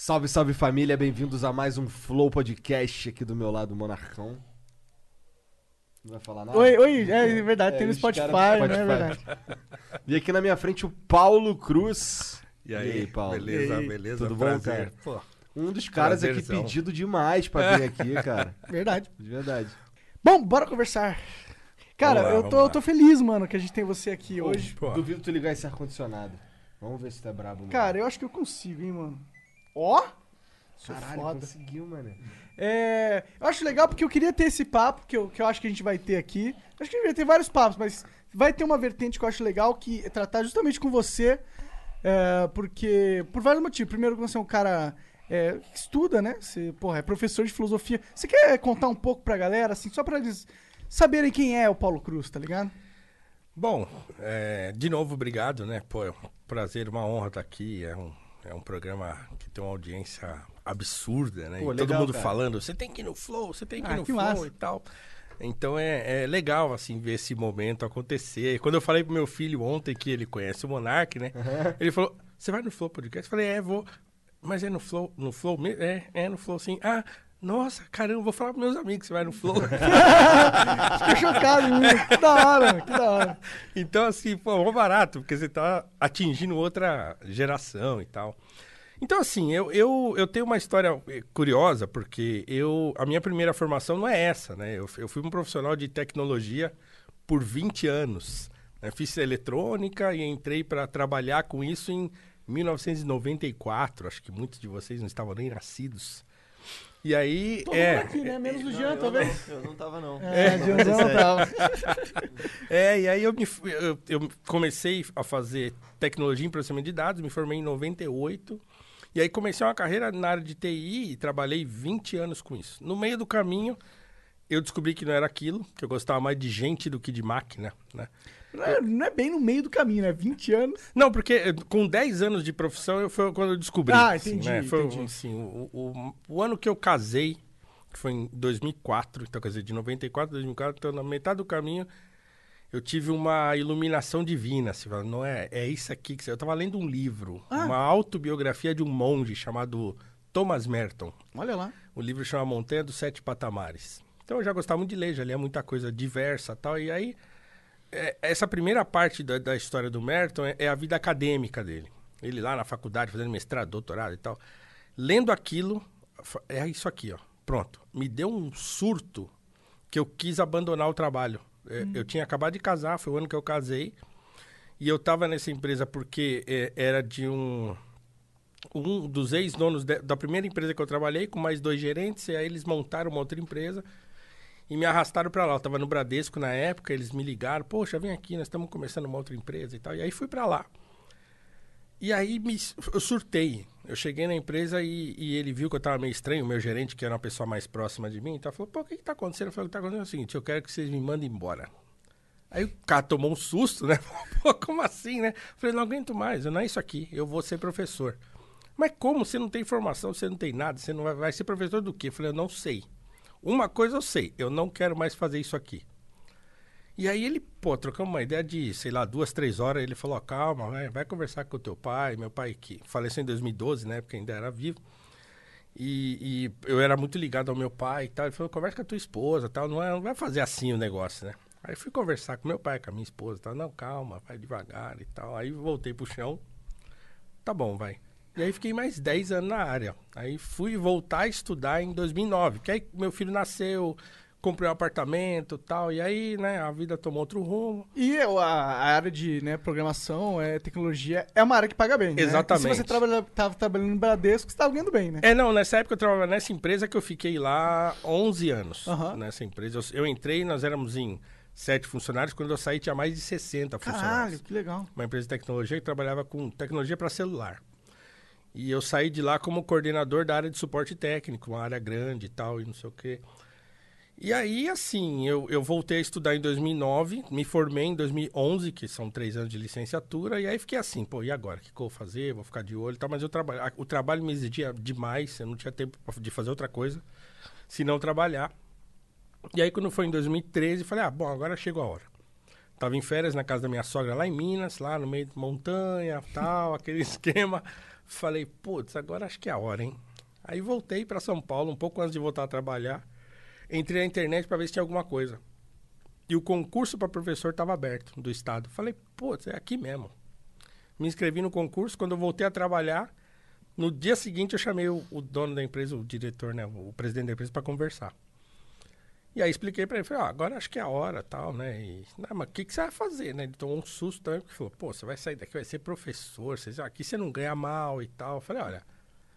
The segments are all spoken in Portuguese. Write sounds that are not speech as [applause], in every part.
Salve, salve família, bem-vindos a mais um Flow Podcast aqui do meu lado, Monarcão. Não vai falar nada? Oi, oi, é verdade, É, tem no Spotify, do né? É verdade. E aqui na minha frente o Paulo Cruz. E aí, Paulo? beleza, E aí? beleza, Tudo bom, prazer. cara? Pô, Um dos caras aqui pedido demais pra vir aqui, [laughs] cara. Verdade. De verdade. Bom, bora conversar. Cara, lá, eu, tô, eu tô feliz, mano, que a gente tem você aqui hoje. pô. Duvido tu ligar esse ar-condicionado. Vamos ver se tá brabo. mano. Cara, eu acho que eu consigo, hein, mano. Ó! Sou Caralho, foda. conseguiu, mano. É, eu acho legal porque eu queria ter esse papo que eu, que eu acho que a gente vai ter aqui. Acho que a gente vai ter vários papos, mas vai ter uma vertente que eu acho legal que é tratar justamente com você. é, porque, por vários motivos. Primeiro, que você é um cara é, que estuda, né? Você, porra, é professor de filosofia. Você quer contar um pouco pra galera, assim, só pra eles saberem quem é o Paulo Cruz, tá ligado? Bom, é, de novo, obrigado, né? Pô, é um prazer, uma honra estar aqui. É um, é um programa que tem uma audiência absurda, né? Pô, e todo legal, mundo cara. falando, você tem que ir no Flow, você tem que ir Ah, no que Flow massa. e tal. Então é, é legal, assim, ver esse momento acontecer. E quando eu falei pro meu filho ontem que ele conhece o Monark, né? Ele falou, você vai no Flow Podcast? Eu falei, é, vou. Mas é no Flow, no Flow mesmo? É, é no Flow sim. Ah, nossa, caramba, vou falar pros meus amigos que você vai no Flow. [laughs] Fiquei chocado, menino. [laughs] Que da hora, que da hora. Então, assim, pô, mó barato, porque você tá atingindo outra geração e tal. Então, assim, eu, eu, eu tenho uma história eh, curiosa, porque eu a minha primeira formação não é essa, né? Eu, eu fui um profissional de tecnologia por 20 anos. né? Fiz eletrônica e entrei para trabalhar com isso em 1994. Acho que muitos de vocês não estavam nem nascidos. E aí, Todo é, mundo aqui, né? Menos o Jean, talvez. Eu não tava, não. É, Jeanzão não tava. [laughs] É, e aí eu, me, eu, eu comecei a fazer tecnologia em processamento de dados, me formei em 98. E aí comecei uma carreira na área de TI e trabalhei 20 anos com isso. No meio do caminho, eu descobri que não era aquilo, que eu gostava mais de gente do que de máquina, né? Não é, não é bem no meio do caminho, né? 20 anos. Não, porque eh, com 10 anos de profissão eu, foi quando eu descobri. Ah, assim, entendi, né? Foi, entendi. assim, o, o, o ano que eu casei, que foi em 2004, então quer dizer, de 94 a 2004, então na metade do caminho eu tive uma iluminação divina, assim, não é, é isso aqui que você... Eu estava lendo um livro, Ah. uma autobiografia de um monge chamado Thomas Merton. Olha lá. O livro chama Montanha dos Sete Patamares. Então eu já gostava muito de ler, já lia muita coisa diversa e tal. E aí, é, essa primeira parte da, da história do Merton é, é a vida acadêmica dele. Ele lá na faculdade, fazendo mestrado, doutorado e tal. Lendo aquilo, é isso aqui, ó. Pronto. Me deu um surto que eu quis abandonar o trabalho. É, Eu tinha acabado de casar, foi o ano que eu casei. E eu estava nessa empresa porque é, era de um um dos ex-donos da primeira empresa que eu trabalhei, com mais dois gerentes, e aí eles montaram uma outra empresa e me arrastaram para lá. Eu tava no Bradesco na época, eles me ligaram, poxa, vem aqui, nós estamos começando uma outra empresa e tal. E aí fui para lá. E aí me, eu surtei. Eu cheguei na empresa e, e ele viu que eu tava meio estranho, o meu gerente, que era uma pessoa mais próxima de mim, então falou, pô, o que que tá acontecendo? Eu falei, o que tá acontecendo é o seguinte, eu quero que vocês me mandem embora. Aí o cara tomou um susto, né? [laughs] Pô, como assim, né? Falei, não aguento mais, não é isso aqui, eu vou ser professor. Mas como? Você não tem formação, você não tem nada, você não vai, vai ser professor do quê? Falei, eu não sei. Uma coisa eu sei, eu não quero mais fazer isso aqui. E aí ele, pô, trocamos uma ideia de, sei lá, duas, três horas, ele falou, calma, vai, vai conversar com o teu pai, meu pai que faleceu em 2012, né, porque ainda era vivo. E, e eu era muito ligado ao meu pai e tal. Ele falou, conversa com a tua esposa tal, não, é, não vai fazer assim o negócio, né? Aí fui conversar com meu pai, com a minha esposa e tal. Não, calma, vai devagar e tal. Aí voltei pro chão. Tá bom, vai. E aí fiquei mais 10 anos na área. Aí fui voltar a estudar em 2009. Que aí meu filho nasceu, comprei um apartamento e tal. E aí, né, a vida tomou outro rumo. E a, a área de né, programação, é, tecnologia, é uma área que paga bem. né? Exatamente. E se você trabalha, tava trabalhando no Bradesco, você tava ganhando bem, né? É, não, nessa época eu trabalhava nessa empresa que eu fiquei lá 11 anos. Aham. Nessa empresa. Eu, eu entrei, nós éramos em sete funcionários. Quando eu saí, tinha mais de 60 funcionários. Caralho, que legal. Uma empresa de tecnologia que trabalhava com tecnologia para celular. E eu saí de lá como coordenador da área de suporte técnico, uma área grande e tal, e não sei o quê. E aí, assim, eu, eu voltei a estudar em 2009, me formei em 2011, que são três anos de licenciatura, e aí fiquei assim, pô, e agora? O que, que eu vou fazer? Vou ficar de olho e tal, mas eu trabalho, a- o trabalho me exigia demais, eu não tinha tempo de fazer outra coisa, se não trabalhar. E aí, quando foi em 2013, falei, ah, bom, agora chegou a hora. Tava em férias na casa da minha sogra lá em Minas, lá no meio de montanha, tal, [laughs] aquele esquema. Falei, putz, agora acho que é a hora, hein? Aí voltei para São Paulo, um pouco antes de voltar a trabalhar. Entrei na internet para ver se tinha alguma coisa. E o concurso para professor estava aberto do estado. Falei, putz, é aqui mesmo. Me inscrevi no concurso. Quando eu voltei a trabalhar, no dia seguinte eu chamei o, o dono da empresa, o diretor, né, o presidente da empresa, para conversar. E aí expliquei para ele, falei, ó, agora acho que é a hora, tal, né? E, não, mas o que, que você vai fazer, né? Ele tomou um susto também, porque falou, pô, você vai sair daqui, vai ser professor, você, aqui você não ganha mal e tal. Eu falei, olha,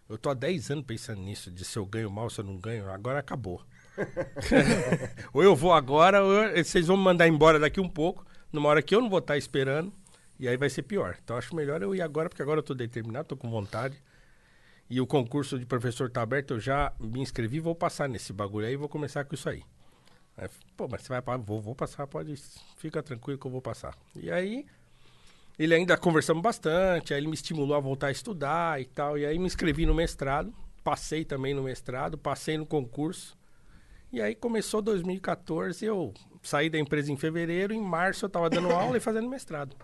eu tô há 10 anos pensando nisso, de se eu ganho mal, se eu não ganho, agora acabou. [laughs] [laughs] ou eu vou agora, ou eu- vocês vão me mandar embora daqui um pouco, numa hora que eu não vou estar esperando, e aí vai ser pior. Então acho melhor eu ir agora, porque agora eu tô determinado, tô com vontade. E o concurso de professor tá aberto, eu já me inscrevi, vou passar nesse bagulho aí e vou começar com isso aí. Aí, Pô, mas você vai para vou, vou passar, pode, fica tranquilo que eu vou passar. E aí, ele ainda conversamos bastante, aí ele me estimulou a voltar a estudar e tal, e aí me inscrevi no mestrado, passei também no mestrado, passei no concurso. E aí começou 2014, eu saí da empresa em fevereiro, em março eu tava dando [coughs] aula e fazendo mestrado.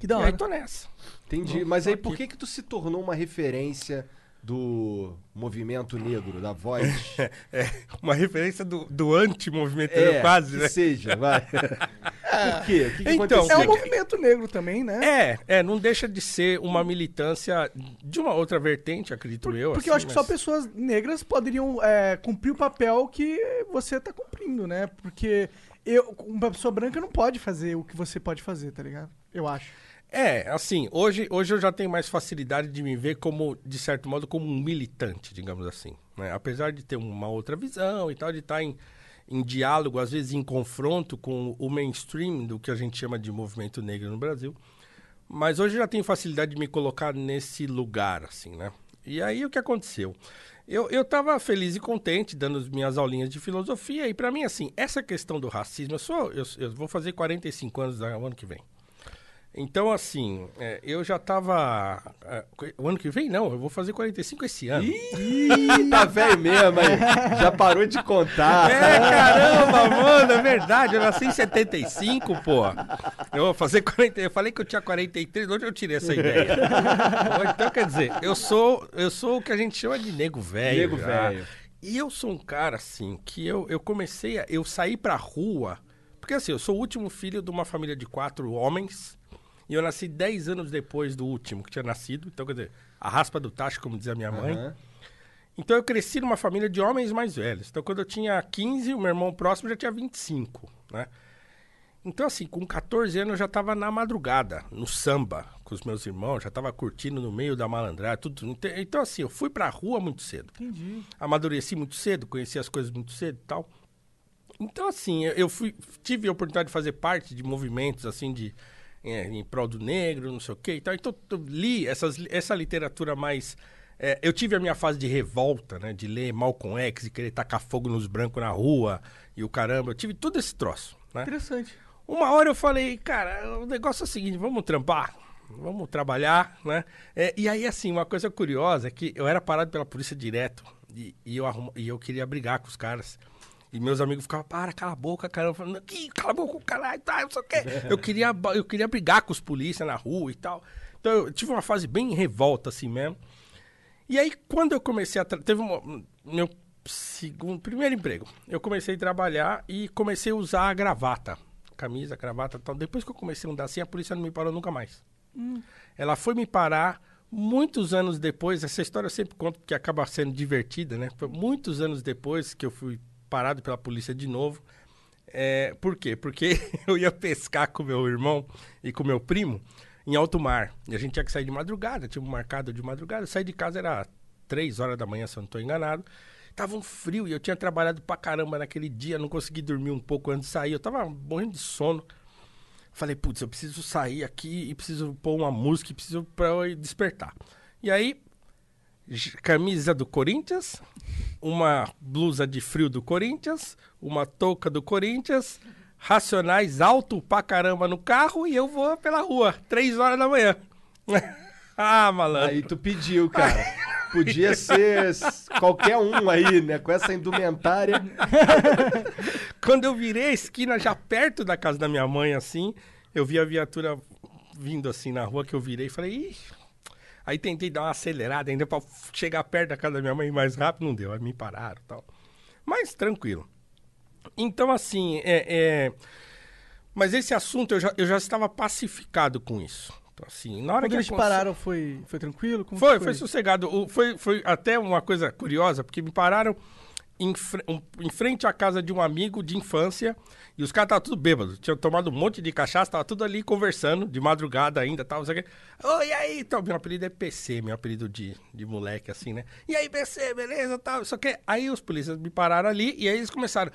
Que da E aí hora. tô nessa. Entendi. Mas aí por que que tu se tornou uma referência do movimento negro, da voz? [laughs] É, uma referência do, do anti-movimento, É, quase, que né? seja, vai. [laughs] por quê? O que, que Então, aconteceu? É um movimento negro também, né? É, é, não deixa de ser uma militância de uma outra vertente, acredito eu. Porque assim, eu acho que só mas- pessoas negras poderiam é, cumprir o papel que você tá cumprindo, né? Porque eu, uma pessoa branca não pode fazer o que você pode fazer, tá ligado? Eu acho. É, assim, hoje, hoje eu já tenho mais facilidade de me ver como, de certo modo, como um militante, digamos assim. né? Apesar de ter uma outra visão e tal, de estar em, em diálogo, às vezes em confronto com o mainstream do que a gente chama de movimento negro no Brasil. Mas hoje eu já tenho facilidade de me colocar nesse lugar, assim, né? E aí o que aconteceu? Eu, eu tava feliz e contente dando as minhas aulinhas de filosofia, e para mim, assim, essa questão do racismo, eu sou. Eu, eu vou fazer 45 anos no ano que vem. Então, assim, é, eu já tava. é, o ano que vem, não, eu vou fazer 45 esse ano. Ih, tá velho mesmo aí. Já parou de contar. É, caramba, mano, é verdade. Eu nasci em 75, pô. Eu vou fazer 40. Eu falei que eu tinha 43, onde eu tirei essa ideia? então, quer dizer, eu sou, eu sou o que a gente chama de nego velho. Nego velho. E eu sou um cara, assim, que eu, eu comecei a. Eu saí pra rua. Porque, assim, eu sou o último filho de uma família de quatro homens. E eu nasci 10 anos depois do último que tinha nascido. Então, quer dizer, a raspa do tacho, como dizia minha mãe. Aham. Então eu cresci numa família de homens mais velhos. Então quando eu tinha 15, o meu irmão próximo já tinha 25, né? Então assim, com 14 anos eu já estava na madrugada, no samba, com os meus irmãos, já estava curtindo no meio da malandragem, tudo. Então- Então assim, eu fui pra rua muito cedo. Entendi. Amadureci muito cedo, conheci as coisas muito cedo e tal. Então assim, eu fui, tive a oportunidade de fazer parte de movimentos assim de é, em prol do negro, não sei o quê e tal. Então eu li essas, essa literatura mais é, eu tive a minha fase de revolta, né? De ler Malcolm X e querer tacar fogo nos brancos na rua e o caramba. Eu tive todo esse troço, né? Interessante. Uma hora eu falei, cara, o negócio é o seguinte, vamos trampar, vamos trabalhar, né? É, e aí, assim, uma coisa curiosa é que eu era parado pela polícia direto e, e eu, arrumo- e eu queria brigar com os caras. E meus amigos ficavam, para, cala a boca, caramba. Falando, que cala a boca, caralho, tá, não sei o quê. [laughs] Eu queria, eu queria brigar com os polícias na rua e tal. Então eu tive uma fase bem revolta, assim mesmo. E aí, quando eu comecei a. Teve um, meu segundo, primeiro emprego. Eu comecei a trabalhar e comecei a usar a gravata. Camisa, gravata e tal. Depois que eu comecei a andar assim, a polícia não me parou nunca mais. Ela foi me parar muitos anos depois. Essa história eu sempre conto porque acaba sendo divertida, né? Foi muitos anos depois que eu fui parado pela polícia de novo. É, por quê? Porque [laughs] eu ia pescar com meu irmão e com meu primo em alto mar. E a gente tinha que sair de madrugada, tinha um marcado de madrugada. Saí de casa, era três horas da manhã, se eu não estou enganado. Tava um frio e eu tinha trabalhado pra caramba naquele dia, não consegui dormir um pouco antes de sair. Eu tava morrendo de sono. Falei, putz, eu preciso sair aqui e preciso pôr uma música preciso pra eu despertar. E aí, camisa do Corinthians, uma blusa de frio do Corinthians, uma touca do Corinthians, racionais alto pra caramba no carro e eu vou pela rua, três horas da manhã. [laughs] ah, malandro. Aí tu pediu, cara. Podia ser qualquer um aí, né? Com essa indumentária. [laughs] Quando eu virei a esquina, já perto da casa da minha mãe, assim, eu vi a viatura vindo assim na rua que eu virei e falei, Ih. Aí tentei dar uma acelerada ainda pra chegar perto da casa da minha mãe mais rápido, não deu. Aí me pararam e tal. Mas tranquilo. Então, assim, é, é... Mas esse assunto eu já, eu já estava pacificado com isso. Então, assim, na hora Quando que eles pararam, foi, foi tranquilo? Foi, que foi sossegado. O- foi, foi até uma coisa curiosa, porque me pararam em, em frente à casa de um amigo de infância e os caras estavam tudo bêbados. Tinham tomado um monte de cachaça, tava tudo ali conversando, de madrugada ainda, tal, não sei o e aí? Então, meu apelido é PC, meu apelido de, de moleque, assim, né? E aí, PC, beleza, tal, só que aí os polícias me pararam ali e aí eles começaram...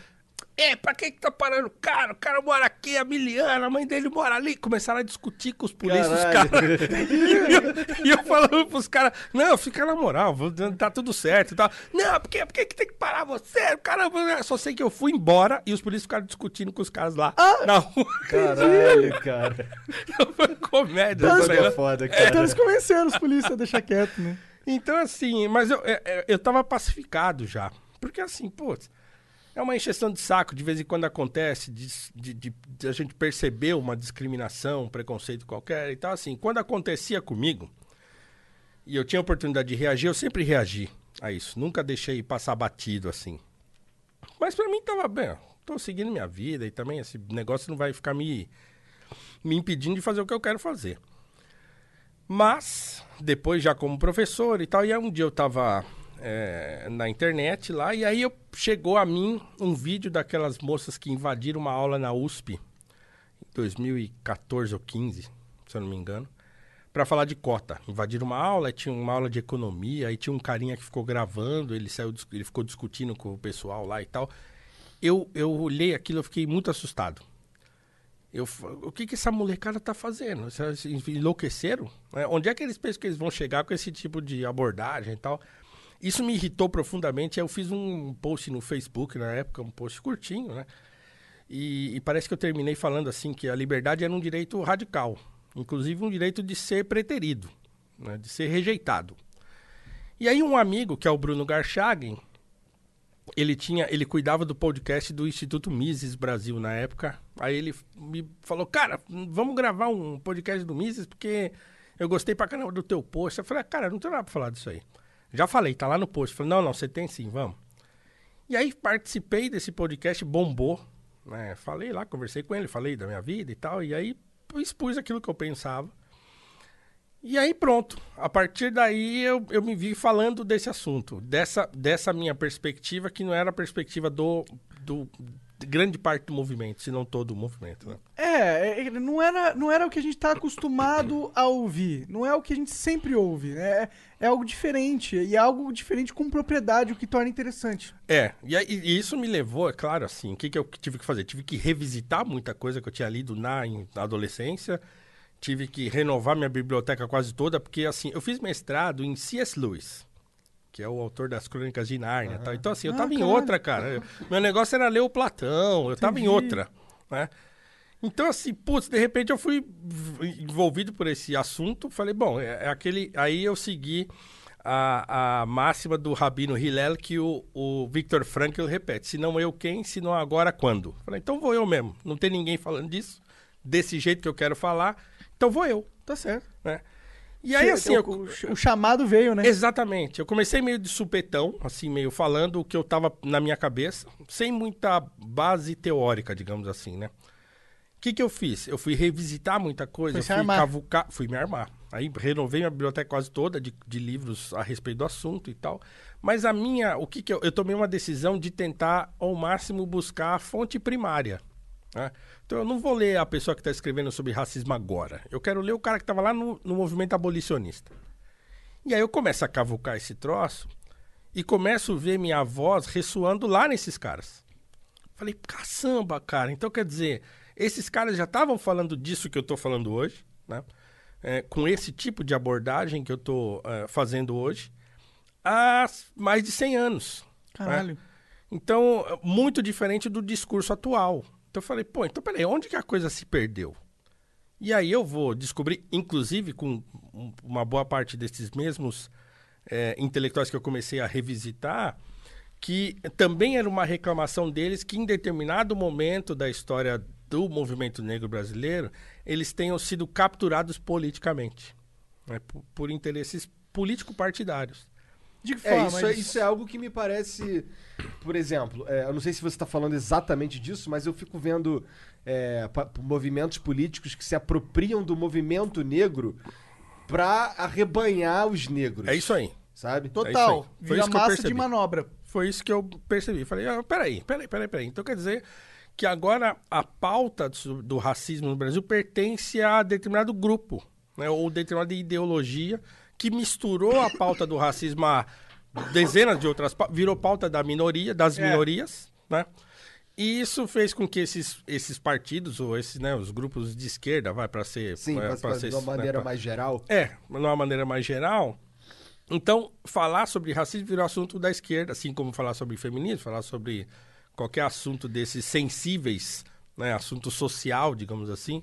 É, pra que que tá parando o cara? O cara mora aqui, a Miliana, a mãe dele mora ali. Começaram a discutir com os polícias, os caras... e, eu, e eu falando pros caras, não, fica na moral, vou- tá tudo certo e tal. Não, porque, porque que tem que parar você? Caramba, eu só sei que eu fui embora e os polícias ficaram discutindo com os caras lá na rua. Caralho, [laughs] cara. Foi comédia. Isso aí, é foda, Então cara. eles convenceram os polícias a deixar quieto, né? Então, assim, mas eu, é- é- eu tava pacificado já. Porque, assim, putz, é uma encheção de saco, de vez em quando acontece, de, de, de- de a gente perceber uma discriminação, um preconceito qualquer. Então, assim, quando acontecia comigo, e eu tinha a oportunidade de reagir, eu sempre reagi a isso. Nunca deixei passar batido, assim. Mas pra mim tava bem, tô seguindo minha vida e também esse negócio não vai ficar me, me impedindo de fazer o que eu quero fazer. Mas, depois já como professor e tal, e aí um dia eu tava é, na internet lá, e aí eu, chegou a mim um vídeo daquelas moças que invadiram uma aula na USP, em 2014 ou 15, se eu não me engano, para falar de cota. Invadiram uma aula, tinha uma aula de economia, aí tinha um carinha que ficou gravando, ele saiu, ele ficou discutindo com o pessoal lá e tal. Eu, eu olhei aquilo, eu fiquei muito assustado. Eu, o que, que essa molecada tá fazendo? Enlouqueceram? É, onde é que eles pensam que eles vão chegar com esse tipo de abordagem e tal? Isso me irritou profundamente. Eu fiz um post no Facebook na época, um post curtinho, né? E, e parece que eu terminei falando assim que a liberdade era um direito radical, inclusive um direito de ser preterido, né? de ser rejeitado. E aí um amigo, que é o Bruno Garchagen, ele tinha, ele cuidava do podcast do Instituto Mises Brasil na época. Aí ele me falou, cara, vamos gravar um podcast do Mises porque eu gostei pra caramba do teu post. Eu falei, ah, cara, não tenho nada pra falar disso aí. Já falei, tá lá no post. Falei, não, não, você tem sim, vamos. E aí participei desse podcast, bombou. Né? Falei lá, conversei com ele, falei da minha vida e tal. E aí expus aquilo que eu pensava. E aí pronto. A partir daí eu, eu me vi falando desse assunto, dessa, dessa minha perspectiva, que não era a perspectiva do, do grande parte do movimento, se não todo o movimento. Né? É, é, não era, não era o que a gente tá acostumado [coughs] a ouvir. Não é o que a gente sempre ouve. né? É, é algo diferente. E é algo diferente com propriedade, o que torna interessante. É, e, e isso me levou, é claro, assim, o que, que eu tive que fazer? Tive que revisitar muita coisa que eu tinha lido na, na adolescência, tive que renovar minha biblioteca quase toda, porque, assim, eu fiz mestrado em C.S. Lewis, que é o autor das Crônicas de Nárnia. e tal. Então, assim, eu Ah, tava em caralho. outra, cara. Eu- meu negócio era ler o Platão, eu tava em Entendi. outra, né? Então, assim, putz, de repente eu fui envolvido por esse assunto. Falei, bom, é, é aquele. Aí eu segui a, a máxima do Rabino Hillel que o, o Victor Frankl repete: se não eu quem, se não agora quando? Falei, então vou eu mesmo. Não tem ninguém falando disso, desse jeito que eu quero falar, então vou eu. Tá certo. Né? E aí, assim, o, eu, o- chamado veio, né? Exatamente. Eu comecei meio de supetão, assim, meio falando o que eu tava na minha cabeça, sem muita base teórica, digamos assim, né? O que, que eu fiz? Eu fui revisitar muita coisa, fui armar. cavucar, fui me armar. Aí renovei minha biblioteca quase toda de, de livros a respeito do assunto e tal. Mas a minha, o que que eu, eu tomei uma decisão de tentar ao máximo buscar a fonte primária. Né? Então eu não vou ler a pessoa que está escrevendo sobre racismo agora. Eu quero ler o cara que estava lá no, no movimento abolicionista. E aí eu começo a cavucar esse troço e começo a ver minha voz ressoando lá nesses caras. Falei, caçamba, cara. Então quer dizer, esses caras já estavam falando disso que eu tô falando hoje, né? É, com esse tipo de abordagem que eu tô é, fazendo hoje. há mais de 100 anos. né? Caralho. Então, muito diferente do discurso atual. Então eu falei, pô, então peraí, onde que a coisa se perdeu? E aí eu vou descobrir, inclusive com um- uma boa parte desses mesmos é, intelectuais que eu comecei a revisitar, que também era uma reclamação deles que em determinado momento da história do movimento negro brasileiro, eles tenham sido capturados politicamente, né, por, por interesses político-partidários. De que É, forma? isso, é, isso é algo que me parece. Por exemplo, é, eu não sei se você está falando exatamente disso, mas eu fico vendo é, movimentos políticos que se apropriam do movimento negro pra arrebanhar os negros. É isso aí. Sabe? É Total. aí. Foi Vira isso que eu massa de manobra. Foi isso que eu percebi. Falei, ah, peraí, peraí, peraí, peraí. Então quer dizer que agora a pauta do, do racismo no Brasil pertence a determinado grupo, né? Ou determinada ideologia que misturou a pauta do racismo a dezenas de outras virou pauta da minoria, das É. minorias, né? E isso fez com que esses, esses partidos, ou esses, né, os grupos de esquerda, vai para ser... Sim, pra pra- ser- de uma né, maneira pra- mais geral. é, de uma maneira mais geral. Então, falar sobre racismo virou assunto da esquerda, assim como falar sobre feminismo, falar sobre qualquer assunto desses sensíveis, né, assunto social, digamos assim,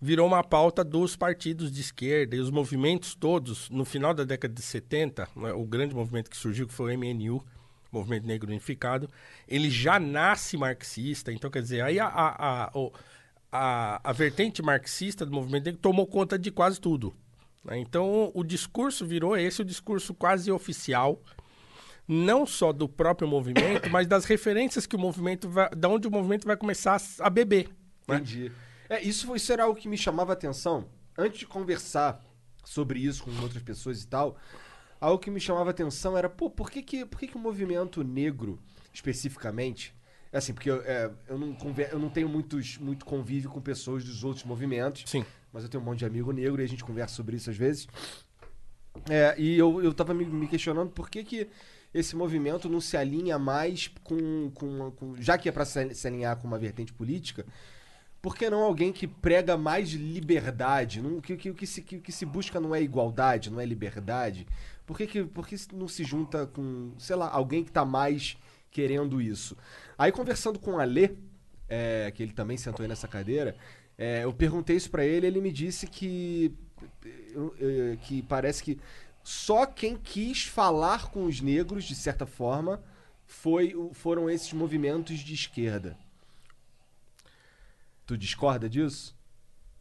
virou uma pauta dos partidos de esquerda e os movimentos todos, no final da década de 70, né, o grande movimento que surgiu, que foi o MNU, Movimento Negro Unificado, ele já nasce marxista, então quer dizer, aí a, a, a, a, a vertente marxista do movimento negro tomou conta de quase tudo. né? Então o discurso virou esse, o discurso quase oficial, não só do próprio movimento, mas das referências que o movimento vai, da onde o movimento vai começar a, a beber. né? Entendi. É, isso, foi- isso era algo que me chamava a atenção. Antes de conversar sobre isso com outras pessoas e tal, algo que me chamava a atenção era, pô, por que, que, por que, que o movimento negro, especificamente, é assim, porque eu, é, eu, não, conver- eu não tenho muitos, muito convívio com pessoas dos outros movimentos, Sim. mas eu tenho um monte de amigo negro e a gente conversa sobre isso às vezes. É, e eu, eu tava me, me questionando por que, que esse movimento não se alinha mais com. com, com- já que é para se, se alinhar com uma vertente política, por que não alguém que prega mais liberdade? Não, que, que, o que, se, que, o que se busca não é igualdade, não é liberdade? Por que, que, por que não se junta com, sei lá, alguém que tá mais querendo isso? Aí conversando com o Alê, é, que ele também sentou aí nessa cadeira, é, eu perguntei isso pra ele ele me disse que, eu- que parece que só quem quis falar com os negros, de certa forma, foi, o- foram esses movimentos de esquerda. Tu discorda disso?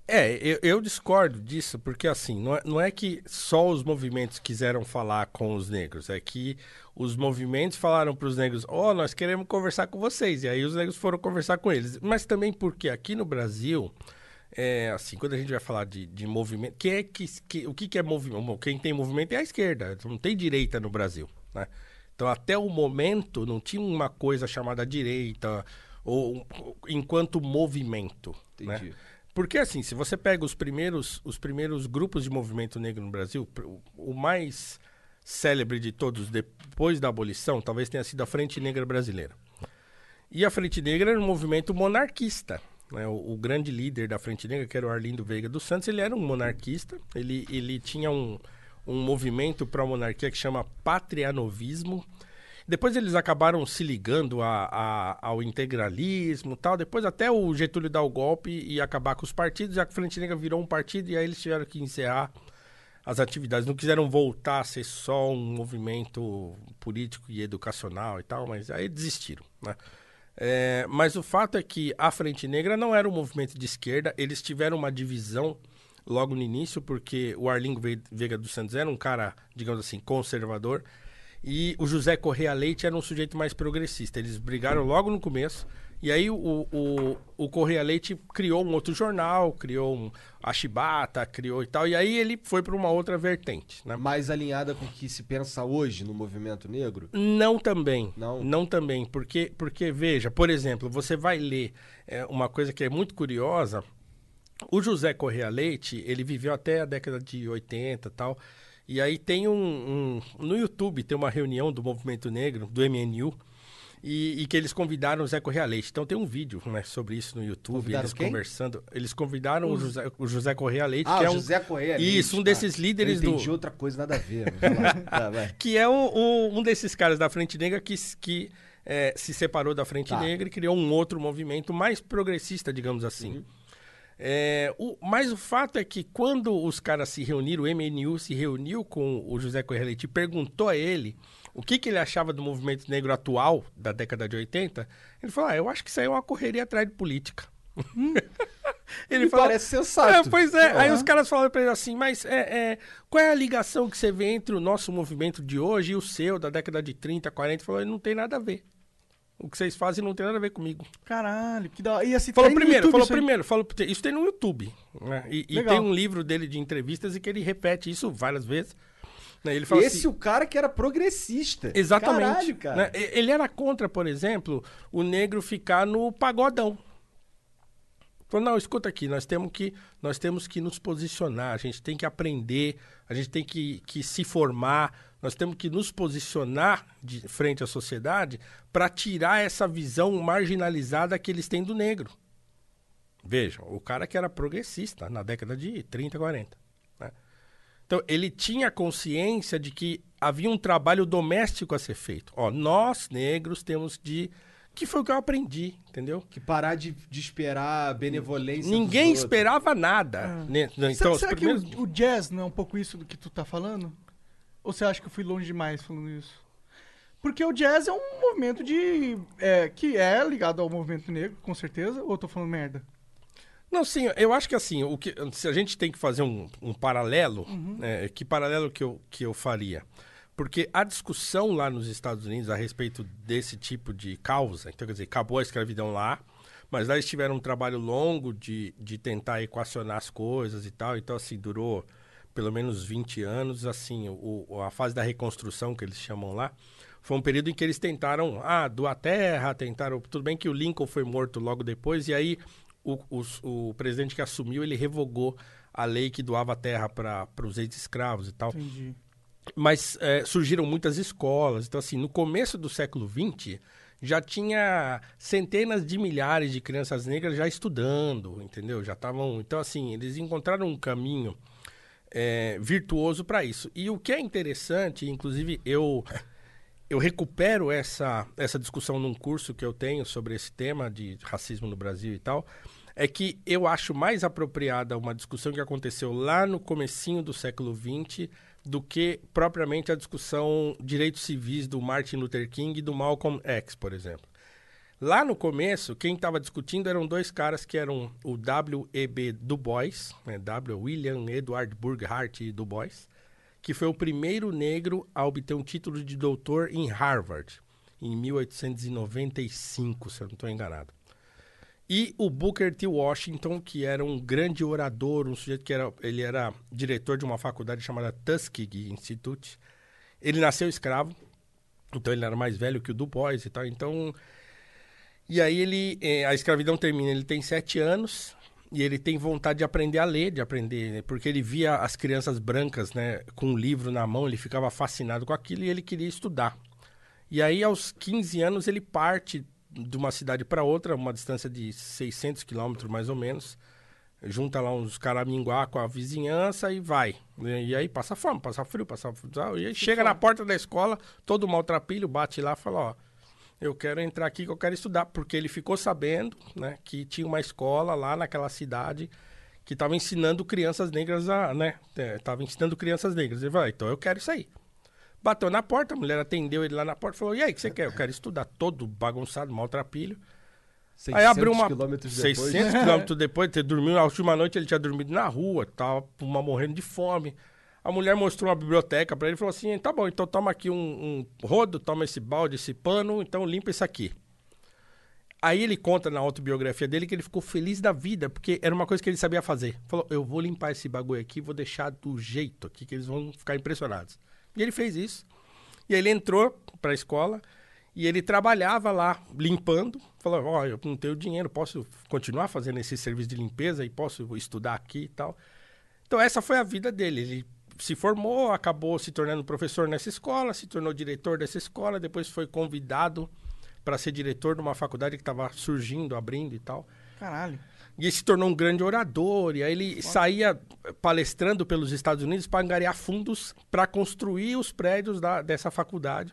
É, eu, eu discordo disso, porque assim, não é, não é que só os movimentos quiseram falar com os negros, é que os movimentos falaram para os negros, ó, nós queremos conversar com vocês, e aí os negros foram conversar com eles. Mas também porque aqui no Brasil, é, assim, quando a gente vai falar de, de movimento, quem é que, que- o que, que é movimento? Quem tem movimento é a esquerda, não tem direita no Brasil, né? Então, até o momento, não tinha uma coisa chamada direita, ou enquanto movimento, né? Entendi. Porque assim, se você pega os primeiros, os primeiros grupos de movimento negro no Brasil, o- o mais célebre de todos depois da abolição, talvez tenha sido a Frente Negra Brasileira. E a Frente Negra era um movimento monarquista. né? O, o grande líder da Frente Negra, que era o Arlindo Veiga dos Santos, ele era um monarquista. Ele, ele tinha um, um movimento para a monarquia que chama patrianovismo. Depois eles acabaram se ligando a- a- ao integralismo tal. Depois até o Getúlio dar o golpe e acabar com os partidos. E a Frente Negra virou um partido e aí eles tiveram que encerrar as atividades. Não quiseram voltar a ser só um movimento político e educacional e tal, mas aí desistiram, né? É, mas o fato é que a Frente Negra não era um movimento de esquerda, eles tiveram uma divisão logo no início, porque o Arlindo Ve- Veiga dos Santos era um cara, digamos assim, conservador, e o José Correia Leite era um sujeito mais progressista. Eles brigaram logo no começo, e aí o, o, o Correia Leite criou um outro jornal, criou um, a Chibata, criou e tal, e aí ele foi para uma outra vertente, né? Mais alinhada com o que se pensa hoje no movimento negro? Não também. Não? Não também. Porque, porque veja, por exemplo, você vai ler é, uma coisa que é muito curiosa. O José Correa Leite, ele viveu até a década de 80 e tal. E aí tem um, um- No YouTube tem uma reunião do movimento negro, do MNU. E, e que eles convidaram o Zé Correia Leite. Então tem um vídeo né, sobre isso no YouTube, Convidaram eles quem? conversando. Eles convidaram o José, o José Correia Leite, Ah, que é o um. José Correia Leite, Isso, um tá. desses líderes Eu do. entendi outra coisa, nada a ver. [laughs] Tá, que é o- um desses caras da Frente Negra que, que é, se separou da Frente Tá. Negra e criou um outro movimento mais progressista, digamos assim. É, o, mas o fato é que quando os caras se reuniram, o MNU se reuniu com o José Correia Leite e perguntou a ele o que, que ele achava do movimento negro atual, da década de 80, ele falou, ah, eu acho que isso aí é uma correria atrás de política. [laughs] ele Me parece sensato. É, pois é, aí Aham. os caras falaram pra ele assim, mas é, é, qual é a ligação que você vê entre o nosso movimento de hoje e o seu, da década de 30, 40? Ele falou, não tem nada a ver. O que vocês fazem não tem nada a ver comigo. Caralho, que da hora. E assim, Falou primeiro, falou isso primeiro, falou, isso tem no YouTube. né? E, e tem um livro dele de entrevistas e que ele repete isso várias vezes. né? Ele fala Esse assim, o cara que era progressista. Exatamente. Caralho, cara. né? Ele era contra, por exemplo, o negro ficar no pagodão. Falou, não, escuta aqui, nós temos que, nós temos que nos posicionar, a gente tem que aprender, a gente tem que, que se formar, nós temos que nos posicionar de frente à sociedade para tirar essa visão marginalizada que eles têm do negro. Vejam, o cara que era progressista na década de 30, 40. né? Então, ele tinha consciência de que havia um trabalho doméstico a ser feito. Ó, nós, negros, temos de. Que foi o que eu aprendi, entendeu? Que parar de, de esperar a benevolência. Ninguém esperava nada. né? Será, Então, os será primeiros... que o, o jazz não é um pouco isso do que tu tá falando? Ou você acha que eu fui longe demais falando isso? Porque o jazz é um movimento de. é, que é ligado ao movimento negro, com certeza, ou eu tô falando merda? Não, sim, eu acho que assim, o que, se a gente tem que fazer um, um paralelo, né, que paralelo que eu, que eu faria? Porque a discussão lá nos Estados Unidos a respeito desse tipo de causa, então quer dizer, acabou a escravidão lá, mas lá eles tiveram um trabalho longo de, de tentar equacionar as coisas e tal, então assim, durou pelo menos 20 anos, assim, o, o- a fase da reconstrução que eles chamam lá, foi um período em que eles tentaram, ah, doar terra, tentaram, tudo bem que o Lincoln foi morto logo depois, e aí o, os- o presidente que assumiu, ele revogou a lei que doava terra para os ex-escravos e tal. Entendi. Mas é, surgiram muitas escolas. Então, assim, no começo do século XX, já tinha centenas de milhares de crianças negras já estudando, entendeu? Já estavam. Então, assim, eles encontraram um caminho é, virtuoso para isso. E o que é interessante, inclusive, eu. Eu recupero essa, essa discussão num curso que eu tenho sobre esse tema de racismo no Brasil e tal, é que eu acho mais apropriada uma discussão que aconteceu lá no comecinho do século XX do que propriamente a discussão direitos civis do Martin Luther King e do Malcolm X, por exemplo. Lá no começo, quem estava discutindo eram dois caras que eram o W.E.B. Du Bois, né, W. William Edward Burghardt Du Bois, que foi o primeiro negro a obter um título de doutor em Harvard, em 1895, se eu não estou enganado. E o Booker T. Washington, que era um grande orador, um sujeito que era, ele era diretor de uma faculdade chamada Tuskegee Institute. Ele nasceu escravo, então ele era mais velho que o Du Bois e tal. Então, e aí ele, eh, a escravidão termina, ele tem sete anos e ele tem vontade de aprender a ler, de aprender, né, porque ele via as crianças brancas, né, com um livro na mão, ele ficava fascinado com aquilo e ele queria estudar. E aí, aos 15 anos, ele parte de uma cidade para outra, uma distância de 600 quilômetros mais ou menos, junta lá uns caraminguá com a vizinhança e vai. né? E aí passa fome, passa frio, passa tal, e aí chega na porta da escola, todo maltrapilho, bate lá e fala, ó, eu quero entrar aqui que eu quero estudar, porque ele ficou sabendo, né, que tinha uma escola lá naquela cidade que estava ensinando crianças negras a, né, estava ensinando crianças negras. Ele falou, ah, então eu quero isso aí. Bateu na porta, a mulher atendeu ele lá na porta, falou, e aí, o que você quer? Eu quero estudar, todo bagunçado, maltrapilho. Aí abriu uma. quilômetros depois. 600 quilômetros depois, ter dormido, a última noite ele tinha dormido na rua, tava uma morrendo de fome. A mulher mostrou uma biblioteca pra ele e falou assim: tá bom, então toma aqui um, um rodo, toma esse balde, esse pano, então limpa isso aqui. Aí ele conta na autobiografia dele que ele ficou feliz da vida, porque era uma coisa que ele sabia fazer. Falou: eu vou limpar esse bagulho aqui, vou deixar do jeito aqui que eles vão ficar impressionados. E ele fez isso. E ele entrou pra escola e ele trabalhava lá limpando. Falou: Ó, eu não tenho dinheiro, posso continuar fazendo esse serviço de limpeza e posso estudar aqui e tal. Então, essa foi a vida dele. Ele se formou, acabou se tornando professor nessa escola, se tornou diretor dessa escola, depois foi convidado para ser diretor de uma faculdade que estava surgindo, abrindo e tal. Caralho. E ele se tornou um grande orador, e aí ele saía palestrando pelos Estados Unidos para angariar fundos para construir os prédios da, dessa faculdade,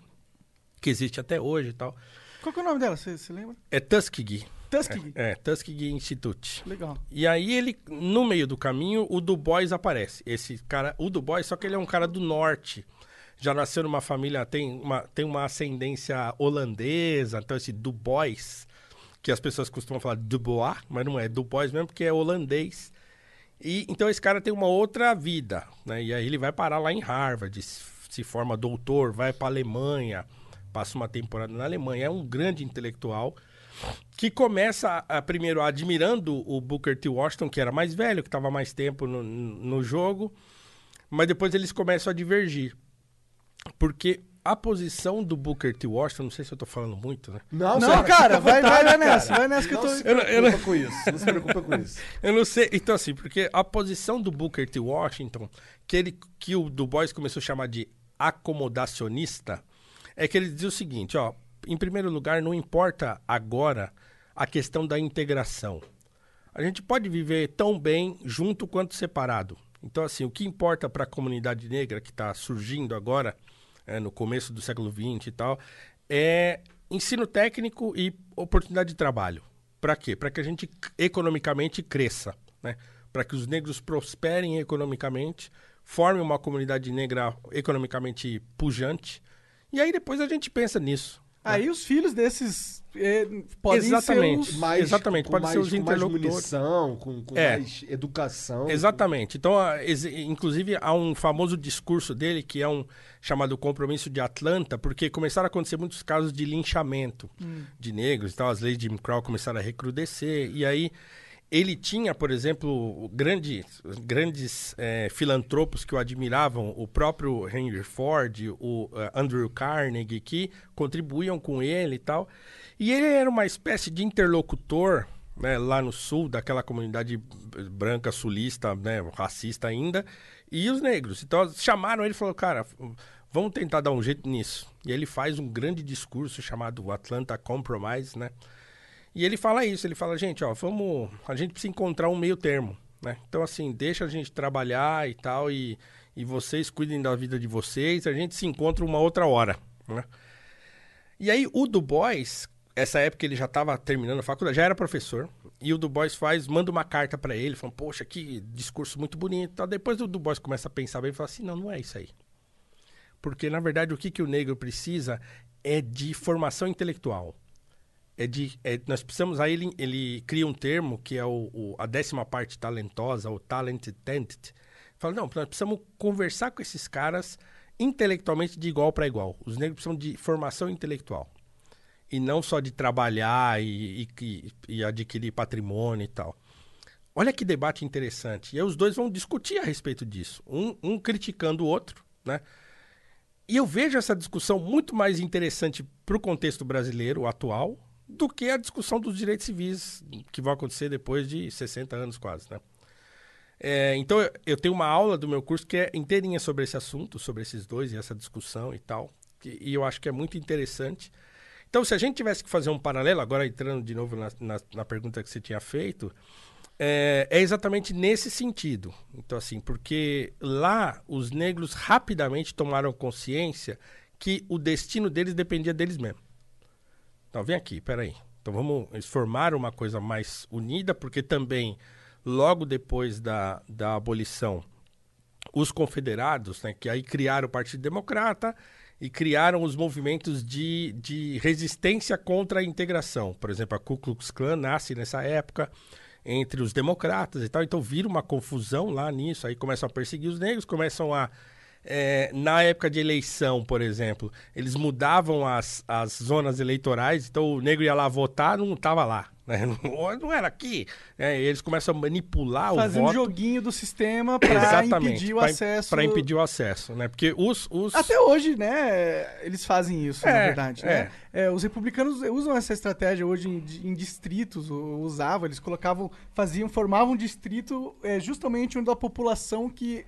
que existe até hoje e tal. Qual é o nome dela? Você lembra? É Tuskegee. Tuskegee. É, é, Tuskegee Institute. Legal. E aí ele, no meio do caminho, o Du Bois aparece. Esse cara, o Du Bois, só que ele é um cara do norte. Já nasceu numa família, tem uma, tem uma ascendência holandesa, então esse Du Bois, que as pessoas costumam falar Dubois, mas não é Du Bois mesmo, porque é holandês. E então esse cara tem uma outra vida, né? E aí ele vai parar lá em Harvard, se se forma doutor, vai para Alemanha, passa uma temporada na Alemanha, é um grande intelectual que começa a, primeiro admirando o Booker T. Washington, que era mais velho, que estava mais tempo no, no jogo, mas depois eles começam a divergir. Porque a posição do Booker T. Washington, não sei se eu tô falando muito, né? Não, Não, cara, vai, vai, vai cara. nessa, vai nessa que eu Não tô. se Eu não- eu não- preocupa com isso. Não se preocupa com isso. [laughs] Eu não sei. Então, assim, porque a posição do Booker T. Washington, que, ele, que o Du Bois começou a chamar de acomodacionista, é que ele dizia o seguinte, ó. Em primeiro lugar, não importa agora a questão da integração. A gente pode viver tão bem junto quanto separado. Então, assim, o que importa para a comunidade negra que está surgindo agora, é, no começo do século XX e tal, é ensino técnico e oportunidade de trabalho. Para quê? Para que a gente economicamente cresça, né? Para que os negros prosperem economicamente, formem uma comunidade negra economicamente pujante. E aí depois a gente pensa nisso. Aí os filhos desses eh, podem Exatamente. ser os... Mais, Exatamente, com pode mais, ser os com mais interlocutores. munição, com, com É. mais educação. Exatamente. Então, a- ex- inclusive, há um famoso discurso dele, que é um chamado Compromisso de Atlanta, porque começaram a acontecer muitos casos de linchamento de negros e tal, as leis de Jim Crow começaram a recrudescer, e aí ele tinha, por exemplo, grandes, grandes eh, filantropos que o admiravam, o próprio Henry Ford, o eh, Andrew Carnegie, que contribuíam com ele e tal. E ele era uma espécie de interlocutor né, lá no sul, daquela comunidade branca sulista, né, racista ainda, e os negros. Então chamaram ele e falaram, cara, vamos tentar dar um jeito nisso. E ele faz um grande discurso chamado Atlanta Compromise, né? E ele fala isso, ele fala, gente, ó, vamos, a gente precisa encontrar um meio termo, né? Então, assim, deixa a gente trabalhar e tal, e, e vocês cuidem da vida de vocês, a gente se encontra uma outra hora, né? E aí o Du Bois, essa época ele já estava terminando a faculdade, já era professor, e o Du Bois faz, manda uma carta para ele, falando, poxa, que discurso muito bonito, tal. depois o Du Bois começa a pensar bem e fala assim, não, não é isso aí. Porque, na verdade, o que, que o negro precisa é de formação intelectual é de é- nós precisamos aí ele, ele cria um termo que é o, o- a décima parte talentosa o talented tented fala não nós precisamos conversar com esses caras intelectualmente de igual para igual. Os negros precisam de formação intelectual. E não só de trabalhar e, e- e- adquirir patrimônio e tal. Olha que debate interessante. E os dois vão discutir a respeito disso. Um, um criticando o outro né? E eu vejo essa discussão muito mais interessante para o contexto brasileiro atual do que a discussão dos direitos civis que vão acontecer depois de 60 anos quase, né? É, então eu, tenho uma aula do meu curso que é inteirinha sobre esse assunto, sobre esses dois e essa discussão e tal, que- e eu acho que é muito interessante. Então, se a gente tivesse que fazer um paralelo, agora entrando de novo na, na, na pergunta que você tinha feito, é, é exatamente nesse sentido. Então, assim, porque lá os negros rapidamente tomaram consciência que o destino deles dependia deles mesmos. Então, vem aqui, peraí. Então, vamos eles formaram uma coisa mais unida, porque também, logo depois da, da abolição, os confederados, né, que aí criaram o Partido Democrata e criaram os movimentos de, de resistência contra a integração. Por exemplo, a Ku Klux Klan nasce nessa época entre os democratas e tal, então vira uma confusão lá nisso, aí começam a perseguir os negros, começam a é, na época de eleição, por exemplo, eles mudavam as, as zonas eleitorais, então o negro ia lá votar, não estava lá. né? [laughs] Não, não era aqui. né? Eles começam a manipular o Fazendo voto. joguinho do sistema Exatamente, impedir o pra- acesso. Pra impedir o acesso, né? Porque os... os... Até hoje, né, eles fazem isso, na É, verdade, né? É, os republicanos usam essa estratégia hoje em, em distritos, usavam, eles colocavam, faziam, formavam um distrito é, justamente onde a população que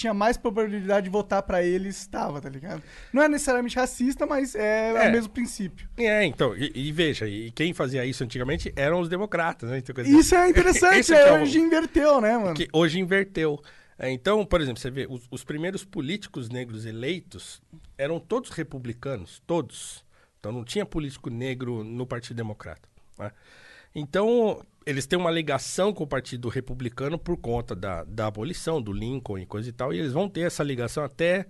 tinha mais probabilidade de votar pra ele estava, tá ligado? Não é necessariamente racista, mas é, É. o mesmo princípio. É, então, e, e veja, e quem fazia isso antigamente eram os democratas, né? Então, dizer, Isso é interessante, esse que é o- hoje inverteu, né, mano? que hoje inverteu. É, Então, por exemplo, você vê, os, os primeiros políticos negros eleitos eram todos republicanos, todos. Então não tinha político negro no Partido Democrata. né? Então, eles têm uma ligação com o Partido Republicano por conta da, da abolição, do Lincoln e coisa e tal, e eles vão ter essa ligação até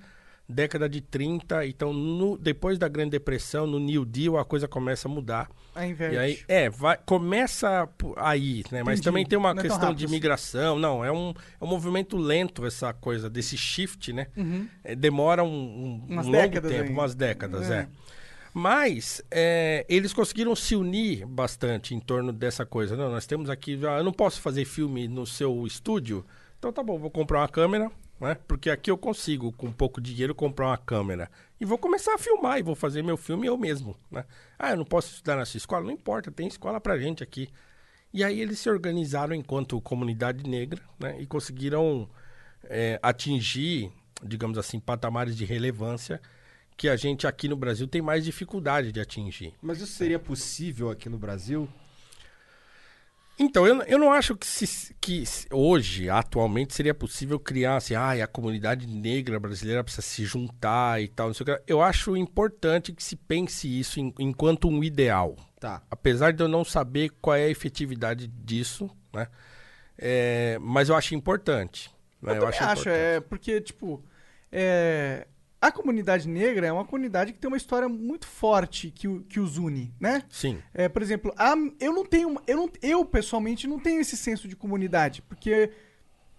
década de 30. Então, no- depois da Grande Depressão, no New Deal, a coisa começa a mudar. A inverte. E aí, é, vai, começa aí, né? Mas Entendi. também tem uma Não é tão questão de assim. migração. Não, é um, é um movimento lento essa coisa, desse shift, né? Uhum. É, demora um, um Umas longo tempo, aí. umas décadas, É. é. Mas é, eles conseguiram se unir bastante em torno dessa coisa. Não, nós temos aqui. ah, Eu não posso fazer filme no seu estúdio. Então tá bom, vou comprar uma câmera, né? Porque aqui eu consigo, com pouco dinheiro, comprar uma câmera. E vou começar a filmar e vou fazer meu filme eu mesmo, né? Ah, eu não posso estudar nessa escola? Não importa, tem escola pra gente aqui. E aí eles se organizaram enquanto comunidade negra, né? E conseguiram é, atingir, digamos assim, patamares de relevância que a gente aqui no Brasil tem mais dificuldade de atingir. Mas isso seria possível aqui no Brasil? Então, eu, eu não acho que, se- que hoje, atualmente, seria possível criar assim, ah, a comunidade negra brasileira precisa se juntar e tal, não sei o que. Eu acho importante que se pense isso em- enquanto um ideal. Tá. Apesar de eu não saber qual é a efetividade disso, né? É, mas eu acho importante. né? Eu, também acho, é porque, tipo, é, a comunidade negra é uma comunidade que tem uma história muito forte que, que os une, né? Sim. É, por exemplo, a- eu não tenho. Eu, não, eu, pessoalmente, não tenho esse senso de comunidade. Porque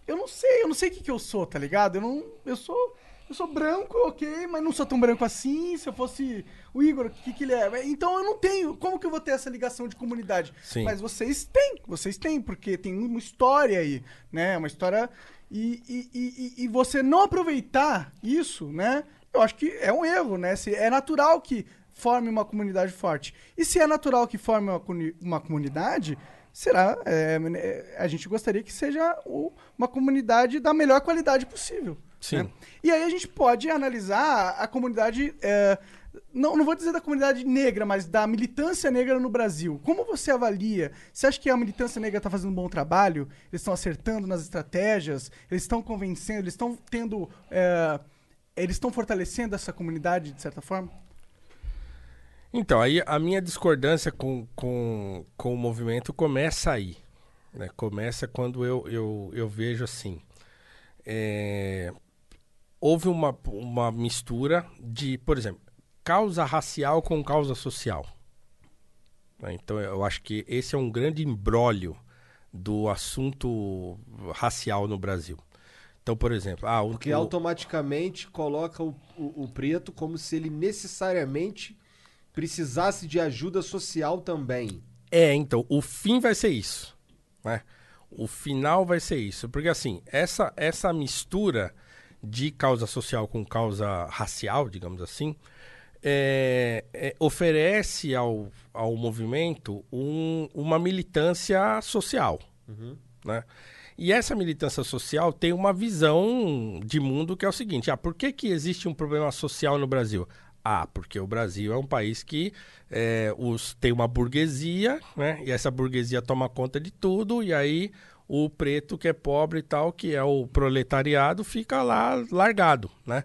eu não sei, eu não sei o que, que eu sou, tá ligado? Eu não. Eu sou. Eu sou branco, ok, mas não sou tão branco assim. Se eu fosse o Igor, o que, que ele é? Então eu não tenho. Como que eu vou ter essa ligação de comunidade? Sim. Mas vocês têm, vocês têm, porque tem uma história aí, né? Uma história. E, e, e, e- você não aproveitar isso, né? Eu acho que é um erro, né? Se é natural que forme uma comunidade forte. E se é natural que forme uma, uma comunidade, será. é, é, a gente gostaria que seja o- uma comunidade da melhor qualidade possível. Sim. né? E aí a gente pode analisar a comunidade. é, não, não vou dizer da comunidade negra, mas da militância negra no Brasil. Como você avalia? Você acha que a militância negra está fazendo um bom trabalho? Eles estão acertando nas estratégias? Eles estão convencendo? Eles estão tendo. é, eles estão fortalecendo essa comunidade de certa forma? Então, aí a minha discordância com, com, com o movimento começa aí. né? Começa quando eu, eu, eu vejo assim. é, houve uma, uma mistura de, por exemplo, causa racial com causa social. né? Então, eu acho que esse é um grande embrólio do assunto racial no Brasil. Então, por exemplo, ah, o, Porque o- automaticamente coloca o, o- o preto como se ele necessariamente precisasse de ajuda social também. É, então, o fim vai ser isso, né? O final vai ser isso, porque assim, essa essa mistura de causa social com causa racial, digamos assim, é, é, oferece ao, ao movimento um- uma militância social, né? E essa militância social tem uma visão de mundo que é o seguinte: ah, por que, que existe um problema social no Brasil? Ah, porque o Brasil é um país que é, os, tem uma burguesia, né? E essa burguesia toma conta de tudo, e aí o preto que é pobre e tal, que é o proletariado, fica lá largado, né?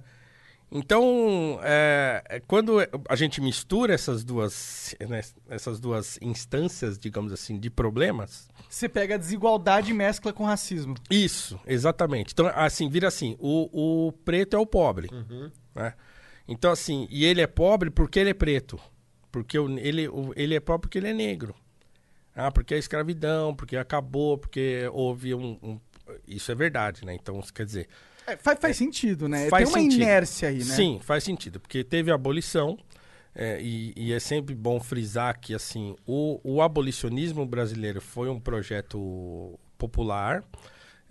Então, é, é, quando a gente mistura essas duas, né, essas duas instâncias, digamos assim, de problemas, Você pega a desigualdade e mescla com racismo. isso, exatamente. Então, assim, vira assim, o, o preto é o pobre, né? Então, assim, e ele é pobre porque ele é preto. Porque o- ele, o- ele é pobre porque ele é negro. Ah, porque é escravidão, porque acabou, porque houve um... um- Isso é verdade, né? Então, quer dizer... É, faz, faz sentido, né? Faz Tem uma sentido. inércia aí, né? Sim, faz sentido, porque teve a abolição, é, e, e é sempre bom frisar que assim, o, o abolicionismo brasileiro foi um projeto popular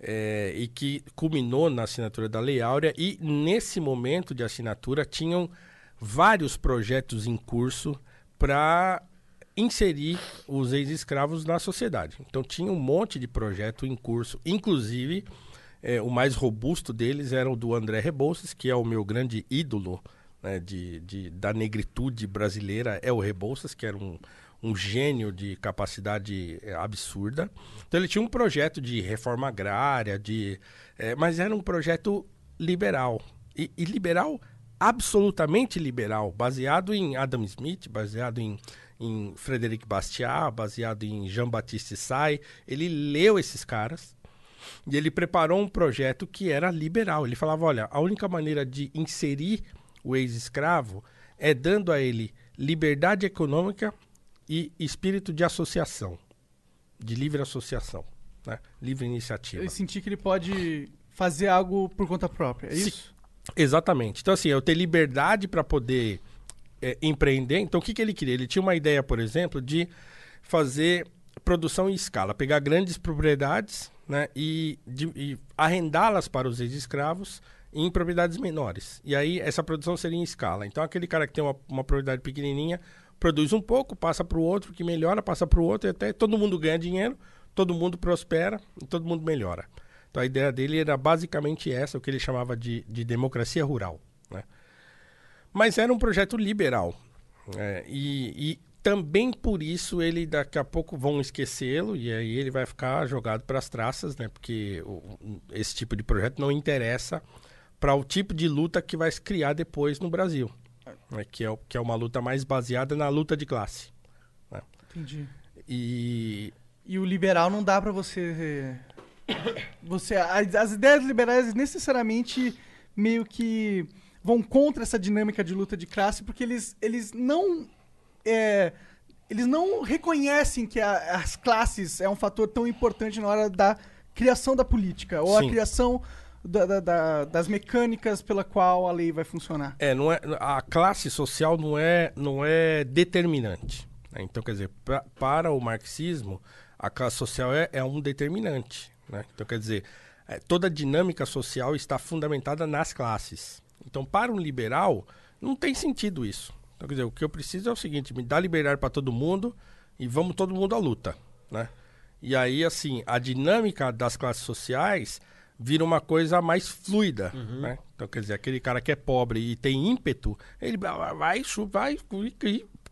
é, e que culminou na assinatura da Lei Áurea, e nesse momento de assinatura tinham vários projetos em curso para inserir os ex-escravos na sociedade. Então tinha um monte de projeto em curso, inclusive É, o mais robusto deles era o do André Rebouças, que é o meu grande ídolo né, de, de, da negritude brasileira, é o Rebouças, que era um, um gênio de capacidade é, absurda. Então ele tinha um projeto de reforma agrária, de, é, mas era um projeto liberal. E, e, liberal, absolutamente liberal, baseado em Adam Smith, baseado em, em Frederic Bastiat, baseado em Jean-Baptiste Say. Ele leu esses caras e ele preparou um projeto que era liberal. Ele falava: olha, a única maneira de inserir o ex-escravo é dando a ele liberdade econômica e espírito de associação, de livre associação, né? livre iniciativa. Ele sentir que ele pode fazer algo por conta própria, é Sim, isso? Exatamente. Então, assim, eu ter liberdade para poder é, empreender. Então, o que, que ele queria? Ele tinha uma ideia, por exemplo, de fazer produção em escala, pegar grandes propriedades né, e, e arrendá-las para os ex-escravos em propriedades menores. E aí essa produção seria em escala. Então aquele cara que tem uma, uma propriedade pequenininha produz um pouco, passa para o outro, que melhora, passa para o outro, e até todo mundo ganha dinheiro, todo mundo prospera e todo mundo melhora. Então a ideia dele era basicamente essa, o que ele chamava de, de democracia rural. Né? Mas era um projeto liberal. É, e, e também por isso ele daqui a pouco vão esquecê-lo e aí ele vai ficar jogado para as traças, né? Porque esse tipo de projeto não interessa para o tipo de luta que vai se criar depois no Brasil, né? que, é, que é uma luta mais baseada na luta de classe. Né? Entendi. E E o liberal não dá pra você. Você, as, as ideias liberais necessariamente meio que vão contra essa dinâmica de luta de classe, porque eles, eles não. É, eles não reconhecem que a- as classes é um fator tão importante na hora da criação da política, ou Sim. a criação da- da- da- das mecânicas pela qual a lei vai funcionar. É, não é, a classe social não é, não é determinante. né? Então, quer dizer, pra- para o marxismo, a classe social é, é um determinante. né? Então, quer dizer, é, toda a dinâmica social está fundamentada nas classes. Então, para um liberal, não tem sentido isso. Então, quer dizer, o que eu preciso é o seguinte: me dá liberdade para todo mundo e vamos todo mundo à luta. Né? E aí, assim, a dinâmica das classes sociais vira uma coisa mais fluida, né? Então, quer dizer, aquele cara que é pobre e tem ímpeto, ele vai, vai,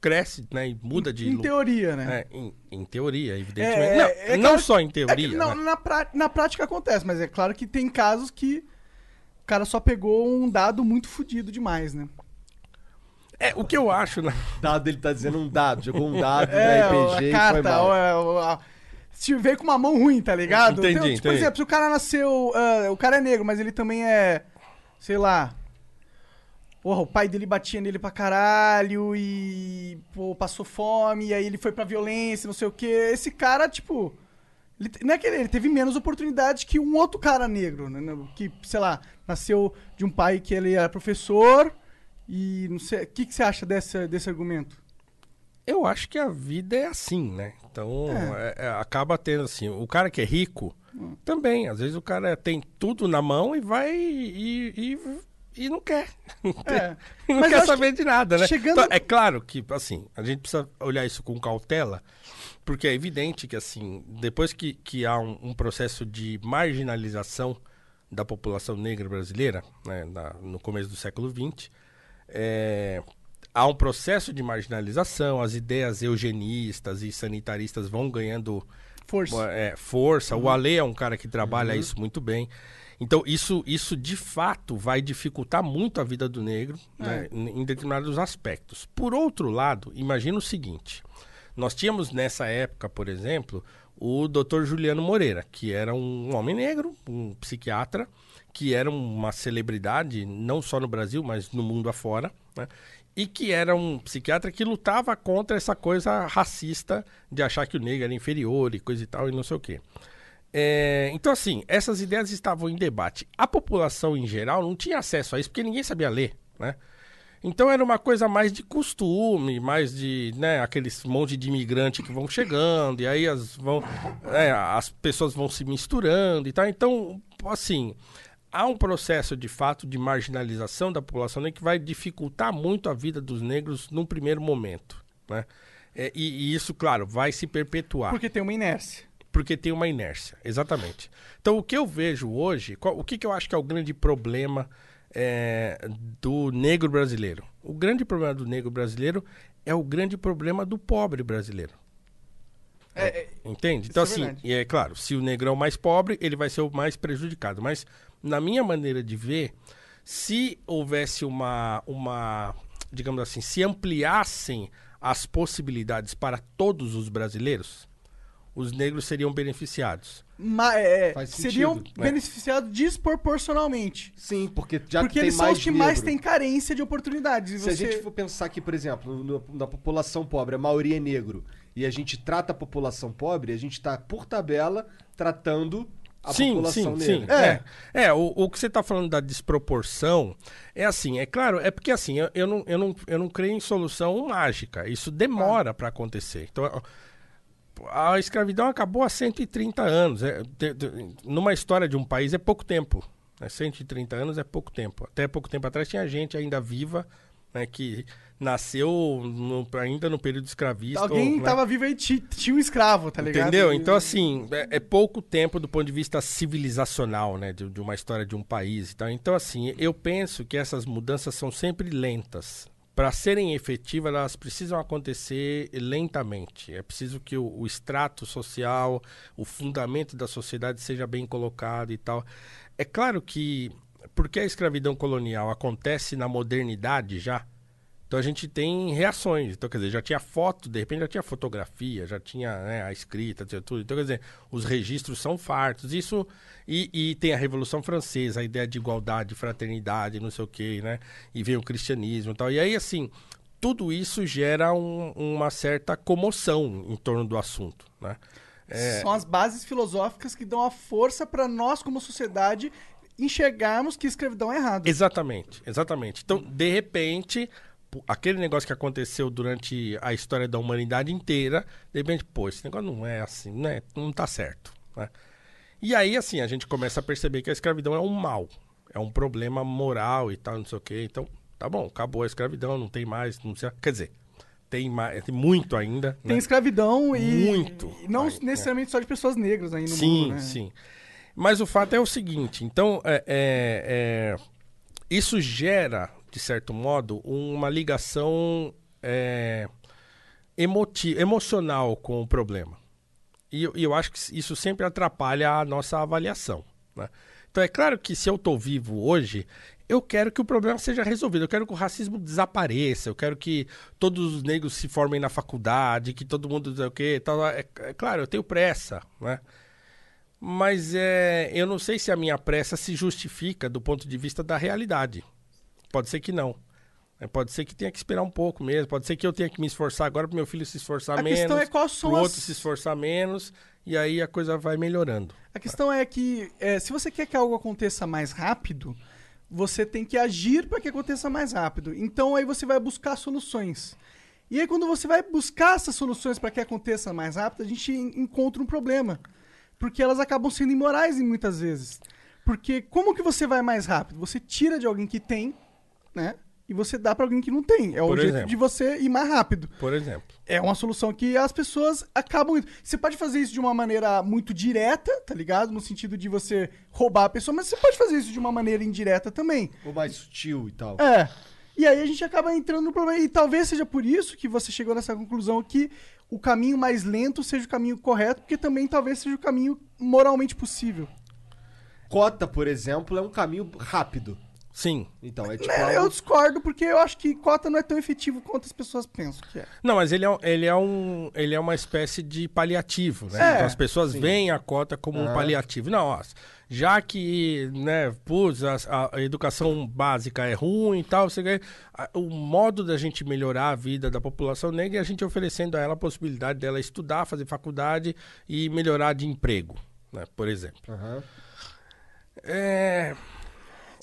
cresce, né? E muda de... Em teoria, né? É, em, em teoria, evidentemente. É, não, é não claro- só em É teoria, que não, né? na, prá- na prática acontece, mas é claro que tem casos que o cara só pegou um dado muito fodido demais, né? É, o que eu acho, né? [laughs] Dado, ele tá dizendo um dado. Jogou um dado É, na a RPG e foi carta, mal. ó, é, ó, ó, se veio com uma mão ruim, tá ligado? Entendi, Então, tipo, por exemplo, se o cara nasceu. ah, o cara é negro, mas ele também é. Sei lá. Porra, o pai dele batia nele pra caralho e. Pô, passou fome, e aí ele foi pra violência, não sei o quê. Esse cara, tipo. Ele, não é que ele, ele teve menos oportunidade que um outro cara negro, né? né, Que, sei lá, nasceu de um pai que ele era professor e não sei. O que, que você acha desse, desse argumento? Eu acho que a vida é assim, né? Então, é, é, acaba tendo assim, o cara que é rico, também, às vezes o cara tem tudo na mão e vai e, e, e [laughs] não quer. É. [laughs] Não Mas quer saber de nada, né? chegando- Então, é claro que, assim, a gente precisa olhar isso com cautela, porque é evidente que, assim, depois que, que há um, um processo de marginalização da população negra brasileira, né, na- no começo do século XX, é, há um processo de marginalização, as ideias eugenistas e sanitaristas vão ganhando Força. é, força. O Ale é um cara que trabalha isso muito bem. Então, isso, isso de fato vai dificultar muito a vida do negro né, em em determinados aspectos. Por outro lado, imagina o seguinte: nós tínhamos nessa época, por exemplo, o Dr. Juliano Moreira, que era um homem negro, um psiquiatra, que era uma celebridade não só no Brasil, mas no mundo afora, né? e que era um psiquiatra que lutava contra essa coisa racista de achar que o negro era inferior e coisa e tal, e não sei o quê. É, então, assim, essas ideias estavam em debate. A população em geral não tinha acesso a isso porque ninguém sabia ler, né? Então era uma coisa mais de costume, mais de, né, aqueles monte de imigrante que vão chegando, e aí as, vão, é, as pessoas vão se misturando e tal. Então, assim, há um processo de fato de marginalização da população negra que vai dificultar muito a vida dos negros num primeiro momento, né? É, e, e isso, claro, vai se perpetuar. Porque tem uma inércia. Porque tem uma inércia, exatamente. Então, o que eu vejo hoje, qual- o que, que eu acho que é o grande problema é, do negro brasileiro? O grande problema do negro brasileiro é o grande problema do pobre brasileiro. É, é, Entende? Então, é assim, e é claro, se o negro é o mais pobre, ele vai ser o mais prejudicado. Mas, na minha maneira de ver, se houvesse uma, uma digamos assim, se ampliassem as possibilidades para todos os brasileiros, os negros seriam beneficiados. ma- é, Faz seriam sentido, né? beneficiados desproporcionalmente. Sim, porque já porque tem eles são mais os que mais têm carência de oportunidades. Se a você- gente for pensar aqui, por exemplo, no- na população pobre, a maioria é negro, e a gente trata a população pobre, a gente tá, por tabela, tratando a sim, população sim, negra. sim. É, é o, o que você está falando da desproporção é assim, é claro, é porque assim, eu, eu, não, eu, não, eu não creio em solução mágica. Isso demora para acontecer. Então, a escravidão acabou há 130 anos. É, de- de- numa história de um país é pouco tempo. Né? 130 anos é pouco tempo. Até pouco tempo atrás tinha gente ainda viva né, que nasceu no- ainda no período escravista. Alguém ou, né? vivo aí, ti- tinha um escravo, tá ligado? Entendeu? Então, assim, é, é pouco tempo do ponto de vista civilizacional, né? De, de uma história de um país e tal. Então, assim, eu penso que essas mudanças são sempre lentas. Para serem efetivas, elas precisam acontecer lentamente. É preciso que o, o extrato social, o fundamento da sociedade seja bem colocado e tal. É claro que, porque a escravidão colonial acontece na modernidade já, então a gente tem reações. Então, quer dizer, já tinha foto, de repente já tinha fotografia, já tinha né, a escrita, tinha tudo. Então, quer dizer, os registros são fartos. Isso. E, e tem a Revolução Francesa, a ideia de igualdade, fraternidade, não sei o quê, né? E vem o cristianismo e tal. E aí, assim, tudo isso gera um- uma certa comoção em torno do assunto, né? É, São as bases filosóficas que dão a força pra nós, como sociedade, enxergarmos que escravidão é errado. Exatamente, exatamente. Então, de repente, aquele negócio que aconteceu durante a história da humanidade inteira, de repente, pô, esse negócio não é assim, né? Não tá certo. Né? E aí, assim, a gente começa a perceber que a escravidão é um mal, é um problema moral e tal, não sei o quê. Então, tá bom, acabou a escravidão, não tem mais, não sei. Quer dizer, tem, mais, tem muito ainda. Tem né? escravidão e. Muito. e não é. necessariamente só de pessoas negras no sim, mundo. né? sim. Mas o fato é o seguinte, então, é, é, é, isso gera, de certo modo, uma ligação é, emoti emocional com o problema. E, eu- acho que isso sempre atrapalha a nossa avaliação. né? Então é claro que se eu estou vivo hoje, eu quero que o problema seja resolvido. Eu quero que o racismo desapareça. Eu quero que todos os negros se formem na faculdade, que todo mundo o quê. Tal. É, é claro, eu tenho pressa, né? Mas é, eu não sei se a minha pressa se justifica do ponto de vista da realidade. Pode ser que não. Pode ser que tenha que esperar um pouco mesmo. Pode ser que eu tenha que me esforçar agora para meu filho se esforçar A menos. questão é quais são as- outro se esforçar menos. E aí a coisa vai melhorando. A questão é que é, se você quer que algo aconteça mais rápido, você tem que agir para que aconteça mais rápido. Então aí você vai buscar soluções. E aí quando você vai buscar essas soluções para que aconteça mais rápido, a gente en- encontra um problema. Porque elas acabam sendo imorais muitas vezes. Porque como que você vai mais rápido? Você tira de alguém que tem, né? E você dá para alguém que não tem. É o Por jeito exemplo. de você ir mais rápido. Por exemplo. É uma solução que as pessoas acabam. indo. Você pode fazer isso de uma maneira muito direta, tá ligado? No sentido de você roubar a pessoa, mas você pode fazer isso de uma maneira indireta também. Ou mais sutil e tal. É. E aí a gente acaba entrando no problema. E talvez seja por isso que você chegou nessa conclusão que o caminho mais lento seja o caminho correto, porque também talvez seja o caminho moralmente possível. Cota, por exemplo, é um caminho rápido. Sim. Então, é tipo. É, algo- eu discordo, porque eu acho que cota não é tão efetivo quanto as pessoas pensam que é. Não, mas ele é, ele é, um, ele é uma espécie de paliativo, né? É, então as pessoas veem a cota como um paliativo. Não, ó, já que, né, putz, a, a educação básica é ruim e tal, você ganha, a- o modo da gente melhorar a vida da população negra é a gente oferecendo a ela a possibilidade dela estudar, fazer faculdade e melhorar de emprego, né, por exemplo. Aham. É...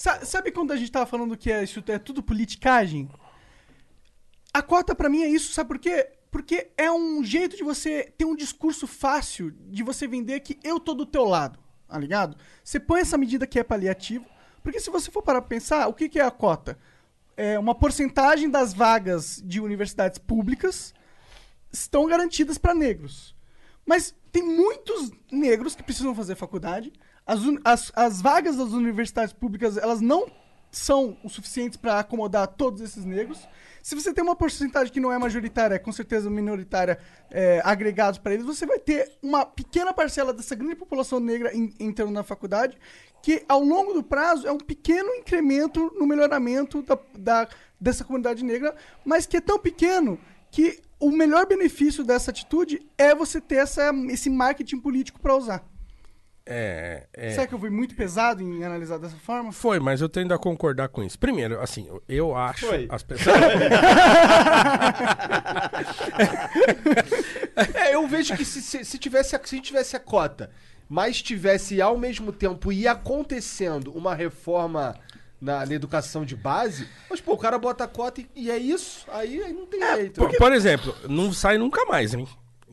Sa- Sabe quando a gente tava falando que é, isso é tudo politicagem? A cota pra mim é isso, sabe por quê? Porque é um jeito de você ter um discurso fácil de você vender que eu tô do teu lado, tá ligado? Você põe essa medida que é paliativo, porque se você for parar pra pensar, o que, que é a cota? É uma porcentagem das vagas de universidades públicas estão garantidas para negros. Mas tem muitos negros que precisam fazer faculdade. As, as, as vagas das universidades públicas, elas não são o suficientes para acomodar todos esses negros. Se você tem uma porcentagem que não é majoritária, é com certeza minoritária, é, agregados para eles, você vai ter uma pequena parcela dessa grande população negra en- entrando na faculdade, que ao longo do prazo é um pequeno incremento no melhoramento da, da- dessa comunidade negra, mas que é tão pequeno que o melhor benefício dessa atitude é você ter essa, esse marketing político para usar. É, é. Será que eu fui muito pesado em analisar dessa forma? Foi, mas eu tendo a concordar com isso. Primeiro, assim, eu acho Foi. as pessoas. [laughs] É, eu vejo que se, se, se tivesse, a- se tivesse a cota, mas tivesse ao mesmo tempo e acontecendo uma reforma na, na educação de base, mas pô, o cara bota a cota e, e é isso, aí, aí não tem jeito. por, por exemplo, não sai nunca mais, hein?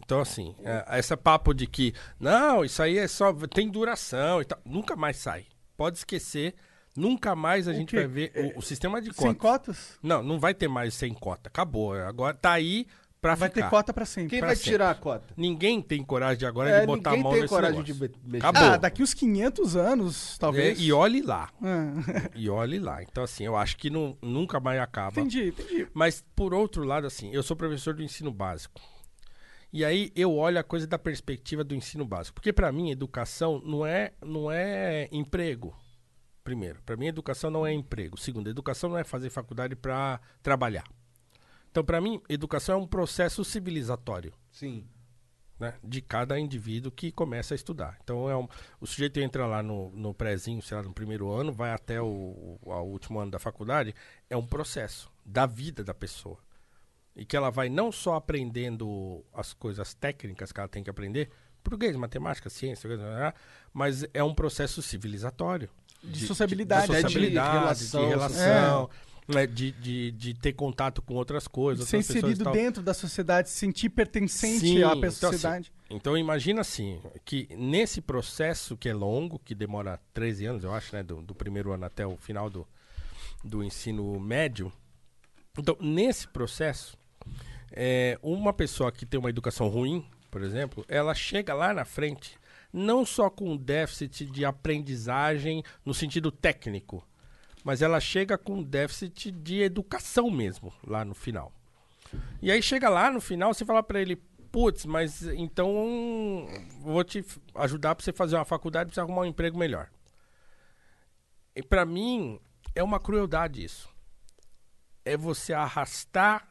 Então, assim, é, essa papo de que, não, isso aí é só. tem duração e tal. Nunca mais sai. Pode esquecer. Nunca mais a gente quê? vai ver o, o sistema de Sem cotas. cotas? Não, não vai ter mais sem cota. Acabou. Agora tá aí pra Vai ficar. ter cota para sempre. Quem pra vai sempre. tirar a cota? Ninguém tem coragem de agora É, de botar a ninguém mão tem nesse coragem negócio. de mexer. Acabou. Ah, daqui uns 500 anos, É, talvez. e olhe lá. Ah, E olhe lá. Então, assim, eu acho que não, nunca mais acaba. entendi, entendi. Mas, por outro lado, assim, eu sou professor do ensino básico. E aí eu olho a coisa da perspectiva do ensino básico. Porque, para mim, educação não é, não é emprego. Primeiro, para mim, educação não é emprego. Segundo, educação não é fazer faculdade para trabalhar. Então, para mim, educação é um processo civilizatório Sim. né, de cada indivíduo que começa a estudar. Então, é um, o sujeito entra lá no, no prézinho, sei lá, no primeiro ano, vai até o, o último ano da faculdade, é um processo da vida da pessoa. E que ela vai não só aprendendo as coisas técnicas que ela tem que aprender, português, matemática, ciência, mas é um processo civilizatório. De sociabilidade, de, né, de sociabilidade, de relação, relação, né, de, de, de ter contato com outras coisas. De ser inserido dentro da sociedade, se sentir pertencente Sim, à então, sociedade. assim, então imagina assim, que nesse processo que é longo, que demora 13 anos, eu acho, né? Do, do primeiro ano até o final do, do ensino médio. Então, nesse processo, é, uma pessoa que tem uma educação ruim, por exemplo, ela chega lá na frente não só com déficit de aprendizagem no sentido técnico, mas ela chega com déficit de educação mesmo lá no final. E aí chega lá no final, você fala pra ele, putz, mas então vou te ajudar pra você fazer uma faculdade, pra você arrumar um emprego melhor. E pra mim é uma crueldade isso. É você arrastar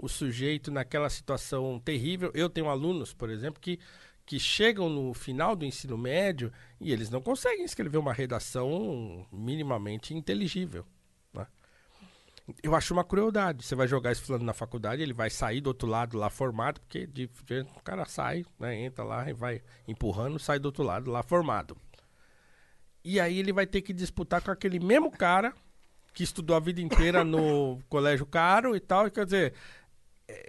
o sujeito naquela situação terrível. Eu tenho alunos, por exemplo, que que chegam no final do ensino médio e eles não conseguem escrever uma redação minimamente inteligível. né? Eu acho uma crueldade. Você vai jogar esse fulano na faculdade, ele vai sair do outro lado lá formado, porque de, de- o cara sai, né, entra lá e vai empurrando, sai do outro lado lá formado. E aí ele vai ter que disputar com aquele mesmo cara que estudou a vida inteira no [coughs] colégio caro e tal. E quer dizer,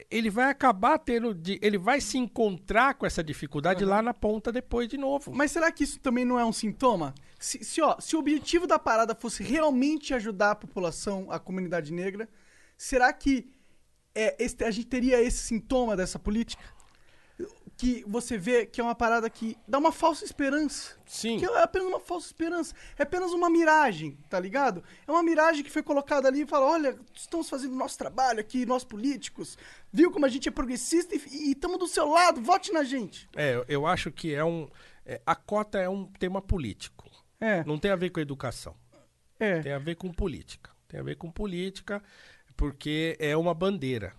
ele vai acabar tendo. De, ele vai se encontrar com essa dificuldade lá na ponta depois de novo. Mas será que isso também não é um sintoma? Se, se, ó, se o objetivo da parada fosse realmente ajudar a população, a comunidade negra, será que é, esse- a gente teria esse sintoma dessa política? Que você vê que é uma parada que dá uma falsa esperança. Sim. Que é apenas uma falsa esperança. É apenas uma miragem, tá ligado? É uma miragem que foi colocada ali e fala: olha, estamos fazendo nosso trabalho aqui, nós políticos. Viu como a gente é progressista e estamos do seu lado, vote na gente. É, eu- acho que é um. é, a cota é um tema político. É. Não tem a ver com educação. É. Tem a ver com política. Tem a ver com política, porque é uma bandeira.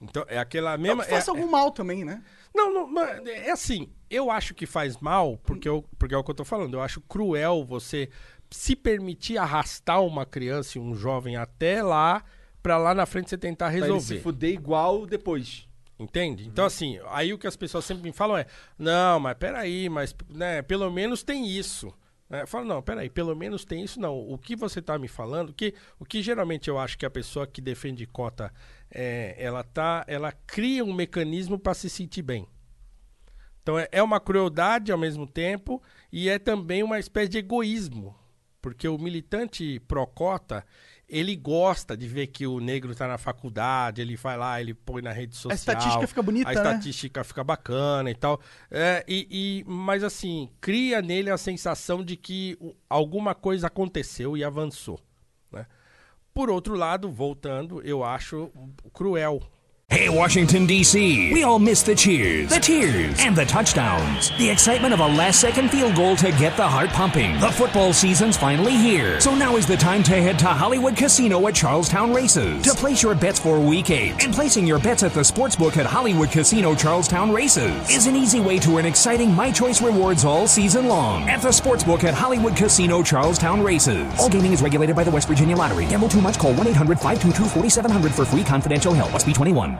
Então, é aquela mesma. Não, faça é- algum mal também, né? Não, não, mas é assim. Eu acho que faz mal, porque, eu, porque é o que eu tô falando. Eu acho cruel você se permitir arrastar uma criança e um jovem até lá, pra lá na frente você tentar Pra ele resolver. se fuder igual depois. Entende? Então, assim, aí o que as pessoas sempre me falam é: não, mas peraí, mas né, pelo menos tem isso. Eu falo, não, peraí, pelo menos tem isso, não. O que você tá me falando, que, o que geralmente eu acho que a pessoa que defende cota, é, ela tá, ela cria um mecanismo para se sentir bem. Então é, é uma crueldade ao mesmo tempo e é também uma espécie de egoísmo. Porque o militante pró-cota, ele gosta de ver que o negro tá na faculdade, ele vai lá, ele põe na rede social. estatística fica bonita, A né? estatística fica bacana e tal. É, e, e- mas assim, cria nele a sensação de que alguma coisa aconteceu e avançou. né? Por outro lado, voltando, eu acho cruel Hey, Washington, D.C. We all miss the cheers, the tears, and the touchdowns. The excitement of a last second field goal to get the heart pumping. The football season's finally here. So now is the time to head to Hollywood Casino at Charlestown Races to place your bets for week eight. And placing your bets at the sportsbook at Hollywood Casino Charlestown Races is an easy way to an exciting My Choice rewards all season long at the sportsbook at Hollywood Casino Charlestown Races. All gaming is regulated by the West Virginia Lottery. Gamble too much? Call 1 800 522 4700 for free confidential help. Must be 21.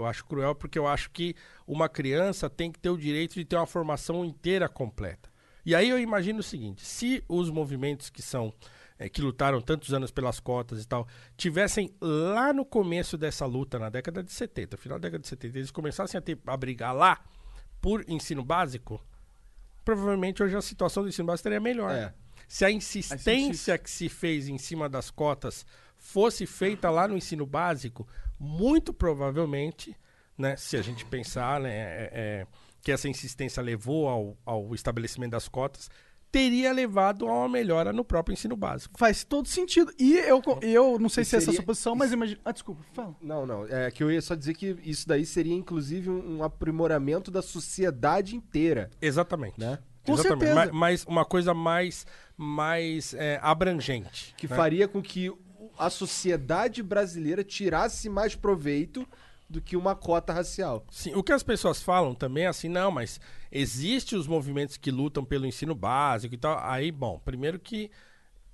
Eu acho cruel porque eu acho que uma criança tem que ter o direito de ter uma formação inteira completa. E aí eu imagino o seguinte: se os movimentos que são eh, que lutaram tantos anos pelas cotas e tal, tivessem lá no começo dessa luta, na década de 70, final da década de 70, eles começassem a, ter, a brigar lá por ensino básico, provavelmente hoje a situação do ensino básico seria melhor. É. Se a insistência que se fez em cima das cotas fosse feita lá no ensino básico, muito provavelmente, né, se a gente pensar né, é- é, que essa insistência levou ao, ao estabelecimento das cotas, teria levado a uma melhora no próprio ensino básico. Faz todo sentido. E eu, eu não sei E se essa é a seria- sua posição, mas imagina. Ah, desculpa, fala. Não, não. É que eu ia só dizer que isso daí seria, inclusive, um aprimoramento da sociedade inteira. Exatamente. Né? Com Exatamente. certeza. Ma- Mas uma coisa mais, mais é, abrangente. Que né? faria com que a sociedade brasileira tirasse mais proveito do que uma cota racial. Sim, o que as pessoas falam também é assim, não, mas existe os movimentos que lutam pelo ensino básico e tal. Aí, bom, primeiro que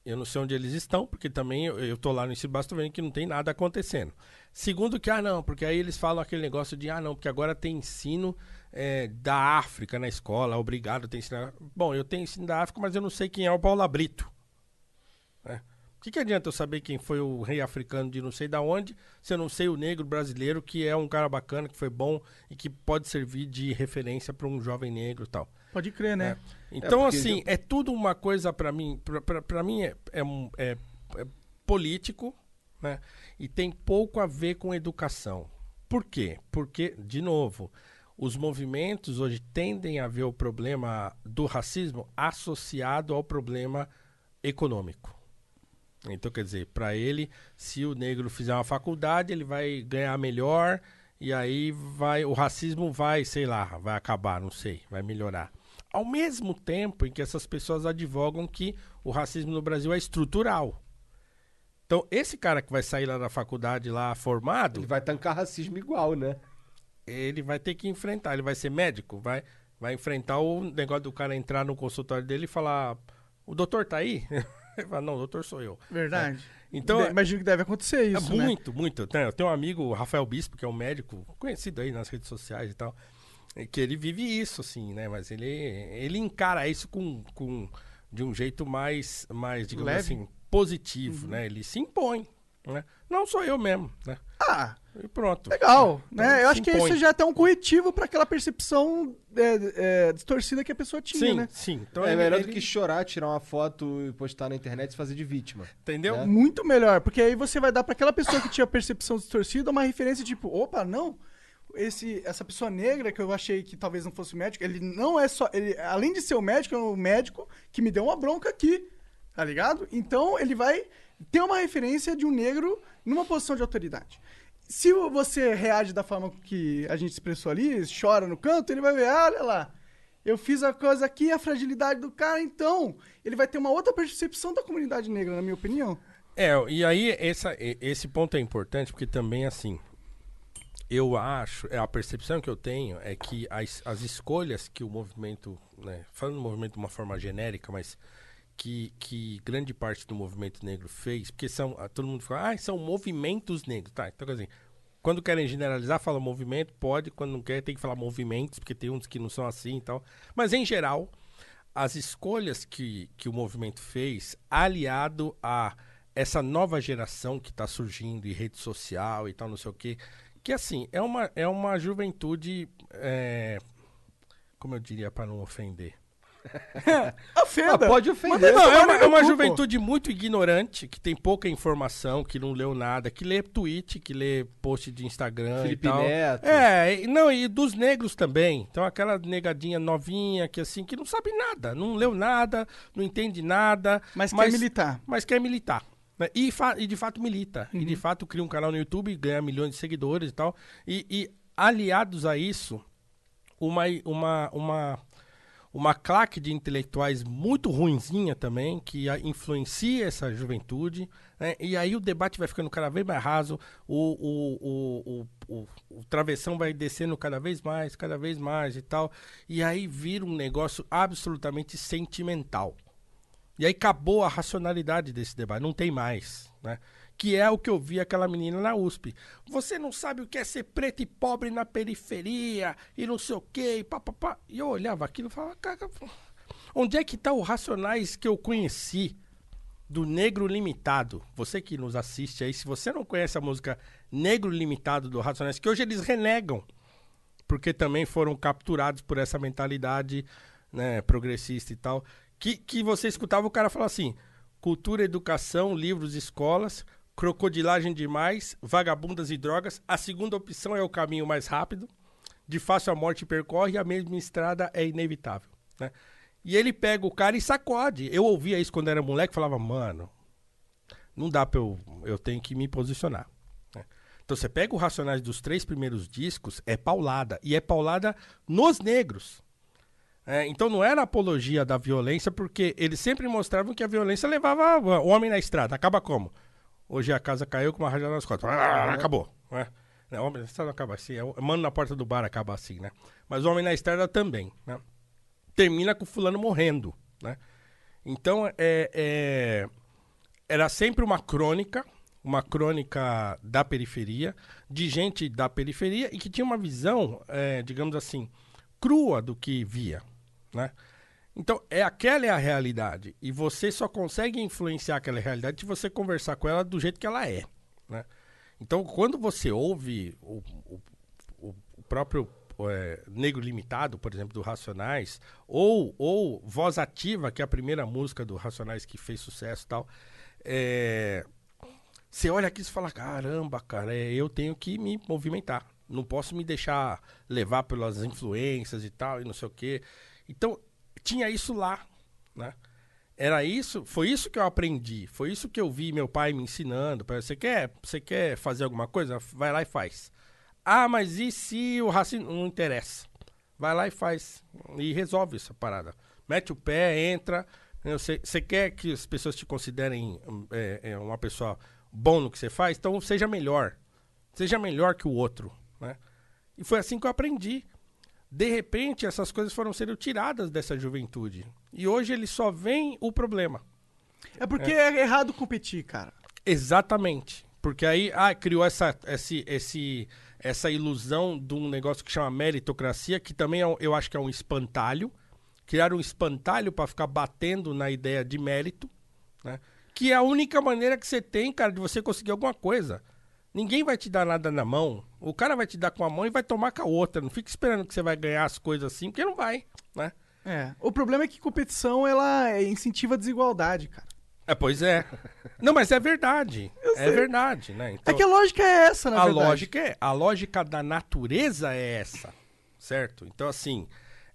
eu não sei onde eles estão, porque também eu, eu tô lá no ensino básico, vendo que não tem nada acontecendo. Segundo que, ah, não, porque aí eles falam aquele negócio de, ah, não, porque agora tem ensino é, da África na escola, obrigado, tem ensino... Bom, eu tenho ensino da África, mas eu não sei quem é o Paulo Brito. né? O que, que adianta eu saber quem foi o rei africano de não sei da onde, se eu não sei o negro brasileiro, que é um cara bacana, que foi bom e que pode servir de referência para um jovem negro e tal. Pode crer, né? Então, porque assim, eu- é tudo uma coisa para mim, pra mim é, é, é- é político, né? E tem pouco a ver com educação. Por quê? Porque, de novo, os movimentos hoje tendem a ver o problema do racismo associado ao problema econômico. Então, quer dizer, para ele, se o negro fizer uma faculdade, ele vai ganhar melhor e aí vai o racismo vai, sei lá, vai acabar, não sei, vai melhorar. Ao mesmo tempo em que essas pessoas advogam que o racismo no Brasil é estrutural. Então, esse cara que vai sair lá da faculdade lá formado, Ele vai tancar racismo igual, né? ele vai ter que enfrentar, ele vai ser médico, vai, vai enfrentar o negócio do cara entrar no consultório dele e falar: "O doutor tá aí?" [laughs] Ele fala: "Não, doutor sou eu". Verdade. Então, De- imagino que deve acontecer É isso, né? muito, muito. Tem- Eu tenho um amigo, o Rafael Bispo, que é um médico conhecido aí nas redes sociais e tal, é que ele vive isso, assim, né? Mas ele, ele encara isso com, com de um jeito mais, mais digamos Leve. assim, positivo, né? Ele se impõe, né? Não sou eu mesmo, né? Ah, E pronto. legal. Então, né? Eu se acho que impõe. isso já é até um corretivo pra aquela percepção é, é, distorcida que a pessoa tinha, Sim, né? sim. Então é ele- melhor ele- do que chorar, tirar uma foto e postar na internet e se fazer de vítima. Entendeu? né? Muito melhor, porque aí você vai dar pra aquela pessoa que tinha percepção distorcida uma referência tipo, opa, não. Esse, essa pessoa negra que eu achei que talvez não fosse médico, ele não é só. Ele, além de ser o médico, é um médico que me deu uma bronca aqui. Tá ligado? Então ele vai ter uma referência de um negro numa posição de autoridade. Se você reage da forma que a gente expressou ali, chora no canto, ele vai ver, ah, olha lá, eu fiz a coisa aqui, a fragilidade do cara, então ele vai ter uma outra percepção da comunidade negra, na minha opinião. É, e aí essa, esse ponto é importante porque também, assim, eu acho, é, a percepção que eu tenho é que as, as escolhas que o movimento, né, falando do movimento de uma forma genérica, mas que, que grande parte do movimento negro fez, porque são, ah, todo mundo fala, ah, são movimentos negros. Tá, então, dizer, quando querem generalizar, fala movimento, pode, quando não quer, tem que falar movimentos, porque tem uns que não são assim e tal. Mas, em geral, as escolhas que, que o movimento fez, aliado a essa nova geração que está surgindo em rede social e tal, não sei o quê, que assim, é uma, é uma juventude, é, como eu diria para não ofender, [laughs] Ofenda. Ah, pode ofender. não, é uma, é uma juventude muito ignorante, que tem pouca informação, que não leu nada, que lê tweet, que lê post de Instagram Felipe e tal. Neto. É, e- não, e dos negros também. Então aquela negadinha novinha que assim, que não sabe nada, não leu nada, não entende nada. Mas quer militar. Mas quer militar. né? E, e de fato milita. E Uhum. de fato cria um canal no YouTube, ganha milhões de seguidores e tal. E, e aliados a isso, uma, uma, uma, uma claque de intelectuais muito ruinzinha também, que influencia essa juventude, né? e aí o debate vai ficando cada vez mais raso, o, o, o, o travessão vai descendo cada vez mais, cada vez mais e tal, e aí vira um negócio absolutamente sentimental. E aí acabou a racionalidade desse debate, não tem mais, né? Que é o que eu vi aquela menina na USP. Você não sabe o que é ser preto e pobre na periferia e não sei o quê, e pá, pá, pá. E eu olhava aquilo e falava, cara, onde é que tá o Racionais que eu conheci do Negro Limitado? Você que nos assiste aí, se você não conhece a música Negro Limitado do Racionais, que hoje eles renegam, porque também foram capturados por essa mentalidade né, progressista e tal, que, que você escutava o cara falar assim, cultura, educação, livros, escolas, crocodilagem demais, vagabundas e drogas, a segunda opção é o caminho mais rápido, de fácil a morte percorre, a mesma estrada é inevitável, né? E ele pega o cara e sacode. Eu ouvia isso quando era moleque, falava, mano, não dá pra eu. Eu tenho que me posicionar. né? Então você pega o Racionais dos três primeiros discos, é paulada. E é paulada nos negros. É, então não era apologia da violência, porque eles sempre mostravam que a violência levava o homem na estrada. Acaba como? Hoje a casa caiu com uma rajada nas costas. Ah, acabou. Né? Né, homem na estrada acaba assim. é Mano na porta do bar acaba assim, né? Mas o homem na estrada também, né? Termina com o fulano morrendo, né? Então, é, é, era sempre uma crônica, uma crônica da periferia, de gente da periferia e que tinha uma visão, é, digamos assim, crua do que via, né? Então, é, aquela é a realidade. E você só consegue influenciar aquela realidade se você conversar com ela do jeito que ela é, né? Então, quando você ouve o, o- o- próprio é, Negro Limitado, por exemplo, do Racionais, ou, ou Voz Ativa, que é a primeira música do Racionais que fez sucesso e tal, é, você olha aqui e fala, caramba, cara, é, eu tenho que me movimentar. Não posso me deixar levar pelas influências e tal, e não sei o quê. Então, tinha isso lá, né? Era isso, foi isso que eu aprendi, foi isso que eu vi meu pai me ensinando. Você quer, você quer fazer alguma coisa? Vai lá e faz. Ah, mas e se o racismo não interessa? Vai lá e faz e resolve essa parada. Mete o pé, entra. Você quer que as pessoas te considerem é, é, uma pessoa bom no que você faz? Então seja melhor. Seja melhor que o outro, né? E foi assim que eu aprendi. De repente, essas coisas foram sendo tiradas dessa juventude. E hoje eles só veem o problema. É porque é, errado competir, cara. Exatamente. Porque aí ah, criou essa, esse, esse, essa ilusão de um negócio que chama meritocracia, que também é um- eu acho que é um espantalho. Criaram um espantalho para ficar batendo na ideia de mérito, né? Que é a única maneira que você tem, cara, de você conseguir alguma coisa. Ninguém vai te dar nada na mão. O cara vai te dar com a mão e vai tomar com a outra. Não fica esperando que você vai ganhar as coisas assim, porque não vai, né? É. O problema é que competição, ela é, incentiva a desigualdade, cara. É, pois é. Não, mas é verdade. [laughs] É verdade, né? Então, É que a lógica é essa, na a verdade. lógica é, a lógica da natureza é essa, certo? Então assim,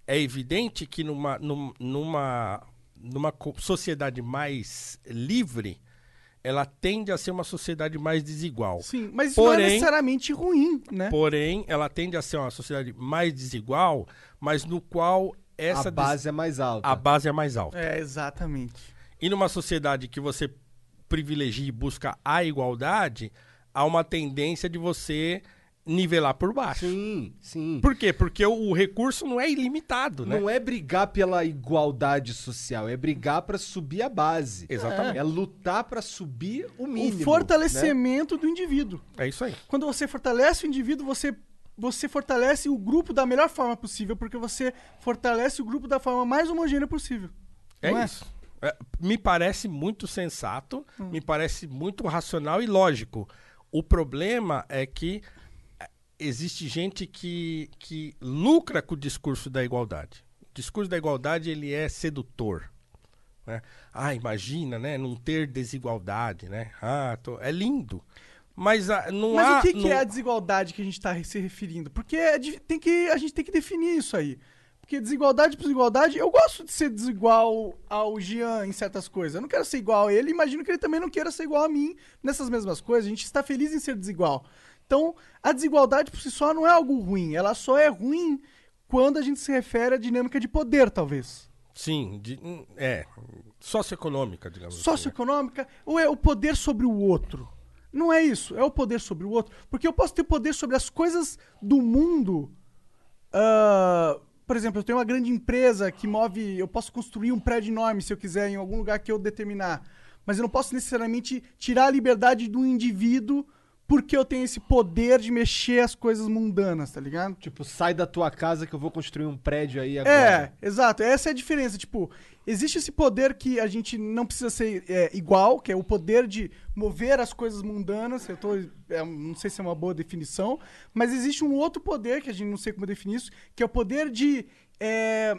é evidente que numa num- numa numa sociedade mais livre, ela tende a ser uma sociedade mais desigual. Sim, mas isso não é Porém- necessariamente ruim, né? Porém, ela tende a ser uma sociedade mais desigual, mas no qual essa a des- base é mais alta. a base é mais alta. É, exatamente. E numa sociedade que você privilegia e busca a igualdade, há uma tendência de você nivelar por baixo. Sim, sim. Por quê? Porque o, o recurso não é ilimitado, né? Não é brigar pela igualdade social, é brigar pra subir a base. Exatamente. É lutar pra subir o mínimo. o fortalecimento do indivíduo. É isso aí. Quando você fortalece o indivíduo, você, você fortalece o grupo da melhor forma possível, porque você fortalece o grupo da forma mais homogênea possível. É é? isso. É, me parece muito sensato, Hum. me parece muito racional e lógico. O problema é que é, existe gente que, que lucra com o discurso da igualdade. O discurso da igualdade ele é sedutor. Né? Ah, imagina, né? Não ter desigualdade, né? Ah, tô- é lindo. Mas ah, não Mas há... o que, que não- é a desigualdade que a gente está se referindo? Porque é di- tem que, a gente tem que definir isso aí. Porque desigualdade por desigualdade, eu gosto de ser desigual ao Jean em certas coisas. Eu não quero ser igual a ele, imagino que ele também não queira ser igual a mim nessas mesmas coisas. A gente está feliz em ser desigual. Então, a desigualdade por si só não é algo ruim. Ela só é ruim quando a gente se refere à dinâmica de poder, talvez. Sim, de- hum, é. Socioeconômica, digamos assim. socioeconômica ou é o poder sobre o outro? Não é isso, é o poder sobre o outro. Porque eu posso ter poder sobre as coisas do mundo. ah, por exemplo, eu tenho uma grande empresa que move. Eu posso construir um prédio enorme se eu quiser, em algum lugar que eu determinar. Mas eu não posso necessariamente tirar a liberdade do indivíduo porque eu tenho esse poder de mexer as coisas mundanas, tá ligado? Tipo, sai da tua casa que eu vou construir um prédio aí agora. É, exato. Essa é a diferença. Tipo, existe esse poder que a gente não precisa ser é, igual, que é o poder de mover as coisas mundanas. Eu tô, é, não sei se é uma boa definição, mas existe um outro poder que a gente não sei como definir isso, que é o poder de é,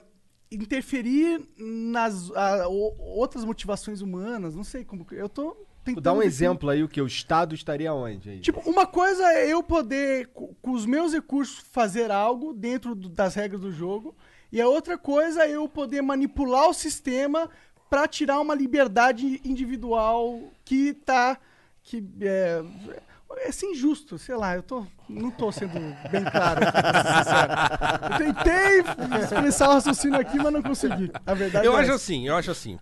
interferir nas a, outras motivações humanas. Não sei como. Eu tô tentando. Dá um exemplo aí, o que? O Estado estaria onde aí? Tipo, uma coisa é eu poder, co- com os meus recursos, fazer algo dentro do- das regras do jogo, e a outra coisa é eu poder manipular o sistema pra tirar uma liberdade individual que tá. que é. É assim, injusto, sei lá, eu tô, não tô sendo bem claro. Eu tentei expressar o raciocínio aqui, mas não consegui. A verdade Eu é acho essa. assim, eu acho assim.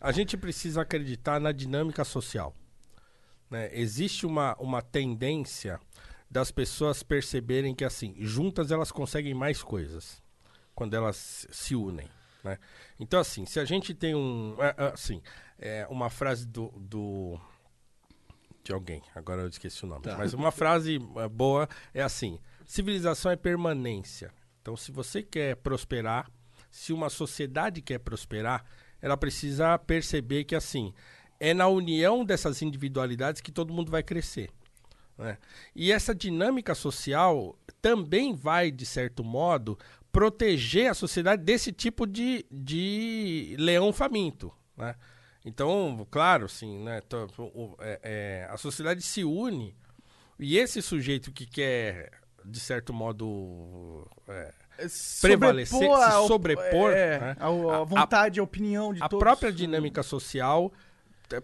A gente precisa acreditar na dinâmica social. né? Existe uma, uma tendência das pessoas perceberem que, assim, juntas elas conseguem mais coisas quando elas se unem. né? Então, assim, se a gente tem um. é, é, assim, é, uma frase do, do. De alguém, agora eu esqueci o nome. Mas uma frase é, boa é assim: civilização é permanência. Então, se você quer prosperar, se uma sociedade quer prosperar, ela precisa perceber que, assim, é na união dessas individualidades que todo mundo vai crescer. né? E essa dinâmica social também vai, de certo modo, proteger a sociedade desse tipo de, de leão faminto. Né? Então, claro, assim, né, é- é, a sociedade se une e esse sujeito que quer, de certo modo, é, prevalecer, Sobrepor a se sobrepor, é, né? a, a vontade, a, opinião de a todos. própria dinâmica social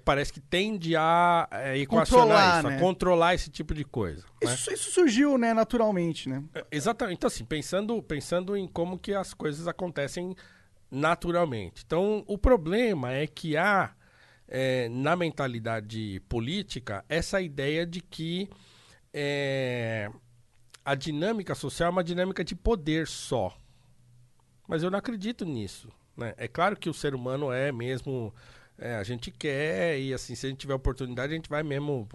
parece que tende a eh, equacionar Controlar, isso, né? a controlar esse tipo de coisa. né? Isso, isso surgiu, né, naturalmente, né? É, Exatamente. Então, assim, pensando, pensando em como que as coisas acontecem naturalmente. Então, o problema é que há, eh, na mentalidade política, essa ideia de que eh, a dinâmica social é uma dinâmica de poder só. Mas eu não acredito nisso. Né? É claro que o ser humano é mesmo. é, a gente quer, e assim, se a gente tiver oportunidade, a gente vai mesmo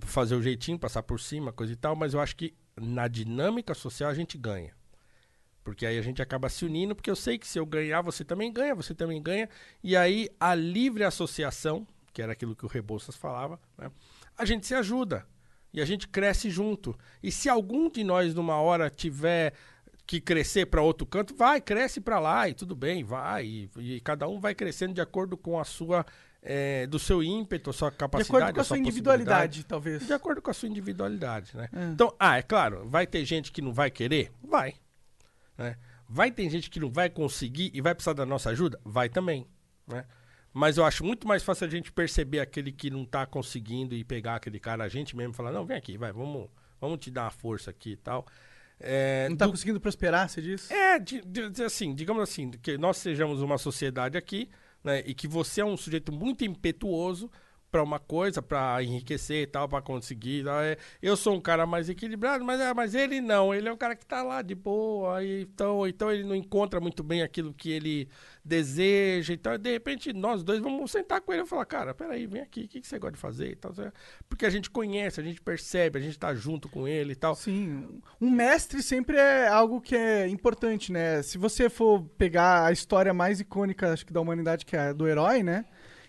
fazer o jeitinho, passar por cima, coisa e tal, mas eu acho que na dinâmica social a gente ganha. Porque aí a gente acaba se unindo, porque eu sei que se eu ganhar, você também ganha, você também ganha. E aí a livre associação, que era aquilo que o Rebouças falava, né? a gente se ajuda. E a gente cresce junto. E se algum de nós, numa hora, tiver que crescer para outro canto, vai, cresce para lá e tudo bem, vai. E, e cada um vai crescendo de acordo com a sua. eh, do seu ímpeto, a sua De capacidade. acordo com a sua individualidade, talvez. De acordo com a sua individualidade, né? É. Então, ah, é claro, vai ter gente que não vai querer? Vai. Né? Vai ter gente que não vai conseguir e vai precisar da nossa ajuda? Vai também, né? Mas eu acho muito mais fácil a gente perceber aquele que não tá conseguindo e pegar aquele cara, a gente mesmo, falar, não, vem aqui, vai, vamos, vamos te dar uma força aqui e tal. É, Não tá do- conseguindo prosperar, você disse? é, de- de- assim, digamos assim, que nós sejamos uma sociedade aqui, né, e que você é um sujeito muito impetuoso pra uma coisa, pra enriquecer e tal, pra conseguir. tal, é, eu sou um cara mais equilibrado, mas, é, mas ele não. Ele é um cara que tá lá de boa. então, então ele não encontra muito bem aquilo que ele deseja. Então, de repente, nós dois vamos sentar com ele e falar, cara, peraí, vem aqui, o que, que você gosta de fazer e tal. Porque a gente conhece, a gente percebe, a gente tá junto com ele e tal. Sim, um mestre sempre é algo que é importante, né? Se você for pegar a história mais icônica, acho que da humanidade, que é a do herói, né?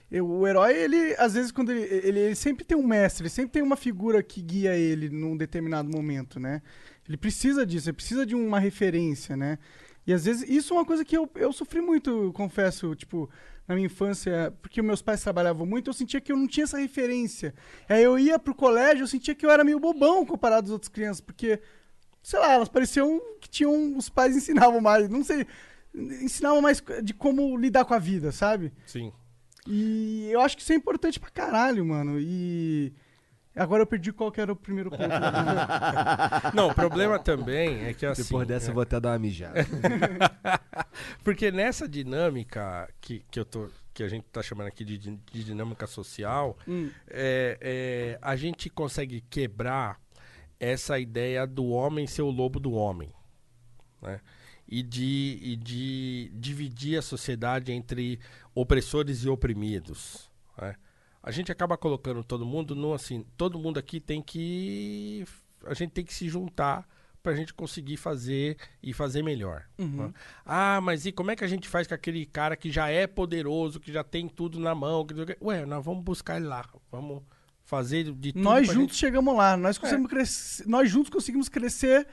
Eu- o herói, ele, às vezes, quando ele, ele, ele sempre tem um mestre, sempre tem uma figura que guia ele num determinado momento, né? Ele precisa disso, ele precisa de uma referência, né? E às vezes, isso é uma coisa que eu, eu sofri muito, eu confesso, tipo, na minha infância, porque meus pais trabalhavam muito, eu sentia que eu não tinha essa referência. Aí eu ia pro colégio, eu sentia que eu era meio bobão comparado às outras crianças, porque, sei lá, elas pareciam que tinham, os pais [laughs] ensinavam mais, não sei, ensinavam mais de como lidar com a vida, sabe? Sim. E eu acho que isso é importante pra caralho, mano. E agora eu perdi qual que era o primeiro ponto. [laughs] Não, o problema também é que assim. Depois dessa é- eu vou até dar uma mijada. [laughs] Porque nessa dinâmica que, que, eu tô, que a gente tá chamando aqui de, de dinâmica social, Hum. é, é, a gente consegue quebrar essa ideia do homem ser o lobo do homem. Né? E, de, e de dividir a sociedade entre opressores e oprimidos. né? A gente acaba colocando todo mundo no assim, todo mundo aqui tem que. A gente tem que se juntar pra gente conseguir fazer e fazer melhor. né? Ah, mas e como é que a gente faz com aquele cara que já é poderoso, que já tem tudo na mão? Que... Ué, nós vamos buscar ele lá. Vamos fazer de tudo nós juntos gente- chegamos lá. Nós, conseguimos crescer, nós juntos conseguimos crescer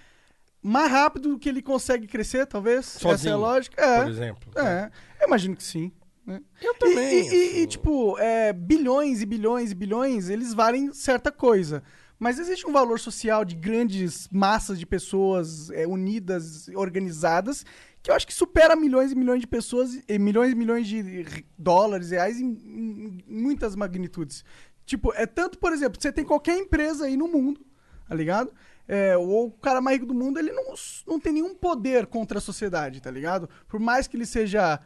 mais rápido do que ele consegue crescer, talvez. Essa é a Sozinho, lógica. É. por exemplo. É, eu imagino que sim. né? Eu também. E, e- e, tipo, é, bilhões e bilhões e bilhões, eles valem certa coisa. Mas existe um valor social de grandes massas de pessoas é, unidas, organizadas, que eu acho que supera milhões e milhões de pessoas, e milhões e milhões de dólares, reais, em, em- em muitas magnitudes. Tipo, é tanto, por exemplo, você tem qualquer empresa aí no mundo, tá ligado? É, ou o cara mais rico do mundo, ele não, não tem nenhum poder contra a sociedade, tá ligado? Por mais que ele seja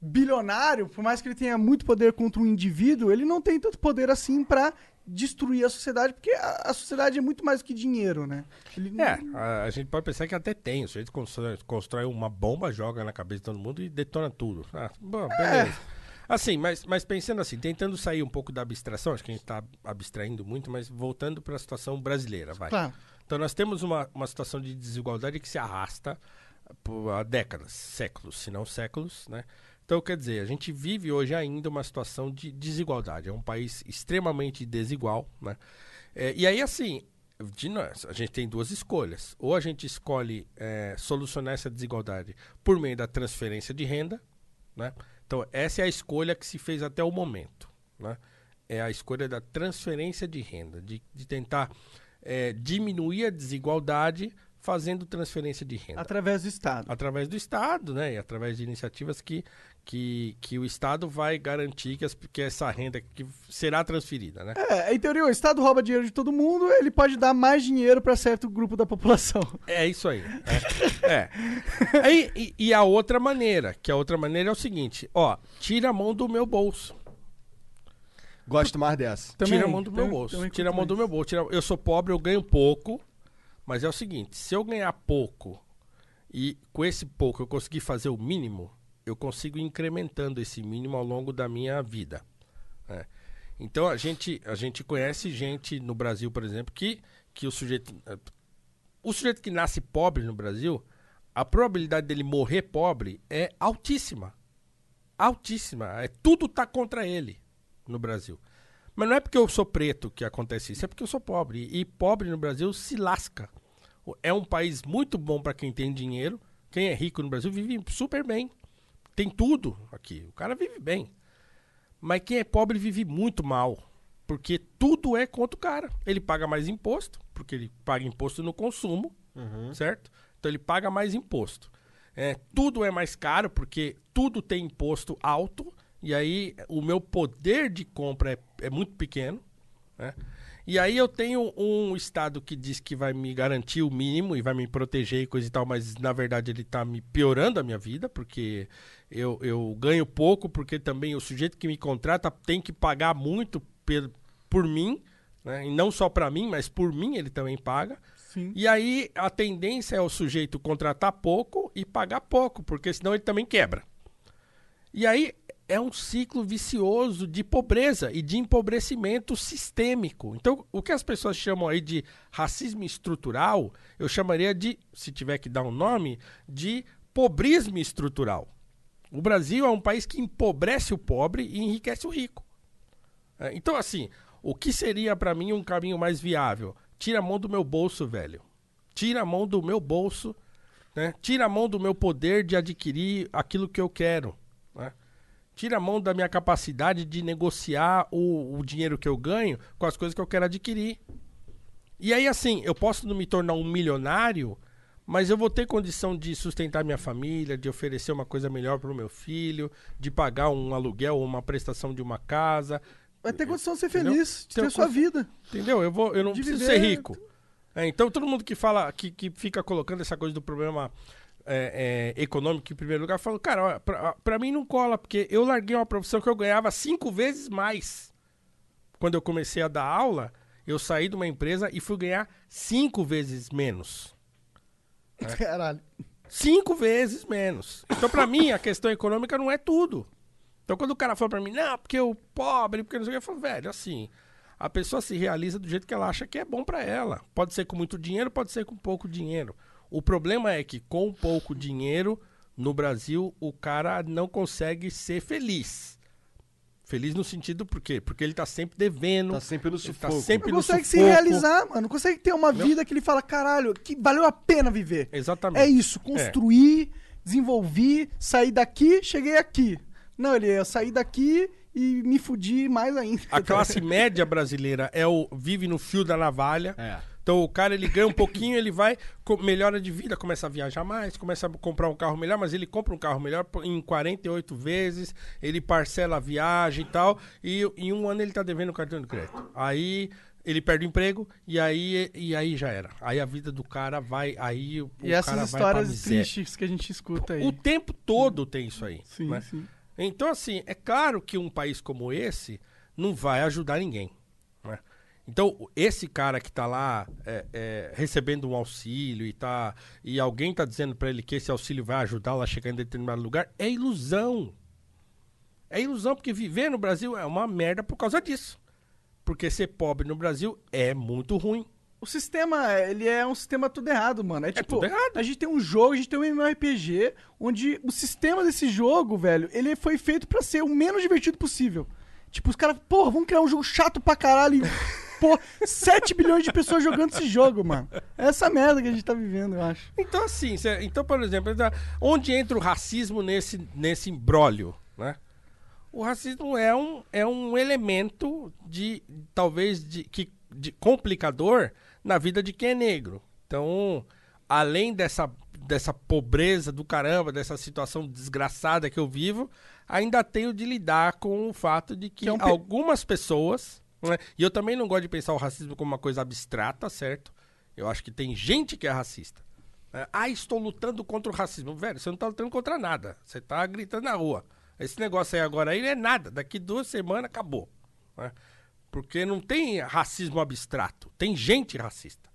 bilionário, por mais que ele tenha muito poder contra um indivíduo, ele não tem tanto poder assim pra destruir a sociedade, porque a, a sociedade é muito mais do que dinheiro, né? Ele É, a, a gente pode pensar que até tem. O sujeito constrói, constrói uma bomba, joga na cabeça de todo mundo e detona tudo. Ah, bom, beleza. Assim, mas, mas pensando assim, tentando sair um pouco da abstração, acho que a gente está abstraindo muito, mas voltando para a situação brasileira, vai. Claro. Então nós temos uma, uma situação de desigualdade que se arrasta por há décadas, séculos, se não séculos, né? Então, quer dizer, a gente vive hoje ainda uma situação de desigualdade. É um país extremamente desigual, né? É, e aí, assim, de nós, a gente tem duas escolhas. Ou a gente escolhe é, solucionar essa desigualdade por meio da transferência de renda, né? Então, essa é a escolha que se fez até o momento, né? É a escolha da transferência de renda, de, de tentar é, diminuir a desigualdade fazendo transferência de renda através do Estado. através do Estado, né? E através de iniciativas que, que, que o Estado vai garantir que, as, que essa renda que será transferida, né? É, em teoria, o Estado rouba dinheiro de todo mundo, ele pode dar mais dinheiro pra certo grupo da população. [laughs] É isso aí. É. é. Aí, e, e a outra maneira, que a outra maneira é o seguinte, ó, tira a mão do meu bolso. Gosto mais dessa. Também, tira a mão do meu também- bolso. também Tira a mão do meu bolso. Tira- eu sou pobre, eu ganho pouco. Mas é o seguinte: se eu ganhar pouco e com esse pouco eu conseguir fazer o mínimo, eu consigo ir incrementando esse mínimo ao longo da minha vida. né? Então a gente, a gente conhece gente no Brasil, por exemplo, que, que o sujeito. O sujeito que nasce pobre no Brasil, a probabilidade dele morrer pobre é altíssima. Altíssima. É, tudo tá contra ele no Brasil. Mas não é porque eu sou preto que acontece isso, é porque eu sou pobre. E pobre no Brasil se lasca. É um país muito bom para quem tem dinheiro. Quem é rico no Brasil vive super bem. Tem tudo aqui. O cara vive bem. Mas quem é pobre vive muito mal. Porque tudo é contra o cara. Ele paga mais imposto, porque ele paga imposto no consumo, certo? Então ele paga mais imposto. É, tudo é mais caro, porque tudo tem imposto alto. E aí o meu poder de compra é, é muito pequeno. né? E aí eu tenho um Estado que diz que vai me garantir o mínimo e vai me proteger e coisa e tal, mas na verdade ele está me piorando a minha vida, porque eu, eu ganho pouco, porque também o sujeito que me contrata tem que pagar muito per- por mim, né? E não só pra mim, mas por mim ele também paga. Sim. E aí a tendência é o sujeito contratar pouco e pagar pouco, porque senão ele também quebra. E aí é um ciclo vicioso de pobreza e de empobrecimento sistêmico. Então, o que as pessoas chamam aí de racismo estrutural, eu chamaria de, se tiver que dar um nome, de pobrismo estrutural. O Brasil é um país que empobrece o pobre e enriquece o rico. É, Então, assim, o que seria pra mim um caminho mais viável? Tira a mão do meu bolso, velho. Tira a mão do meu bolso, né? Tira a mão do meu poder de adquirir aquilo que eu quero? Tira a mão da minha capacidade de negociar o, o dinheiro que eu ganho com as coisas que eu quero adquirir. E aí, assim, eu posso não me tornar um milionário, mas eu vou ter condição de sustentar minha família, de oferecer uma coisa melhor para o meu filho, de pagar um aluguel ou uma prestação de uma casa. Vai ter condição de ser Entendeu? feliz, de Tem ter sua vida. Entendeu? Eu, vou, eu não De preciso viver- ser rico. É, então, todo mundo que fala, que, que fica colocando essa coisa do problema é, é, econômico em primeiro lugar, fala, cara, ó, pra, pra mim não cola, porque eu larguei uma profissão que eu ganhava cinco vezes mais. Quando eu comecei a dar aula, eu saí de uma empresa e fui ganhar cinco vezes menos. [laughs] Caralho. Cinco vezes menos. Então, pra mim, a questão econômica não é tudo. Então, quando o cara fala pra mim, não, porque o pobre, porque não sei o que, eu falo, velho, assim, a pessoa se realiza do jeito que ela acha que é bom pra ela. Pode ser com muito dinheiro, pode ser com pouco dinheiro. O problema é que com pouco dinheiro, no Brasil, o cara não consegue ser feliz. Feliz no sentido por quê? Porque ele tá sempre devendo. Tá sempre no ele sufoco. Tá sempre Não no consegue se sufoco. realizar, mano. Não consegue ter uma vida que ele fala, caralho, que valeu a pena viver. Exatamente. É isso, construir, desenvolvi, sair daqui, cheguei aqui. Não, ele eu saí daqui e me fudi mais ainda. A classe [laughs] média brasileira é o vive no fio da navalha. É. Então o cara ele ganha um pouquinho, ele vai, melhora de vida, começa a viajar mais, começa a comprar um carro melhor, mas ele compra um carro melhor em 48 vezes, ele parcela a viagem e tal, e em um ano ele tá devendo o cartão de crédito. Aí ele perde o emprego e aí, e aí já era. Aí a vida do cara vai, aí o, E essas histórias tristes que a gente escuta aí. O tempo todo tem isso aí. Sim, né? sim. Então, assim, é claro que um país como esse não vai ajudar ninguém. Então, esse cara que tá lá é, é, recebendo um auxílio e, tá, e alguém tá dizendo para ele que esse auxílio vai ajudá-lo a chegar em determinado lugar, é ilusão. É ilusão, porque viver no Brasil é uma merda por causa disso. Porque ser pobre no Brasil é muito ruim. O sistema, ele é um sistema tudo errado, mano. É tipo, tudo errado. a gente tem um jogo, a gente tem um MMORPG, onde o sistema desse jogo, velho, ele foi feito pra ser o menos divertido possível. Tipo, os caras, porra, vamos criar um jogo chato pra caralho. [laughs] Pô, 7 bilhões de pessoas jogando esse jogo, mano. É essa merda que a gente tá vivendo, eu acho. Então, assim, cê- então, por exemplo, então, onde entra o racismo nesse, nesse imbróglio, né? O racismo é um, é um elemento de, talvez, de, que, de complicador na vida de quem é negro. Então, além dessa, dessa pobreza do caramba, dessa situação desgraçada que eu vivo, ainda tenho de lidar com o fato de que, Que é um pe- algumas pessoas, né? E eu também não gosto de pensar o racismo como uma coisa abstrata, certo? Eu acho que tem gente que é racista. É, Ah, estou lutando contra o racismo. Velho, você não está lutando contra nada. Você está gritando na rua. Esse negócio aí agora aí é nada. Daqui duas semanas acabou. né? Porque não tem racismo abstrato. Tem gente racista.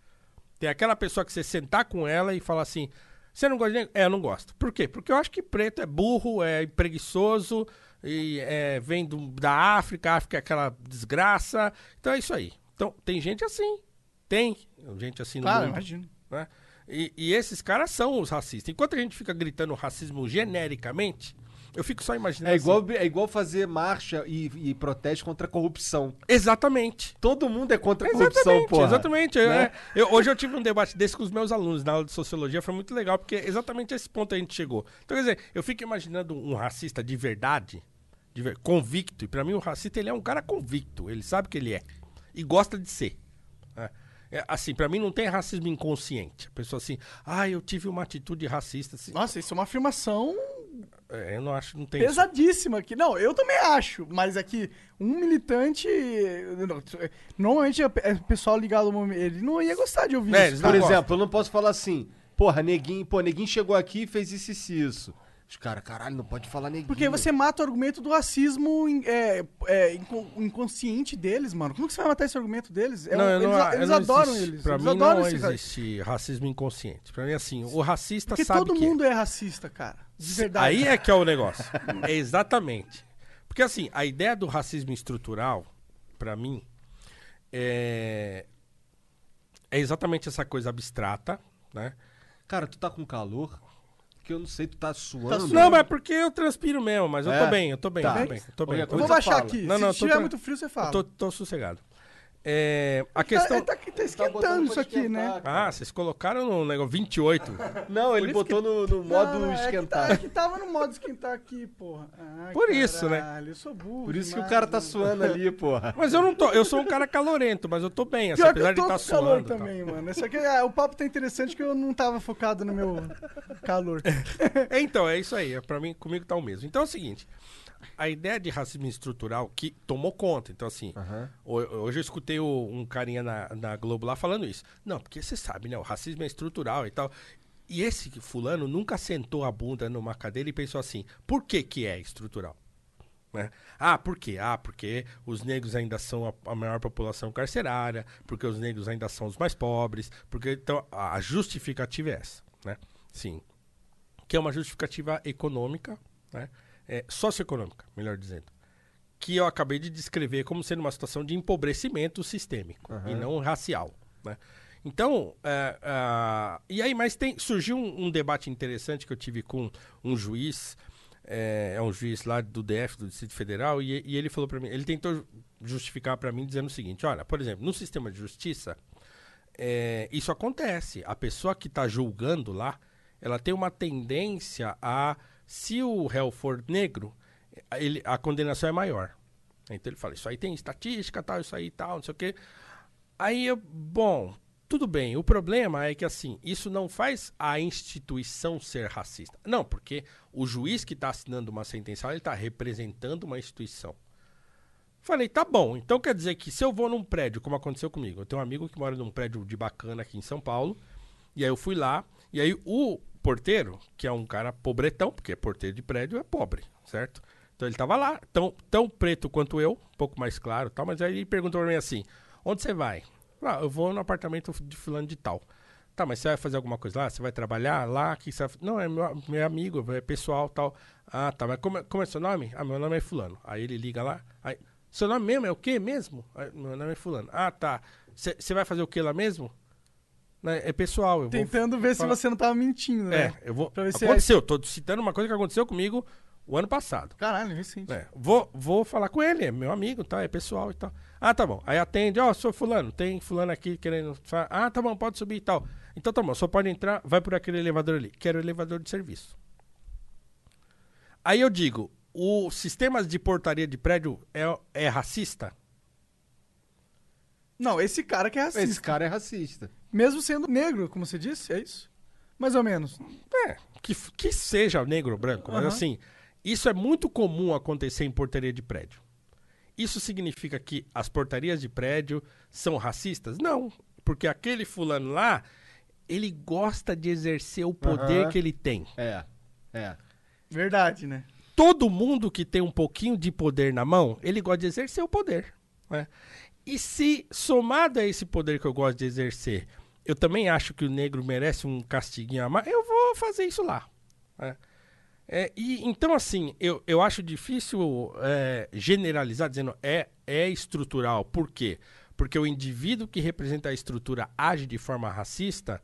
Tem aquela pessoa que você sentar com ela e falar assim: Você não gosta de? É, eu não gosto. Por quê? Porque eu acho que preto é burro, é preguiçoso, e é, vem do- da África, a África é aquela desgraça. Então é isso aí. Então, tem gente assim. Tem gente assim no Claro, mundo. imagino. né? E, e esses caras são os racistas. Enquanto a gente fica gritando racismo genericamente, eu fico só imaginando. É igual, assim, é igual fazer marcha e, e protesto contra a corrupção. Exatamente. Todo mundo é contra a corrupção, Exatamente, porra. exatamente. Eu- Né? é, eu- hoje eu tive um debate desse com os meus alunos na aula de sociologia, foi muito legal, porque exatamente esse ponto a gente chegou. Então, quer dizer, eu fico imaginando um racista de verdade, de ver- convicto, e pra mim o racista ele é um cara convicto, ele sabe que ele é, e gosta de ser. né? É, assim, pra mim não tem racismo inconsciente. A pessoa assim, ah, eu tive uma atitude racista. Assim, Nossa, isso é uma afirmação é, eu não acho, não tem isso. pesadíssima aqui. Não, eu também acho, mas aqui, um militante. não, Normalmente é o pessoal ligado ao movimento. Ele não ia gostar de ouvir É, isso. Por cara. exemplo, eu não posso falar assim, porra, neguinho, pô, neguinho chegou aqui e fez isso e isso, isso. Os caras, caralho, não pode falar neguinho. Porque você mata o argumento do racismo é, é, inco- inconsciente deles, mano. Como que você vai matar esse argumento deles? É um- Não, eu eles não- eles não adoram existe- eles. Pra eles mim adoram não esse existe racismo inconsciente. Pra mim, assim, o racista Porque sabe todo que é. mundo é racista, cara. De verdade. Aí é que é o negócio. é [laughs] exatamente. Porque assim, a ideia do racismo estrutural, pra mim, é... é exatamente essa coisa abstrata, né? Cara, tu tá com calor? Que eu não sei, tu tá suando. Não, mas é porque eu transpiro mesmo, mas eu É? tô bem, eu tô bem, Tá. eu tô bem, eu tô bem. Eu tô Eu vou baixar fala. aqui. Não, não, Se tô tiver tra- muito frio, você fala. Eu tô, tô sossegado. É, a questão... Tá, tá, tá esquentando isso aqui, né? Ah, vocês colocaram no negócio 28. [laughs] Não, ele botou no, no modo Não, não, é que esquentar. tá- É que, tava no modo esquentar aqui, porra. Ai, Por isso, né? caralho, Eu sou burro. Por isso que o demais, cara tá suando ali, porra. Mas eu não tô, eu sou um cara calorento, mas eu tô bem, assim, Pior que apesar eu de tô estar com calor suando. tal. também, mano. Isso aqui, ah, o papo tá interessante que eu não tava focado no meu calor. [laughs] É, então, é isso aí. É, pra mim, comigo tá o mesmo. Então é o seguinte: a ideia de racismo estrutural que tomou conta. Então, assim, ho- hoje eu escutei um carinha na, na Globo lá falando isso. Não, porque você sabe, né? O racismo é estrutural e tal. E esse fulano nunca sentou a bunda numa cadeira e pensou assim: por que, que é estrutural? Né? Ah, por quê? Ah, porque os negros ainda são a, a maior população carcerária, porque os negros ainda são os mais pobres, porque então a a justificativa é essa, né? Sim, que é uma justificativa econômica, né? É, socioeconômica, melhor dizendo, que eu acabei de descrever como sendo uma situação de empobrecimento sistêmico e não racial, né? Então, é, ah, e aí, mas tem, surgiu um, um debate interessante que eu tive com um juiz, é, é um juiz lá do DF, do Distrito Federal, e, e ele falou para mim, ele tentou justificar para mim dizendo o seguinte, olha, por exemplo, no sistema de justiça, é, isso acontece. A pessoa que está julgando lá, ela tem uma tendência a, se o réu for negro, ele, a condenação é maior. Então ele fala, isso aí tem estatística, tal, isso aí tal, não sei o quê. Aí, eu, bom, tudo bem. O problema é que, assim, isso não faz a instituição ser racista. Não, porque o juiz que está assinando uma sentença, ele está representando uma instituição. Falei, tá bom. Então quer dizer que se eu vou num prédio, como aconteceu comigo, eu tenho um amigo que mora num prédio de bacana aqui em São Paulo, e aí eu fui lá, e aí o porteiro, que é um cara pobretão, porque porteiro de prédio é pobre, certo? Então ele tava lá, tão, tão preto quanto eu, um pouco mais claro tal, mas aí ele perguntou pra mim assim: onde você vai? Ah, eu vou no apartamento de fulano de tal. Tá, mas você vai fazer alguma coisa lá? Você vai trabalhar lá? Que você vai... Não, é meu, meu amigo, é pessoal tal. Ah, tá, mas como, é- como é seu nome? Ah, meu nome é Fulano. Aí ele liga lá. Aí, seu nome mesmo é o quê mesmo? Aí, meu nome é Fulano. Ah, tá. Você vai fazer o que lá mesmo? Né, É pessoal. Eu vou Tentando ver se você não tava mentindo, né? É, eu vou. Pra ver se Aconteceu, tô citando uma coisa que aconteceu comigo o ano passado. Caralho, recente. É, vou, vou falar com ele, é meu amigo, tá? É pessoal e tal. Ah, tá bom. Aí atende, ó, sou fulano, tem fulano aqui querendo. Ah, tá bom, pode subir e tal. Então tá bom, só pode entrar, vai por aquele elevador ali. Quero elevador de serviço. Aí eu digo, o sistema de portaria de prédio é, é racista? Não, esse cara que é racista. Esse cara é racista. Mesmo sendo negro, como você disse, é isso? Mais ou menos. É, que, que seja negro ou branco, mas Aham. assim, isso é muito comum acontecer em portaria de prédio. Isso significa que as portarias de prédio são racistas? Não, porque aquele fulano lá, ele gosta de exercer o poder Aham. que ele tem. É, é. Verdade, né? Todo mundo que tem um pouquinho de poder na mão, ele gosta de exercer o poder. né? E se, somado a esse poder que eu gosto de exercer, eu também acho que o negro merece um castiguinho a mais, eu vou fazer isso lá. né? É, e então, assim, eu, eu acho difícil é, generalizar dizendo é, é estrutural. Por quê? Porque o indivíduo que representa a estrutura age de forma racista,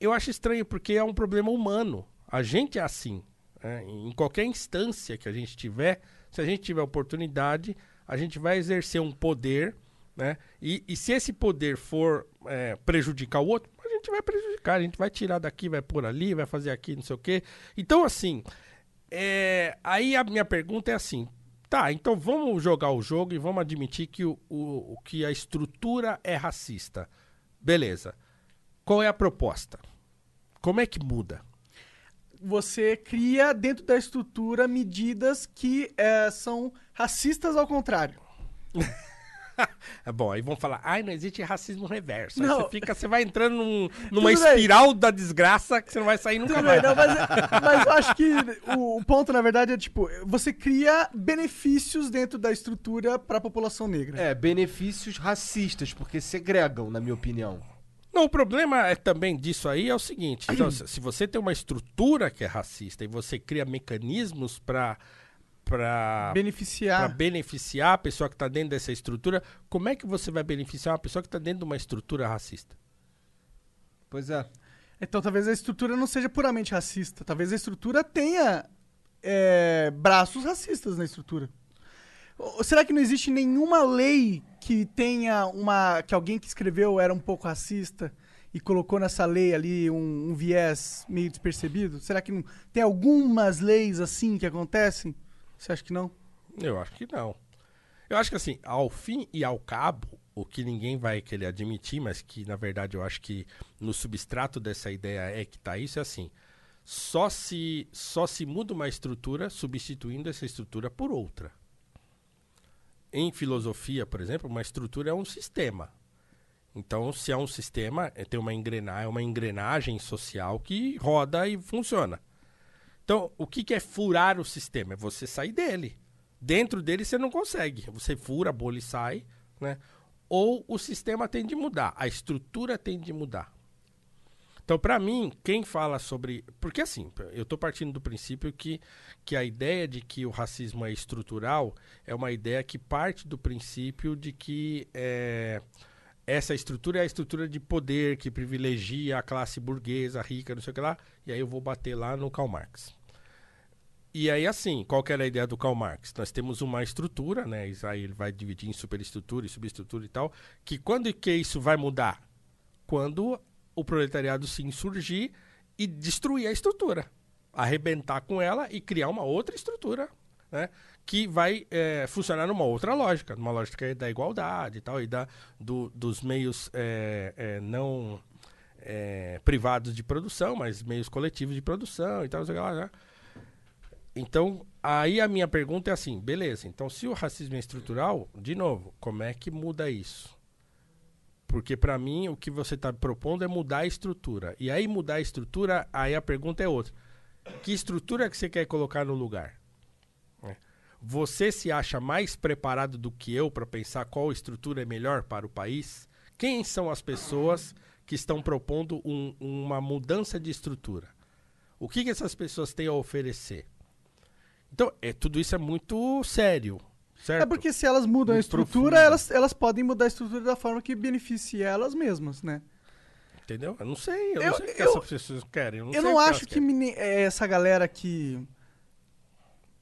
eu acho estranho, porque é um problema humano. A gente é assim. né? Em qualquer instância que a gente tiver, se a gente tiver oportunidade, a gente vai exercer um poder, né? E, e se esse poder for é, prejudicar o outro, a gente vai prejudicar, a gente vai tirar daqui, vai pôr ali, vai fazer aqui, não sei o quê. Então, assim, é, aí a minha pergunta é assim. Tá, então vamos jogar o jogo e vamos admitir que, o, o, que a estrutura é racista. Beleza. Qual é a proposta? Como é que muda? Você cria dentro da estrutura medidas que eh, são racistas ao contrário. [laughs] [laughs] É bom, aí vão falar, ai, não existe racismo reverso. Aí Não. você fica, você vai entrando num- [laughs] numa Tudo bem. espiral da desgraça que você não vai sair nunca Tudo mais. bem, não, mas, [laughs] mas eu acho que o, o ponto, na verdade, é tipo, você cria benefícios dentro da estrutura para a população negra. É, benefícios racistas, porque segregam, na minha opinião. Não, o problema é também disso aí é o seguinte: então, se se você tem uma estrutura que é racista e você cria mecanismos para para Beneficiar. beneficiar a pessoa que está dentro dessa estrutura, como é que você vai beneficiar uma pessoa que está dentro de uma estrutura racista? Pois é. Então talvez a estrutura não seja puramente racista. Talvez a estrutura tenha é, braços racistas na estrutura. Ou será que não existe nenhuma lei que tenha uma. que alguém que escreveu era um pouco racista e colocou nessa lei ali um, um viés meio despercebido? Será que não. Tem algumas leis assim que acontecem? Você acha que não? Eu acho que não. Eu acho que assim, ao fim e ao cabo, o que ninguém vai querer admitir, mas que na verdade eu acho que no substrato dessa ideia é que tá isso, é assim. Só se, só se muda uma estrutura substituindo essa estrutura por outra. Em filosofia, por exemplo, uma estrutura é um sistema. Então, se é um sistema, é, tem uma engrenagem, é uma engrenagem social que roda e funciona. Então, o que, que é furar o sistema? É você sair dele. Dentro dele você não consegue. Você fura a bolha e sai, né? Ou o sistema tem de mudar, a estrutura tem de mudar. Então, para mim, quem fala sobre. Porque assim, eu estou partindo do princípio que, que a ideia de que o racismo é estrutural é uma ideia que parte do princípio de que é, essa estrutura é a estrutura de poder que privilegia a classe burguesa, rica, não sei o que lá. E aí eu vou bater lá no Karl Marx. E aí, assim, qual que era a ideia do Karl Marx? Nós temos uma estrutura, né? Isso aí ele vai dividir em superestrutura e subestrutura e tal. Que quando que isso vai mudar? Quando o proletariado se insurgir e destruir a estrutura. Arrebentar com ela e criar uma outra estrutura, né? Que vai eh, funcionar numa outra lógica, numa lógica da igualdade e tal, e da, do- dos meios eh, eh, não eh, privados de produção, mas meios coletivos de produção e tal, né? Então, aí a minha pergunta é assim, beleza, então se o racismo é estrutural, de novo, como é que muda isso? Porque pra mim o que você está propondo é mudar a estrutura. E aí mudar a estrutura, aí a pergunta é outra. Que estrutura que você quer colocar no lugar? Você se acha mais preparado do que eu para pensar qual estrutura é melhor para o país? Quem são as pessoas que estão propondo um- uma mudança de estrutura? O que, que essas pessoas têm a oferecer? Então, é, tudo isso é muito sério, certo? É porque se elas mudam a Muito estrutura, profundo. elas, elas podem mudar a estrutura da forma que beneficie elas mesmas, né? Entendeu? Eu não sei, eu, Eu- não sei o que eu- essas pessoas querem. Eu não, Eu não que acho que meni- é essa galera que.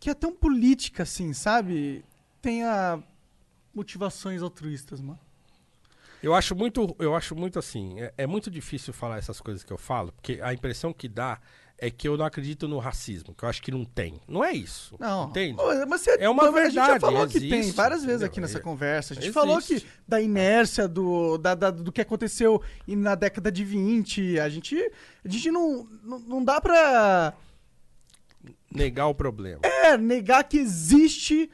Que é tão política assim, sabe? Tenha motivações altruístas, mano. Eu acho muito, eu acho muito assim, é, é muito difícil falar essas coisas que eu falo, porque a impressão que dá é que eu não acredito no racismo, que eu acho que não tem. Não é isso. Não. Entende? Mas você, É uma mas A gente já verdade, falou que tem existe, várias vezes entendeu? aqui nessa É- conversa. A gente existe. falou que da inércia do, da, da- do que aconteceu na década de 20. A gente, a gente não, não, não dá pra Negar o problema. é, negar que existe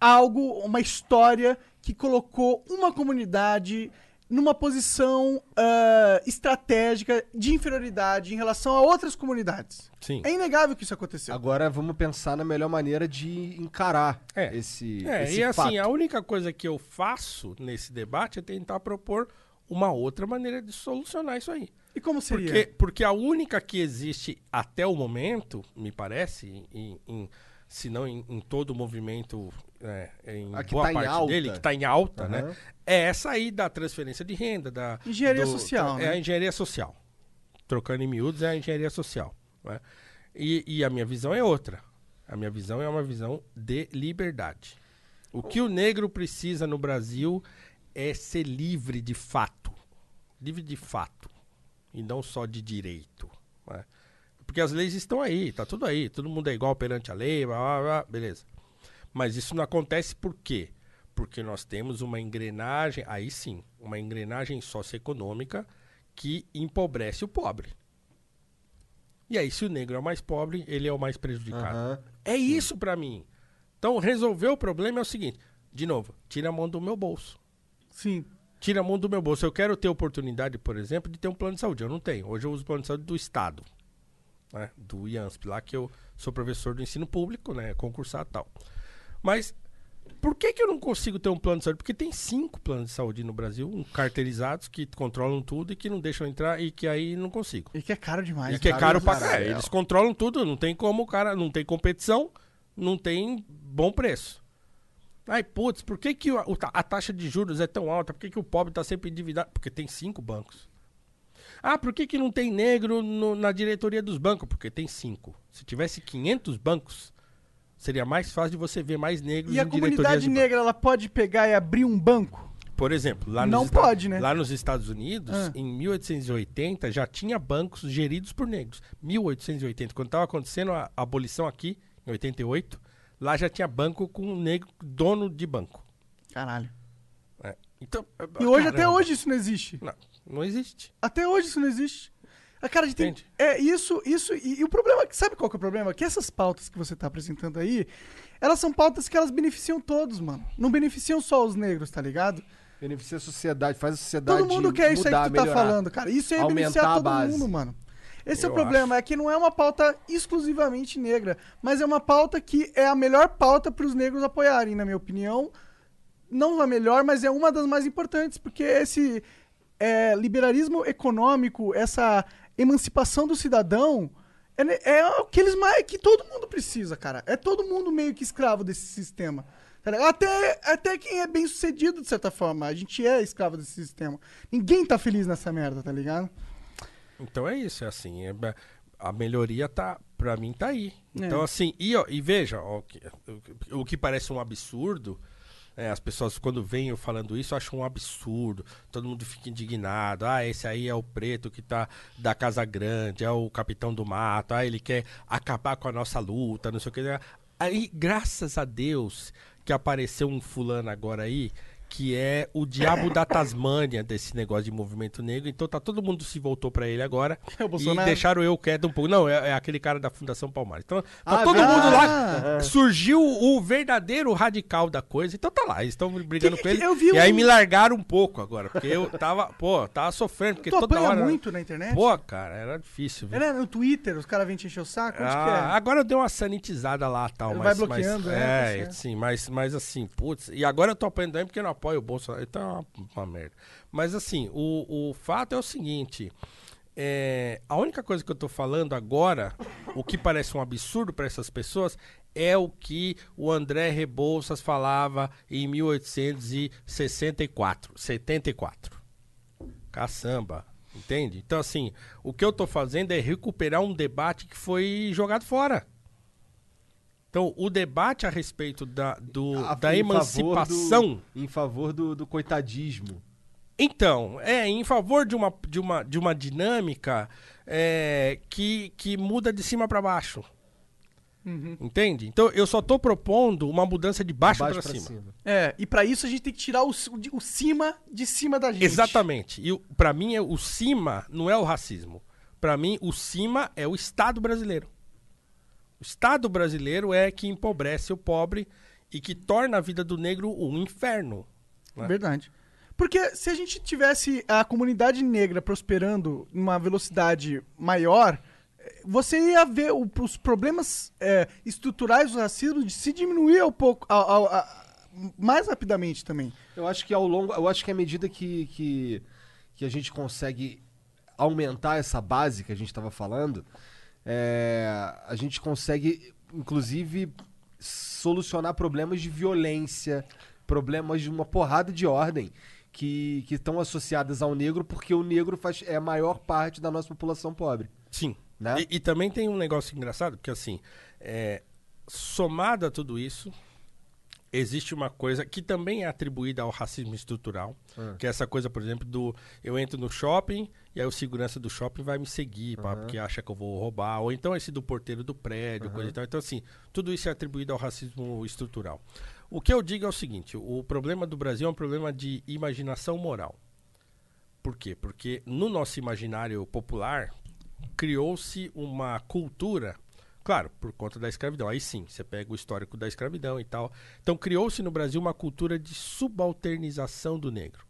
algo, uma história que colocou uma comunidade numa posição ah, estratégica de inferioridade em relação a outras comunidades. Sim. É inegável que isso aconteceu. Agora vamos pensar na melhor maneira de encarar É. esse, É, esse e assim, fato. a única coisa que eu faço nesse debate é tentar propor uma outra maneira de solucionar isso aí. E como seria? Porque, porque a única que existe até o momento, me parece, em, em- se não em, em todo o movimento, é, em A boa tá em parte alta. dele, que está em alta, Aham. né? É essa aí da transferência de renda, da... Engenharia social, É né? a engenharia social. Trocando em miúdos, é a engenharia social. né? E, e a minha visão é outra. A minha visão é uma visão de liberdade. O que o negro precisa no Brasil é ser livre de fato. Livre de fato. E não só de direito. né? Porque as leis estão aí, tá tudo aí. Todo mundo é igual perante a lei, blá, blá, blá, beleza. Mas isso não acontece por quê? Porque nós temos uma engrenagem, aí sim, uma engrenagem socioeconômica que empobrece o pobre. E aí, se o negro é o mais pobre, ele é o mais prejudicado. Aham. É isso pra mim. Então, resolver o problema é o seguinte: de novo, tira a mão do meu bolso. Sim. Tira a mão do meu bolso. Eu quero ter oportunidade, por exemplo, de ter um plano de saúde. Eu não tenho. Hoje eu uso o plano de saúde do Estado. Né? Do IANSP, lá que eu sou professor do ensino público, né? Concursado e tal. Mas por que, que eu não consigo ter um plano de saúde? Porque tem cinco planos de saúde no Brasil, um, carteirizados, que controlam tudo e que não deixam entrar e que aí não consigo. E que é caro demais. E que é cara. caro pra caralho. caralho. Eles controlam tudo, não tem como o cara, não tem competição, não tem bom preço. Ai, putz, por que, que a, taxa de juros é tão alta? Por que, que o pobre tá sempre endividado? Porque tem cinco bancos. Ah, por que, que não tem negro no- na diretoria dos bancos? Porque tem cinco. Se tivesse 500 bancos, seria mais fácil de você ver mais negros E a comunidade negra, ela pode pegar e abrir um banco? Por exemplo, lá Não nos pode, né? Lá nos Estados Unidos, Ah. em 1880, já tinha bancos geridos por negros. 1880, quando estava acontecendo a abolição aqui, em 88, lá já tinha banco com um negro dono de banco. Caralho. É. Então, E hoje, até caramba. hoje, isso não existe. Não, não existe. Até hoje isso não existe. A cara de tem, é isso, isso e, e o problema, sabe qual que é o problema? Que essas pautas que você tá apresentando aí, elas são pautas que elas beneficiam todos, mano. Não beneficiam só os negros, tá ligado? Beneficia a sociedade, faz a sociedade Todo mundo quer isso aí mudar, que tu tá melhorar. falando, cara. Isso aí é beneficiar todo mundo, mano. Esse é o Eu problema, é que não é uma pauta exclusivamente negra, mas é uma pauta que é a melhor pauta para os negros apoiarem, na minha opinião. Não a melhor, mas é uma das mais importantes, porque esse é, liberalismo econômico, essa emancipação do cidadão, é, é o que eles mais que todo mundo precisa, cara. É todo mundo meio que escravo desse sistema. tá? Até, até quem é bem sucedido, de certa forma. A gente é escravo desse sistema. Ninguém tá feliz nessa merda, tá ligado? Então é isso, é assim. é a melhoria tá, pra mim, tá aí. É. Então, assim, e, ó, e veja, ó, o, que, o- que parece um absurdo, é, as pessoas, quando veem eu falando isso, acham um absurdo. Todo mundo fica indignado. Ah, esse aí é o preto que tá da Casa Grande, é o capitão do mato, ah, ele quer acabar com a nossa luta, não sei o que. Aí, graças a Deus, que apareceu um fulano agora aí, que é o diabo da Tasmânia desse negócio de movimento negro. Então tá todo mundo se voltou pra ele agora. [laughs] É o e deixaram eu quieto um pouco. Não, é, é aquele cara da Fundação Palmares. Então tá Ah, todo verdade. mundo lá. Surgiu o verdadeiro radical da coisa. Então tá lá, eles estão brigando Que- com ele. eu e aí um- me largaram um pouco agora. Porque eu tava, pô, tava sofrendo. Porque Tu toda hora. muito na internet? Pô, cara, era difícil. viu? É, né, no Twitter, os caras vêm te encher o saco? Onde Ah, é? Agora deu uma sanitizada lá tal, Ele mas, vai bloqueando, mas, né, tá É, sim, mas, mas assim, putz. E agora eu tô apanhando porque eu não apoio o Bolsonaro. Então é uma, uma merda. Mas assim, o, o fato é o seguinte. é, a única coisa que eu tô falando agora, o que parece um absurdo para essas pessoas, é o que o André Rebouças falava em 1864, 74. Caçamba, entende? Então, assim, o que eu tô fazendo é recuperar um debate que foi jogado fora. Então, o debate a respeito da, do, A- da em favor emancipação. do- em favor do, do coitadismo. Então, é em favor de uma, de uma, de uma dinâmica é, que, que muda de cima para baixo. Entende? Então, eu só tô propondo uma mudança de baixo, Baixo para pra cima. cima. É, e pra isso a gente tem que tirar o, o, o cima de cima da gente. Exatamente. E pra mim, é- o cima não é o racismo. Pra mim, o cima é o Estado brasileiro. O Estado brasileiro é que empobrece o pobre e que torna a vida do negro um inferno. né? Verdade. Porque se a gente tivesse a comunidade negra prosperando numa velocidade maior, você ia ver o- os problemas eh, estruturais do racismo de se diminuir um pouco, a- a- a- mais rapidamente também. Eu acho que ao longo. Eu acho que à medida que, que, que a gente consegue aumentar essa base que a gente estava falando, é, a gente consegue, inclusive, solucionar problemas de violência, problemas de uma porrada de ordem que que estão associadas ao negro, porque o negro faz, é a maior parte da nossa população pobre. Sim. Né? E, e também tem um negócio engraçado, porque assim, é, somado a tudo isso, existe uma coisa que também é atribuída ao racismo estrutural, que é essa coisa, por exemplo, do eu entro no shopping e aí o segurança do shopping vai me seguir, pá, porque acha que eu vou roubar, ou então esse do porteiro do prédio, coisa e tal. Então, assim, tudo isso é atribuído ao racismo estrutural. O que eu digo é o seguinte: o problema do Brasil é um problema de imaginação moral. Por quê? Porque no nosso imaginário popular criou-se uma cultura Claro, por conta da escravidão. Aí sim, você pega o histórico da escravidão e tal. Então criou-se no Brasil uma cultura de subalternização do negro.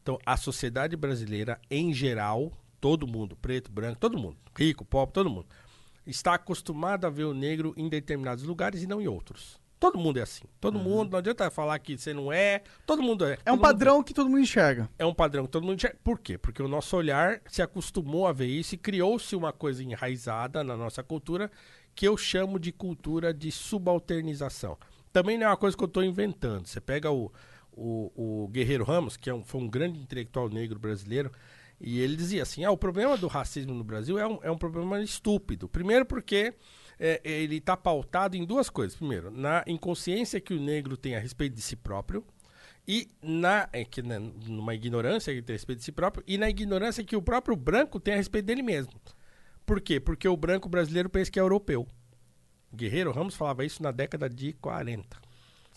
Então a sociedade brasileira, em geral, todo mundo, preto, branco, todo mundo, rico, pobre, todo mundo, está acostumado a ver o negro em determinados lugares e não em outros. Todo mundo é assim. Todo mundo, não adianta falar que você não é, todo mundo é. Uhum. É um Todo mundo padrão que todo mundo enxerga. é um padrão que todo mundo enxerga. Por quê? Porque o nosso olhar se acostumou a ver isso e criou-se uma coisa enraizada na nossa cultura que eu chamo de cultura de subalternização. Também não é uma coisa que eu estou inventando. Você pega o, o, o Guerreiro Ramos, que é um- foi um grande intelectual negro brasileiro, e ele dizia assim: ah, o problema do racismo no Brasil é um, é um problema estúpido. Primeiro, porque é, ele está pautado em duas coisas. Primeiro, na inconsciência que o negro tem a respeito de si próprio, e na é que né, numa ignorância que tem a respeito de si próprio e na ignorância que o próprio branco tem a respeito dele mesmo. Por quê? Porque o branco brasileiro pensa que é europeu. Guerreiro Ramos falava isso na década de 40.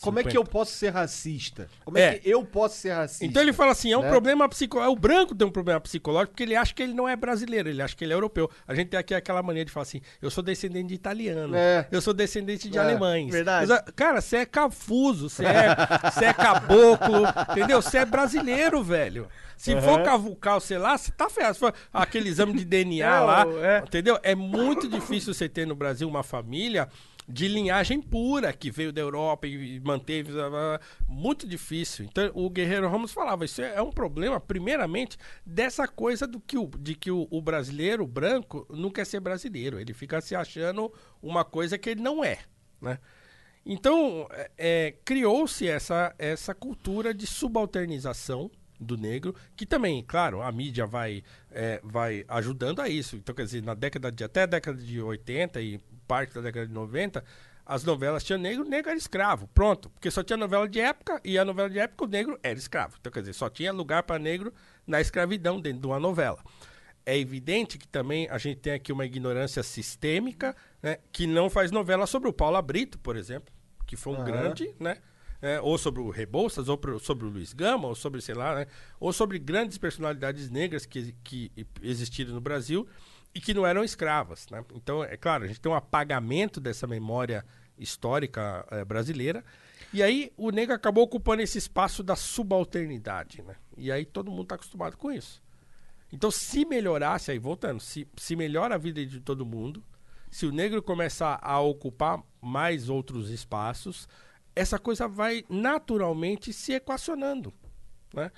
Como é que 50. eu posso ser racista? Como é, É. que eu posso ser racista? Então ele fala assim, é um né? problema psicológico. O branco tem um problema psicológico porque ele acha que ele não é brasileiro, ele acha que ele é europeu. A gente tem aqui aquela mania de falar assim, eu sou descendente de italiano, É. eu sou descendente de É, alemães. verdade. Mas, cara, você é cafuso, você é, você é caboclo, [laughs] entendeu? Você é brasileiro, velho. Se for cavucar, sei lá, você tá ferrado. Aquele exame de DNA [laughs] É, lá, é. entendeu? É muito difícil você ter no Brasil uma família de linhagem pura que veio da Europa e manteve muito difícil. Então o Guerreiro Ramos falava isso é um problema primeiramente dessa coisa do que o, de que o, o brasileiro branco não quer ser brasileiro, ele fica se achando uma coisa que ele não é, né? Então é, é, criou-se essa essa cultura de subalternização do negro, que também, claro, a mídia vai, é, vai ajudando a isso. Então, quer dizer, na década de até a década de 80 e parte da década de 90, as novelas tinham negro, o negro era escravo. Pronto, porque só tinha novela de época e a novela de época o negro era escravo. Então, quer dizer, só tinha lugar para negro na escravidão dentro de uma novela. É evidente que também a gente tem aqui uma ignorância sistêmica, né, que não faz novela sobre o Paulo Brito, por exemplo, que foi um Aham. grande, né? É, ou sobre o Rebouças, ou pro- sobre o Luiz Gama, ou sobre, sei lá, né? Ou sobre grandes personalidades negras que, que existiram no Brasil e que não eram escravas, né? Então, é claro, a gente tem um apagamento dessa memória histórica eh, brasileira. E aí o negro acabou ocupando esse espaço da subalternidade, né? E aí todo mundo está acostumado com isso. Então, se melhorasse, aí voltando, se, se melhora a vida de todo mundo, se o negro começar a ocupar mais outros espaços, essa coisa vai naturalmente se equacionando, né?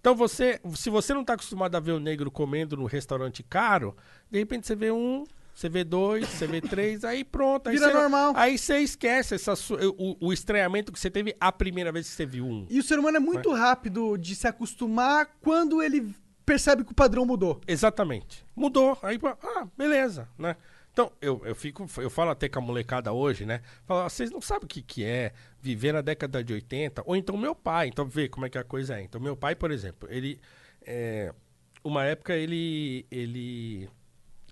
Então você, se você não está acostumado a ver o negro comendo no restaurante caro, de repente você vê um, você vê dois, você vê três, aí pronto. Aí Vira você, normal. Aí você esquece essa, su- o, o estranhamento que você teve a primeira vez que você viu um. E o ser humano é muito rápido de se acostumar quando ele percebe que o padrão mudou. Exatamente. Mudou. Aí, ah, beleza, né? Então, eu, eu fico, eu falo até com a molecada hoje, né? Falo, "Ah, vocês não sabem o que, que é viver na década de 80, ou então meu pai, então vê como é que a coisa é. Então, meu pai, por exemplo, ele. é, uma época ele. ele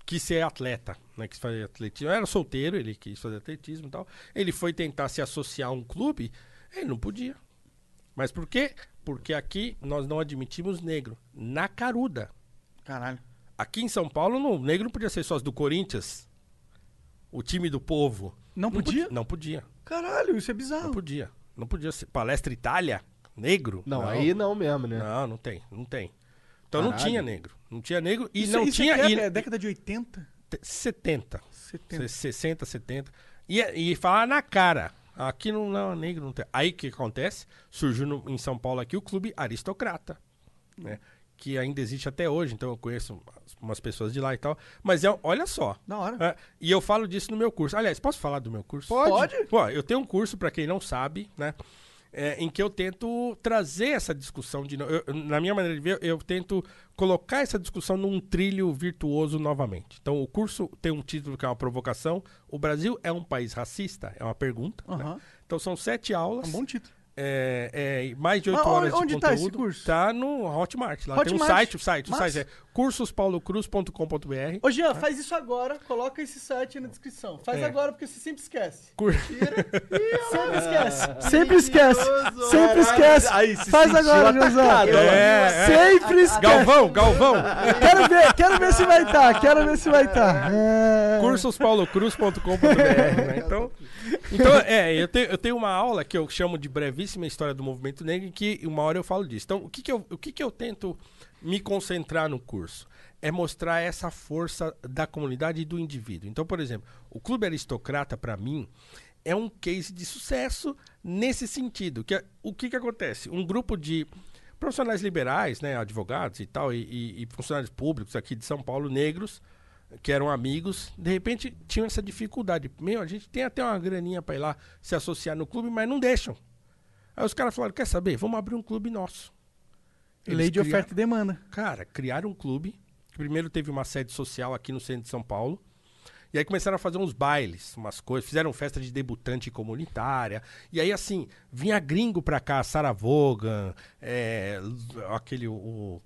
quis ser atleta, né? Quis fazer atletismo. Eu era solteiro, ele quis fazer atletismo e tal. Ele foi tentar se associar a um clube, ele não podia. Mas por quê? Porque aqui nós não admitimos negro. Na caruda. Caralho. Aqui em São Paulo, o negro não podia ser sócio do Corinthians. O time do povo. Não podia? Não podia. Caralho, isso é Não bizarro. podia. Não podia ser. Palestra Itália? Negro? Não, aí não mesmo, né? Não, não tem. Não tem. Então não Caralho. tinha negro. Não tinha negro e Isso, não isso tinha. é, e- é, é década de 80? te- 70. 70. Se- 60, 70. E, e falar na cara. Aqui não, não, negro não tem. Aí o que acontece? Surgiu no- em São Paulo aqui o clube aristocrata. Né? Que ainda existe até hoje, então eu conheço umas- pessoas de lá e tal. Mas é, olha só. Da hora. É, e eu falo disso no meu curso. Aliás, posso falar do meu curso? Pode. Pode. Pô, eu tenho um curso, pra quem não sabe, né? é, em que eu tento trazer essa discussão de. eu- na minha maneira de ver, eu tento colocar essa discussão num trilho virtuoso novamente. Então, o curso tem um título que é uma provocação. O Brasil é um país racista? É uma pergunta. né? Aham. Então, são sete aulas. É um bom título. É, é, mais de oito Mas horas onde de tá esse conteúdo. curso? Tá no Hotmart. Lá tem um Hotmart. site, o site, o Massa. site é cursospaulo.cruz.com.br. Ô, Jean, faz isso agora, coloca esse site aí na descrição. Faz É. agora, porque você sempre esquece. Cur- [laughs] Sempre esquece. Sempre esquece. Sempre esquece. Aí, se Faz agora, atacado, Joãozão. É, é. Sempre esquece. Galvão, Galvão. Quero ver, quero ver se vai estar, quero ver se vai estar. É... cursospaulocruz.com.br, né? Então, então é, eu tenho, eu tenho uma aula que eu chamo de brevíssima história do movimento negro, em que uma hora eu falo disso. Então, o que, que, eu, o que, que eu tento me concentrar no curso? É mostrar essa força da comunidade e do indivíduo. Então, por exemplo, o Clube Aristocrata, para mim, é um case de sucesso nesse sentido. Que é- o que, que acontece? Um grupo de profissionais liberais, né, advogados e tal, e, e- e funcionários públicos aqui de São Paulo, negros, que eram amigos, de repente tinham essa dificuldade. Meu, a gente tem até uma graninha para ir lá se associar no clube, mas não deixam. Aí os caras falaram: quer saber? Vamos abrir um clube nosso. Lei de criaram- oferta e demanda. Cara, criaram um clube. que Primeiro teve uma sede social aqui no centro de São Paulo. E aí começaram a fazer uns bailes, umas coisas. Fizeram festa de debutante comunitária. E aí, assim, vinha gringo pra cá, Sarah Vaughan, é, aquele. O,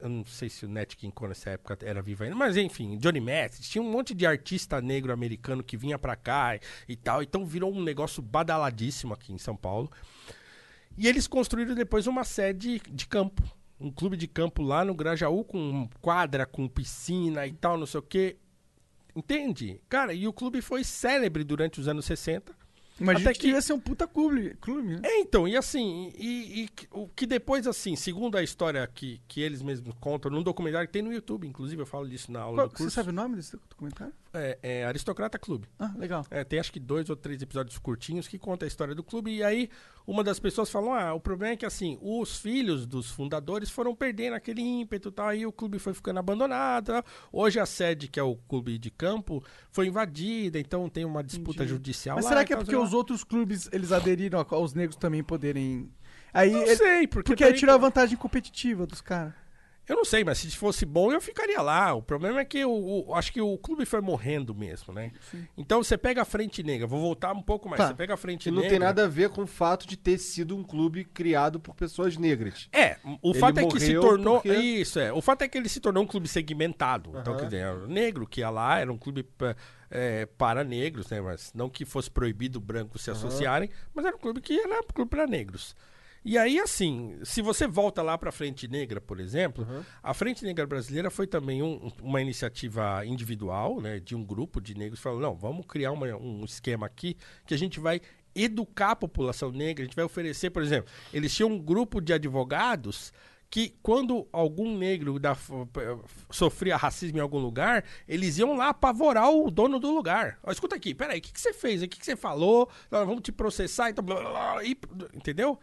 eu não sei se o Nat King Cole nessa época era vivo ainda, mas enfim, Johnny Mathis. Tinha um monte de artista negro americano que vinha pra cá e, e tal. Então virou um negócio badaladíssimo aqui em São Paulo. E eles construíram depois uma sede de campo. Um clube de campo lá no Grajaú com quadra, com piscina e tal, não sei o quê. Entende? Cara, e o clube foi célebre durante os anos 60. Imagina Até que ia ser um puta clube, clube né? É, então, e assim, e, e que- o que depois, assim, segundo a história que, que eles mesmos contam, num documentário que tem no YouTube, inclusive eu falo disso na aula Qual- do você curso. sabe o nome desse documentário? É, é Aristocrata Clube. Ah, legal. É, tem acho que dois ou três episódios curtinhos que conta a história do clube. E aí, uma das pessoas falou: ah, o problema é que assim, os filhos dos fundadores foram perdendo aquele ímpeto e tal. Aí o clube foi ficando abandonado. tal. Hoje a sede, que é o clube de campo, foi invadida, então tem uma disputa judicial Mas lá. será que é porque os outros clubes eles aderiram aos negros também poderem. Aí Não ele- sei, porque porque aí tirou a vantagem competitiva dos caras. Eu não sei, mas se fosse bom, eu ficaria lá. O problema é que o, o- acho que o clube foi morrendo mesmo, né? Então você pega a Frente Negra, vou voltar um pouco mais. Tá. Você pega a Frente Que não Negra. tem nada a ver com o fato de ter sido um clube criado por pessoas negras. É, o Ele fato é que se tornou. porque- Isso, é. O fato é que ele se tornou um clube segmentado. Então, Aham. quer dizer, era o negro que ia lá, era um clube é, para negros, né? Mas não que fosse proibido brancos se Aham. associarem, mas era um clube que era um clube para negros. E aí, assim, se você volta lá para a Frente Negra, por exemplo, a Frente Negra Brasileira foi também um- uma iniciativa individual, né, de um grupo de negros que falou, não, vamos criar uma- um esquema aqui que a gente vai educar a população negra, a gente vai oferecer, por exemplo, eles tinham um grupo de advogados que quando algum negro da- sofria racismo em algum lugar, eles iam lá apavorar o dono do lugar. Ó, escuta aqui, peraí, o que, que você fez? O que, que você falou? Nós vamos te processar, então, blá, blá, blá, e- entendeu?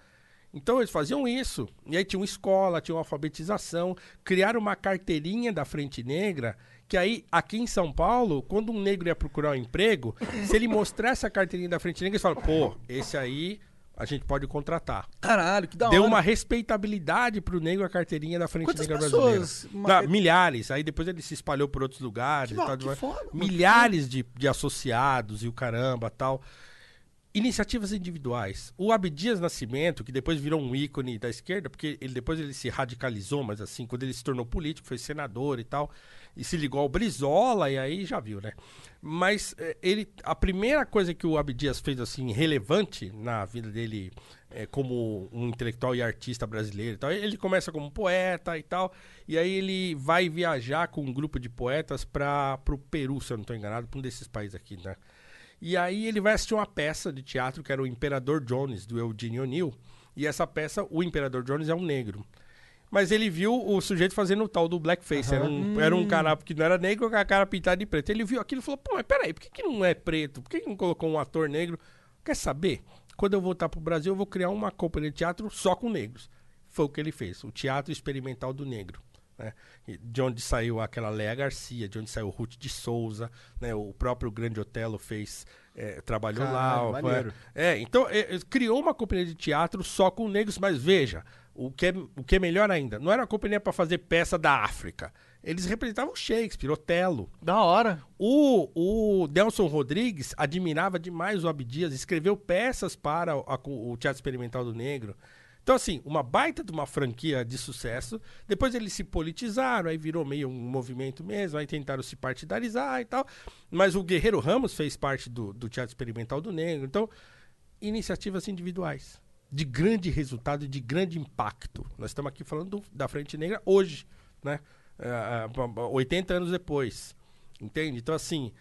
Então eles faziam isso. E aí tinha uma escola, tinha uma alfabetização, criaram uma carteirinha da Frente Negra, que aí, aqui em São Paulo, quando um negro ia procurar um emprego, se ele mostrasse a carteirinha da Frente Negra, eles falam, pô, esse aí a gente pode contratar. Caralho, que da Deu hora. uma respeitabilidade pro negro a carteirinha da Frente Quantas Negra pessoas? Brasileira. Não, milhares. Aí depois ele se espalhou por outros lugares. Que e tal, que foda, mano. milhares de, de associados e o caramba tal. Iniciativas individuais. O Abdias Nascimento, que depois virou um ícone da esquerda, porque ele depois ele se radicalizou, mas assim, quando ele se tornou político, foi senador e tal, e se ligou ao Brizola, e aí já viu, né? Mas eh, ele, a primeira coisa que o Abdias fez assim relevante na vida dele eh, como um intelectual e artista brasileiro e tal, ele começa como poeta e tal, e aí ele vai viajar com um grupo de poetas para o Peru, se eu não estou enganado, para um desses países aqui, né? E aí ele vai assistir uma peça de teatro que era o Imperador Jones, do Eugene O'Neill. E essa peça, o Imperador Jones é um negro. Mas ele viu o sujeito fazendo o tal do blackface. Era, um, era um cara que não era negro com a cara pintada de preto. Ele viu aquilo e falou, pô, mas peraí, por que, que não é preto? Por que, que não colocou um ator negro? Quer saber? Quando eu voltar pro Brasil, eu vou criar uma companhia de teatro só com negros. Foi o que ele fez, o Teatro Experimental do Negro. Né? De onde saiu aquela Léa Garcia, de onde saiu o Ruth de Souza, né? o próprio Grande Otelo fez, eh, trabalhou Caralho, lá. É, então é, é, criou uma companhia de teatro só com negros, mas veja, o que é, o que é melhor ainda, não era uma companhia para fazer peça da África. Eles representavam Shakespeare, Otelo. Da hora. O, o Delson Rodrigues admirava demais o Abdias, escreveu peças para a- o Teatro Experimental do Negro. Então, assim, uma baita de uma franquia de sucesso. Depois eles se politizaram, aí virou meio um movimento mesmo, aí tentaram se partidarizar e tal. Mas o Guerreiro Ramos fez parte do, do Teatro Experimental do Negro. Então, iniciativas individuais de grande resultado e de grande impacto. Nós estamos aqui falando do- da Frente Negra hoje, né? Ah, ah, 80 anos depois. Entende? Então, assim,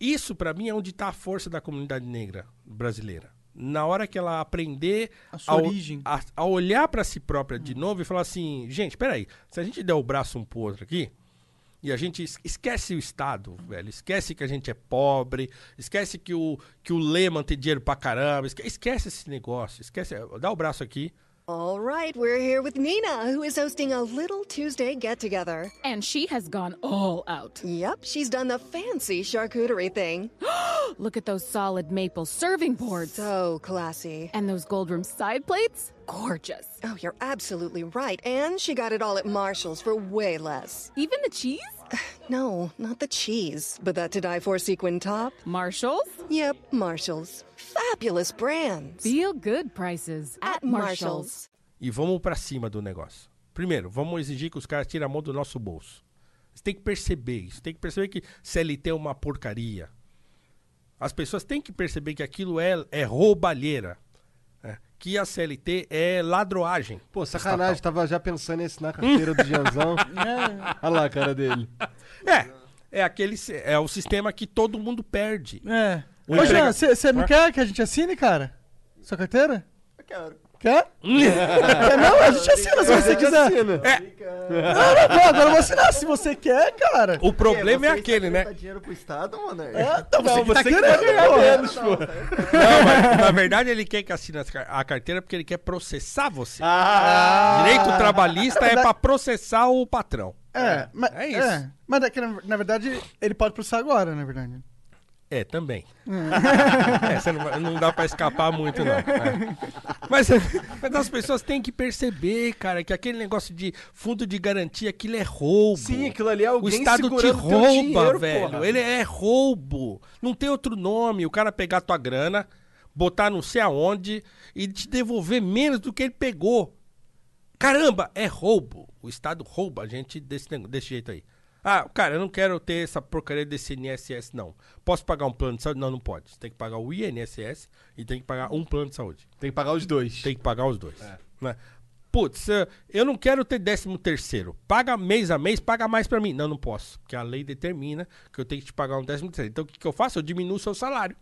Isso, pra mim, é onde tá a força da comunidade negra brasileira. Na hora que ela aprender A a, a olhar pra si própria de novo e falar assim: gente, peraí, se a gente der o braço um pro outro aqui, e a gente es- esquece o Estado, velho. Esquece que a gente é pobre. Esquece que o, que o Lehman tem dinheiro pra caramba. Esque- esquece esse negócio. Esquece. Dá o braço aqui. All right, we're here with Nina, who is hosting a little Tuesday get together. And she has gone all out. Yep, she's done the fancy charcuterie thing. [gasps] Look at those solid maple serving boards. So classy. And those gold rim side plates? Gorgeous. Oh, you're absolutely right. And she got it all at Marshall's for way less. Even the cheese? No, not the cheese, but that to die for sequin top. Marshall's? Yep, Marshall's. Fabulous brands. Feel good prices at, Marshall's. E vamos pra cima do negócio. Primeiro, vamos exigir que os caras tirem a mão do nosso bolso. Você tem que perceber isso. Tem que perceber que CLT é uma porcaria. As pessoas têm que perceber que aquilo é, é roubalheira. Que a CLT é ladroagem. Pô, sacanagem, tava já pensando em assinar a carteira do Gianzão. [laughs] Olha lá a cara dele. É, é aquele é o sistema que todo mundo perde. É. Ô, Jean, você não quer que a gente assine, cara? Sua carteira? Eu quero. Quer? [laughs] Não? A gente assina se você quiser. É, Não, não, não, agora eu vou assinar. Se você quer, cara. o problema é Vocês aquele, né? dar dinheiro pro Estado, mano? É, então você Não, que tá você que querendo, vai ganhar pô. menos, pô. Não, mas na verdade ele quer que assine a carteira porque ele quer processar você. Ah. Direito trabalhista é pra processar o patrão. É, mas, É isso. é, mas é na verdade ele pode processar agora, na verdade. É, também. É, [laughs] você não, não dá pra escapar muito, não. É. Mas, mas as pessoas têm que perceber, cara, que aquele negócio de fundo de garantia, aquilo é roubo. Sim, aquilo ali é O alguém Estado te rouba, dinheiro, velho. porra. Ele é roubo. Não tem outro nome. O cara pegar tua grana, botar não sei aonde e te devolver menos do que ele pegou. Caramba, é roubo. O Estado rouba a gente desse, desse jeito aí. Ah, cara, eu não quero ter essa porcaria desse INSS, não. Posso pagar um plano de saúde? Não, não pode. Você tem que pagar o INSS e tem que pagar um plano de saúde. Tem que pagar os dois. Tem que pagar os dois. Né? Putz, eu não quero ter décimo terceiro. Paga mês a mês, paga mais pra mim. Não, não posso. Porque a lei determina que eu tenho que te pagar um décimo terceiro. Então o que, que eu faço? Eu diminuo o seu salário.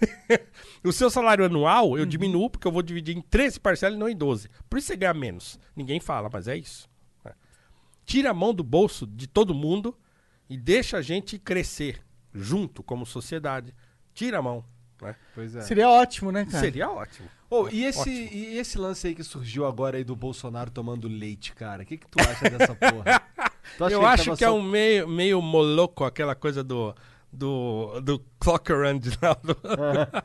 [laughs] o seu salário anual eu diminuo porque eu vou dividir em 13 parcelas e não em 12. Por isso você ganha menos. Ninguém fala, mas é isso. Tira a mão do bolso de todo mundo e deixa a gente crescer junto como sociedade. Tira a mão. Né? Pois é. Seria ótimo, né, cara? Seria ótimo. Ô, e, esse, Ótimo. e esse lance aí que surgiu agora aí do Bolsonaro tomando leite, cara? O que, que tu acha dessa porra? [laughs] Tu acha Eu ele acho que é só- um meio, meio moloco, aquela coisa do. Do. Do Clock Around lá. [laughs]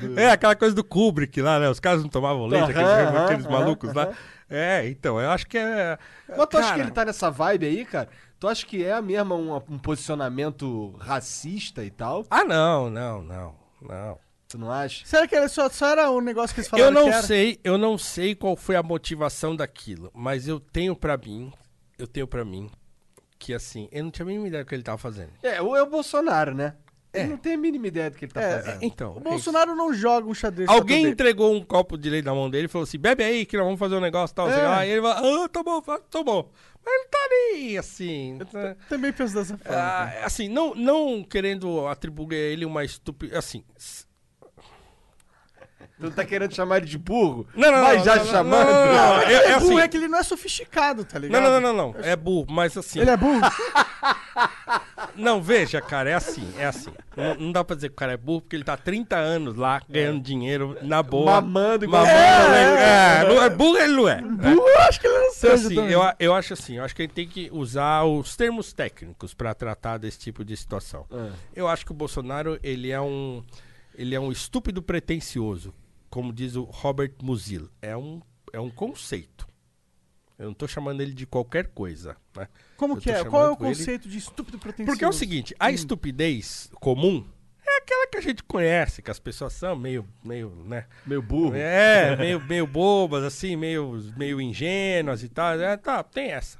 do- É, aquela coisa do Kubrick lá, né? Os caras não tomavam leite, Aham, aqueles, aham, aqueles aham, malucos lá. É, então, eu acho que é. Mas tu acha Cara, que ele tá nessa vibe aí, cara? Tu acha que é mesmo um, um posicionamento racista e tal? Ah, não, não, não, não. Tu não acha? Será que era só, só era um negócio que eles falaram Eu não que era? sei, eu não sei qual foi a motivação daquilo, mas eu tenho pra mim, eu tenho pra mim que assim, eu não tinha a mínima ideia do que ele tava fazendo. É, o é o Bolsonaro, né? É. Ele não tem a mínima ideia do que ele tá É, fazendo. Então, O Bolsonaro não joga um xadrez. Alguém entregou um copo de leite na mão dele e falou assim: bebe aí que nós vamos fazer um negócio tal. É. E ele falou: ah, tá bom, fa- tá bom. Mas ele tá ali, assim. né? Também penso dessa forma. Ah, assim, não, não querendo atribuir a ele uma estupidez. Assim. Tu não tá querendo chamar ele de burro? Não, não, Mas não, já não, não, chamando. não, não, não, é, é, é burro, assim. é que ele não é sofisticado, tá Não, ligado? não, não, não, não. É burro, mas assim. Ele é burro? [laughs] Não, veja, cara, é assim, é assim. Não, não dá pra dizer que o cara é burro, porque ele tá há 30 anos lá ganhando dinheiro na boa. Mamando igual Mamando, é, né? é, não é burro, ele não é. burro, eu acho que ele não Então, seja assim, também. eu, eu acho assim, eu acho que ele tem que usar os termos técnicos pra tratar desse tipo de situação. É. Eu acho que o Bolsonaro, ele é um ele é um estúpido pretensioso, como diz o Robert Musil. É um é um conceito. Eu não tô chamando ele de qualquer coisa, né? Como Eu que é? Qual é o chamando ele- conceito de estúpido pretensioso? Porque é o seguinte, a estupidez comum é aquela que a gente conhece, que as pessoas são meio meio, né? Meio burro. É, meio, meio bobas, assim, meio, meio ingênuas e tal. É, tá, tem essa.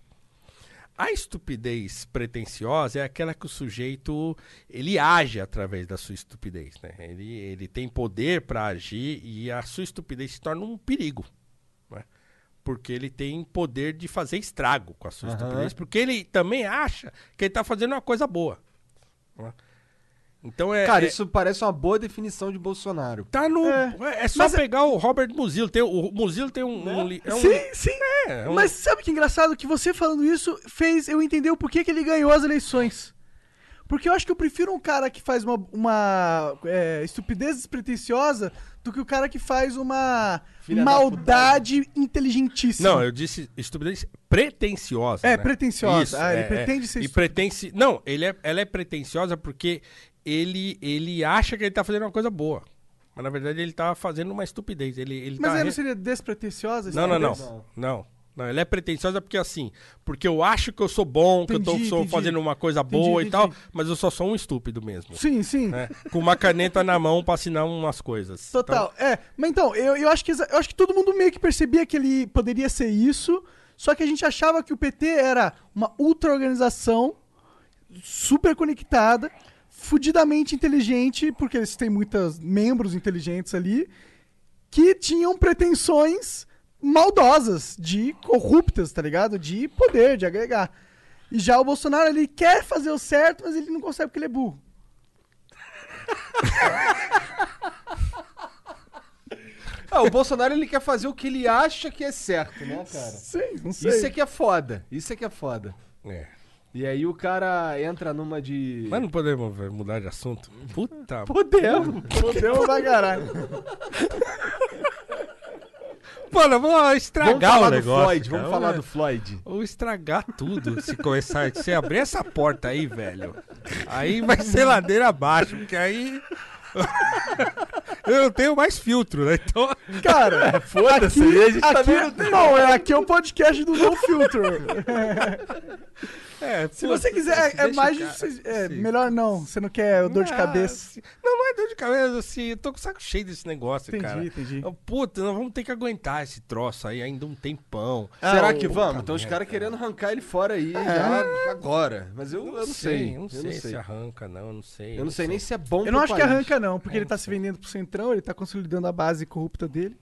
A estupidez pretensiosa é aquela que o sujeito ele age através da sua estupidez, né? Ele, ele tem poder para agir e a sua estupidez se torna um perigo? Porque ele tem poder de fazer estrago com a sua Aham. estupidez, porque ele também acha que ele tá fazendo uma coisa boa. Então é. Cara, é- isso parece uma boa definição de Bolsonaro. Tá no. É. É, só Mas é- pegar o Robert Musil. Tem, o Musil tem um. um li- é um- Sim, sim. É, um- Mas sabe que engraçado? Que você falando isso fez eu entender o porquê que ele ganhou as eleições. Porque eu acho que eu prefiro um cara que faz uma, uma é, estupidez despretensiosa do que o cara que faz uma Filha da maldade inteligentíssima. Não, eu disse estupidez pretensiosa. É, né? pretensiosa. Ah, ele pretende ser E. Não, ele é, ela é pretensiosa porque ele, ele acha que ele tá fazendo uma coisa boa. Mas na verdade ele tá fazendo uma estupidez. Ele, ele Mas tá re- não seria despretensiosa? Não, não, não, estupidez? não. Não, ela é pretensiosa porque assim, porque eu acho que eu sou bom, que eu Entendi, entendi. fazendo uma coisa Entendi, boa e tal, entendi. mas eu só sou um estúpido mesmo. Sim, sim. né? Com uma caneta na mão pra assinar umas coisas. Total. É, mas então, eu, eu, acho que, eu acho que todo mundo meio que percebia que ele poderia ser isso, só que a gente achava que o PT era uma ultra-organização, super conectada, fudidamente inteligente, porque eles têm muitos membros inteligentes ali, que tinham pretensões maldosas, de corruptas, tá ligado? De poder, de agregar. E já o Bolsonaro, ele quer fazer o certo, mas ele não consegue porque ele é burro. Ah, [laughs] o Bolsonaro ele quer fazer o que ele acha que é certo, né, cara? Sim, não sei. Isso é que é foda. Isso é que é foda. É. E aí o cara entra numa de. Mas não podemos velho, mudar de assunto. Puta. Podemos. Podemos pra caralho. [laughs] Mano, vamos estragar Vamos falar o do negócio. Floyd, cara. vamos falar do Floyd. Vamos estragar tudo se começar. Se abrir essa porta aí, velho. Aí vai ser ladeira abaixo, porque aí. [laughs] Eu não tenho mais filtro, né? Então. Cara, [laughs] Foda-se, aqui, a gente aqui, também não é, aqui é o podcast do No Filter. [laughs] É, Se pô, você quiser, é, é mais. cara- é, Sim. melhor não, você não quer dor de Ah, cabeça. Não, não é dor de cabeça, assim, eu tô com o saco cheio desse negócio, Entendi, cara. entendi. Eu, Puta, nós vamos ter que aguentar esse troço aí ainda um tempão. Será Ah, que o- vamos? Então os caras querendo arrancar ele fora aí já agora. Mas eu, eu não sei. Eu não sei, eu não se sei. arranca, não, eu não sei. Eu não sei nem se é bom Eu não acho que país. arranca, não, porque ele tá se vendendo pro Centrão, ele tá consolidando a base corrupta dele.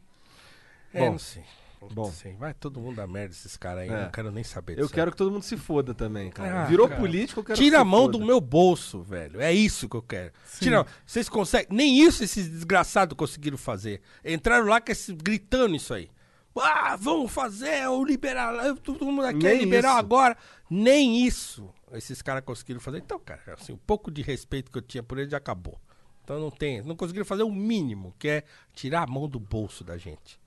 É, Bom. não sei. Bom. sei. Vai todo mundo dar merda esses caras aí, É. eu não quero nem saber Eu disso quero que todo mundo se foda também, cara. Ah, Virou cara. político, eu quero Tira que a mão foda. do meu bolso, velho. É isso que eu quero. Tira, vocês conseguem. Nem isso esses desgraçados conseguiram fazer. Entraram lá com esse- gritando isso aí. Ah, vamos fazer o liberal. Todo mundo aqui é Nem liberal isso. agora. Nem isso esses caras conseguiram fazer. Então, cara, assim, um pouco de respeito que eu tinha por eles já acabou. Então não tem. Não conseguiram fazer o mínimo, que é tirar a mão do bolso da gente.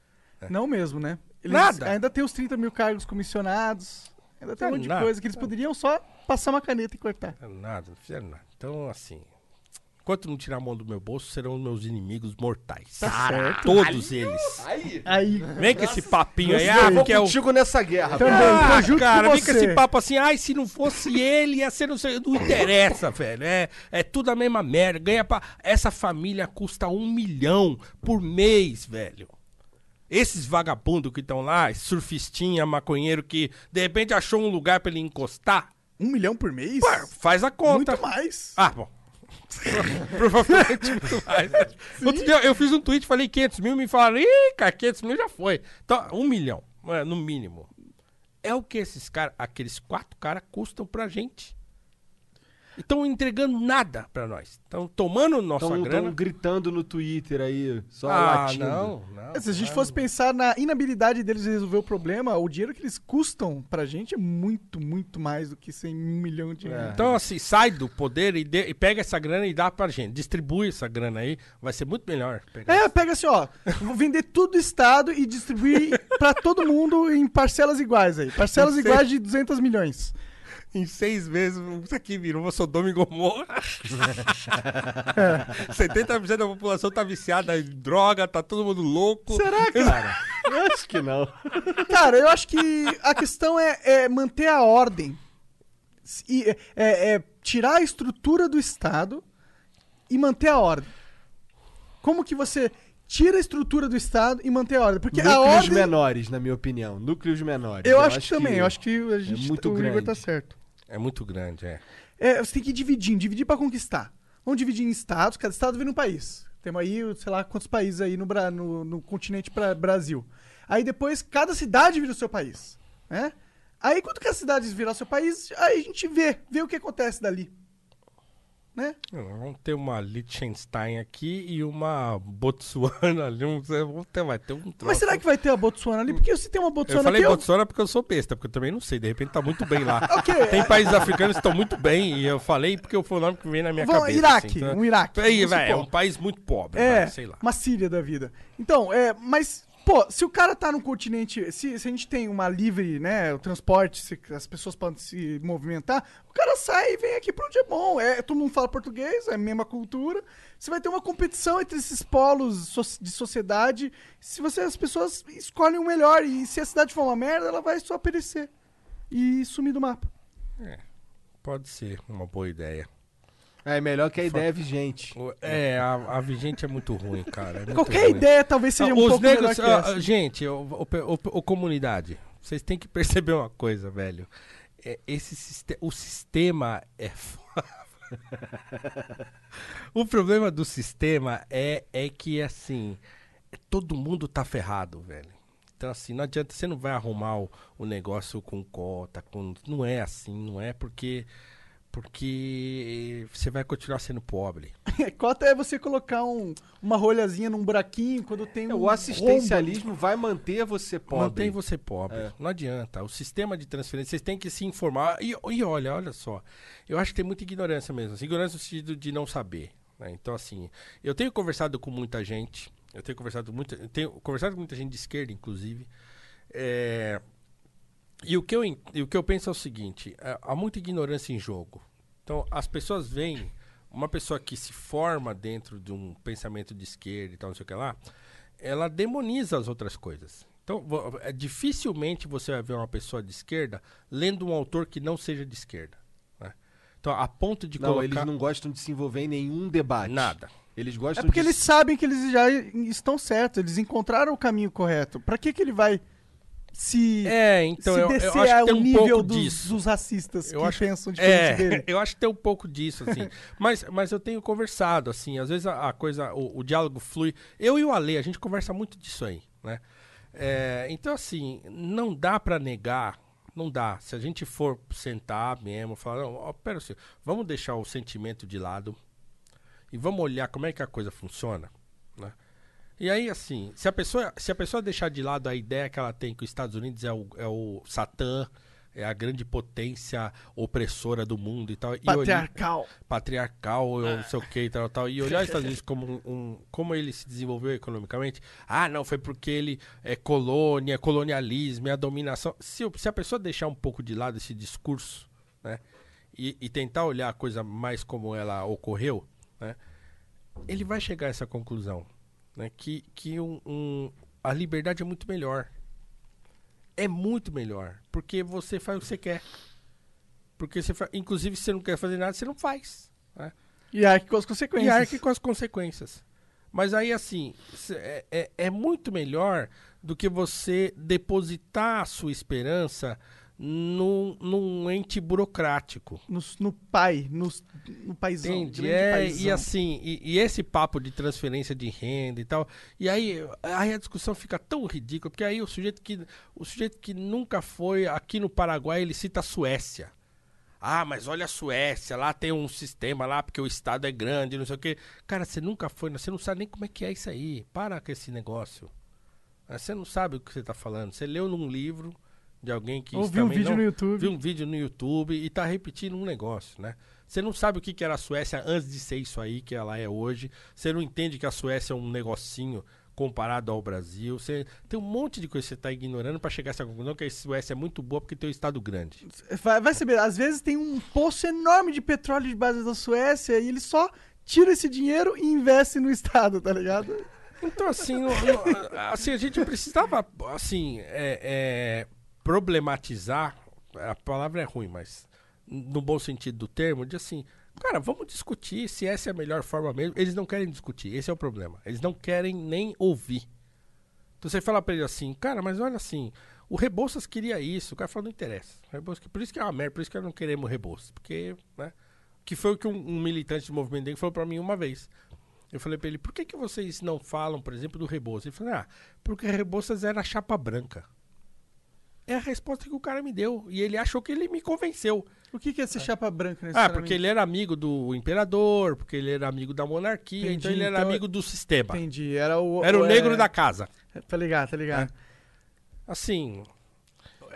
Não mesmo, né? Eles Nada. Ainda tem os 30 mil cargos comissionados. Ainda tem um É monte de nada. coisa que eles poderiam só passar uma caneta e cortar. Nada, não fizeram nada. Então, assim. Enquanto não tirar a mão do meu bolso, serão os meus inimigos mortais. Tá certo. Todos eles. Aí. Aí. Vem com esse papinho aí, ah, vou porque é o. contigo nessa guerra. Também, cara. tô junto cara, com vem com você. esse papo assim, ai, se não fosse ele, ia ser não sei. Não interessa, velho. É, é tudo a mesma merda. Ganha pra. Essa família custa um milhão por mês, velho. Esses vagabundos que estão lá, surfistinha, maconheiro que de repente achou um lugar pra ele encostar, Um milhão por mês? pá, faz a conta. Muito mais. Ah, bom. [laughs] Provavelmente muito mais. [laughs] Outro dia eu fiz um tweet, falei 500 mil, me falaram, ih, cara, 500 mil já foi. Então, um milhão, é, no mínimo. É o que esses caras, aqueles quatro caras custam pra gente. Estão entregando nada pra nós. Estão tomando nossa Estão grana. gritando no Twitter aí, só ah, latindo. não, não. Se a gente fosse pensar na inabilidade deles de resolver o problema, o dinheiro que eles custam pra gente é muito, muito mais do que 100 milhões de reais. Então, assim, sai do poder e, dê- e pega essa grana e dá pra gente. Distribui essa grana aí, vai ser muito melhor. pegar É, pega assim, ó, vou vender tudo do Estado e distribuir pra todo mundo em parcelas iguais aí. Parcelas iguais de 200 milhões. Em seis meses, isso aqui virou uma Sodoma e Gomorra. [laughs] 70% da população tá viciada em droga, tá todo mundo louco. Será, cara? [laughs] Eu acho que não. Cara, eu acho que a questão é, é manter a ordem. E, é, é tirar a estrutura do Estado e manter a ordem. Como que você tira a estrutura do Estado e mantém a ordem? Porque a Núcleos ordem... menores, na minha opinião. Núcleos menores. Eu, acho, que também, eu acho que a é gente, muito o Igor grande. tá certo. É muito grande, é. É, você tem que ir dividindo, dividir pra conquistar. Vamos dividir em estados, cada estado vira um país. Temos aí, sei lá, quantos países aí no, no, no continente pra Brasil. Aí depois, cada cidade vira o seu país, né? Aí, quando cada cidade virar o seu país, aí a gente vê, vê o que acontece dali. Né? Vamos ter uma Liechtenstein aqui e uma Botsuana ali. Um, vai ter um troço. Mas será que vai ter a Botsuana ali? Porque se tem uma Eu Botsuana falei aqui... eu- Botsuana porque eu sou besta, porque eu também não sei. De repente tá muito bem lá. [laughs] Ok. Tem países africanos que estão muito bem e eu falei porque foi o nome que veio na minha Vamos, cabeça. Iraque, então- um Iraque, Aí, é um país muito pobre, É, sei lá. uma Síria da vida. Então, é, mas, pô, se o cara tá num continente, se, se a gente tem uma livre, né, o transporte, se as pessoas podem se movimentar, o cara sai e vem aqui pra onde é bom. É, todo mundo fala português, é a mesma cultura. Você vai ter uma competição entre esses polos de sociedade. Se você, as pessoas escolhem o melhor e se a cidade for uma merda, ela vai só perecer e sumir do mapa. É, pode ser uma boa ideia. É melhor que a ideia vigente. É, a, a vigente é muito ruim, cara. é muito Qualquer ruim. ideia talvez seja Ah, um os pouco negros, melhor ah, Gente, o, o- o- o comunidade, vocês têm que [laughs] perceber uma coisa, velho. É, esse o sistema é foda. [laughs] o problema do sistema é, é que, assim, todo mundo tá ferrado, velho. Então, assim, não adianta, você não vai arrumar o, o negócio com cota, com. Não é assim, não é porque. Porque você vai continuar sendo pobre. [laughs] Cota é você colocar um- uma rolhazinha num buraquinho quando tem um É, O assistencialismo vai manter você pobre. Mantém você pobre. É. Não adianta. O sistema de transferência, vocês têm que se informar. E, e olha, olha só. Eu acho que tem muita ignorância mesmo. Ignorância no sentido de não saber. né? Então, assim, eu tenho conversado com muita gente. Eu tenho conversado muito. Eu tenho conversado com muita gente de esquerda, inclusive. É, e o que eu, e o que eu penso é o seguinte: é, há muita ignorância em jogo. Então, as pessoas veem uma pessoa que se forma dentro de um pensamento de esquerda e tal, não sei o que lá, ela demoniza as outras coisas. Então, é, dificilmente você vai ver uma pessoa de esquerda lendo um autor que não seja de esquerda. né? Então, a ponto de Não, colocar. eles não gostam de se envolver em nenhum debate. Nada. Eles É gostam porque de... eles sabem que eles já estão certos, eles encontraram o caminho correto. Pra que que ele vai se, É, então se eu, eu acho que tem um nível pouco dos, disso. dos racistas Eu que acho- pensam diferente é, dele? [laughs] eu acho que tem um pouco disso, assim. [laughs] mas, mas eu tenho conversado, assim, às vezes a, a coisa, o, o diálogo flui. Eu e o Ale, a gente conversa muito disso aí, né? É, então, assim, não dá pra negar, não dá. Se a gente for sentar mesmo, falar, não, ó, pera assim, vamos deixar o sentimento de lado e vamos olhar como é que a coisa funciona, né? E aí, assim, se a pessoa, se a pessoa deixar de lado a ideia que ela tem que os Estados Unidos é o, é o Satã, é a grande potência opressora do mundo e tal. e olhar- Patriarcal. patriarcal, eu não sei o que e tal, tal. E olhar os Estados Unidos como um, como ele se desenvolveu economicamente. Ah, não, foi porque ele é colônia, colonialismo, é a dominação. Se, se a pessoa deixar um pouco de lado esse discurso, né? E, e tentar olhar a coisa mais como ela ocorreu, né? Ele vai chegar a essa conclusão, né? Que, que um, um- a liberdade é muito melhor. É muito melhor. Porque você faz o que você quer. Porque você fa... Inclusive, se você não quer fazer nada, você não faz. Né? E arque com as consequências. E arque com as consequências. Mas aí, assim, é, é, é muito melhor do que você depositar a sua esperança num, num ente burocrático. No, no pai, no, no paizão. Grande É, paizão. e assim, e, e esse papo de transferência de renda e tal, e aí, aí a discussão fica tão ridícula, porque aí o sujeito que o sujeito que nunca foi aqui no Paraguai, ele cita a Suécia. Ah, mas olha a Suécia, lá tem um sistema lá, porque o estado é grande, não sei o quê. Cara, você nunca foi, você não sabe nem como é que é isso aí. Para com esse negócio. Você não sabe o que você está falando. Você leu num livro de alguém que Ou viu um vídeo não- no YouTube. Viu um vídeo no YouTube e tá repetindo um negócio, né? Você não sabe o que, que era a Suécia antes de ser isso aí que ela é hoje. Você não entende que a Suécia é um negocinho comparado ao Brasil. Você tem um monte de coisa que você tá ignorando para chegar a essa conclusão que a Suécia é muito boa porque tem um estado grande. Vai, vai saber, às vezes tem um poço enorme de petróleo de base da Suécia e eles só tiram esse dinheiro e investem no estado, tá ligado? Então, assim, assim, a gente precisava, assim, é, é, problematizar, a palavra é ruim, mas no bom sentido do termo, de assim, cara, vamos discutir se essa é a melhor forma mesmo. Eles não querem discutir, esse é o problema. Eles não querem nem ouvir. Então você fala pra ele assim, cara, mas olha assim, o Rebouças queria isso, o cara fala, não interessa. Rebouças, por isso que é uma merda, por isso que não queremos Rebouças. Porque, né? Que foi o que um, um militante do movimento negro falou pra mim uma vez. Eu falei pra ele, por que, que vocês não falam, por exemplo, do Rebouças? Ele falou, ah, porque Rebouças era chapa branca. É a resposta que o cara me deu. E ele achou que ele me convenceu. O que, que é ser chapa branca nesse Ah, porque ele era amigo do imperador, porque ele era amigo da monarquia, Entendi, então ele era então- amigo do sistema. Entendi. Era o. Era o negro é- da casa. Tá ligado, tá ligado. Assim.